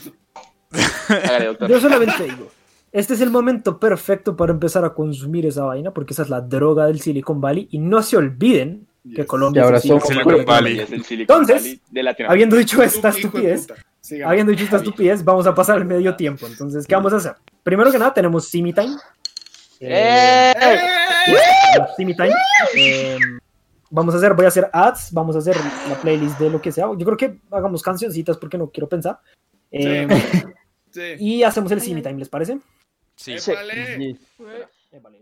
Speaker 4: Yo solamente digo, este es el momento perfecto para empezar a consumir esa vaina, porque esa es la droga del Silicon Valley. Y no se olviden que Colombia
Speaker 1: ahora
Speaker 4: es el Silicon Valley.
Speaker 3: El
Speaker 4: Entonces. Habiendo dicho esta estupidez, habiendo dicho esta estupidez, vamos a pasar al medio tiempo. Entonces, ¿qué vamos a hacer? Primero que nada, tenemos Simi Time.
Speaker 3: ¡Eh!
Speaker 4: tenemos Simi Time. Eh, vamos a hacer, voy a hacer ads, vamos a hacer la playlist de lo que sea. Yo creo que hagamos cancioncitas porque no quiero pensar. Eh,
Speaker 7: Sí.
Speaker 4: y hacemos el Simi Time, ¿les parece?
Speaker 2: Sí.
Speaker 4: Eh, vale, listo.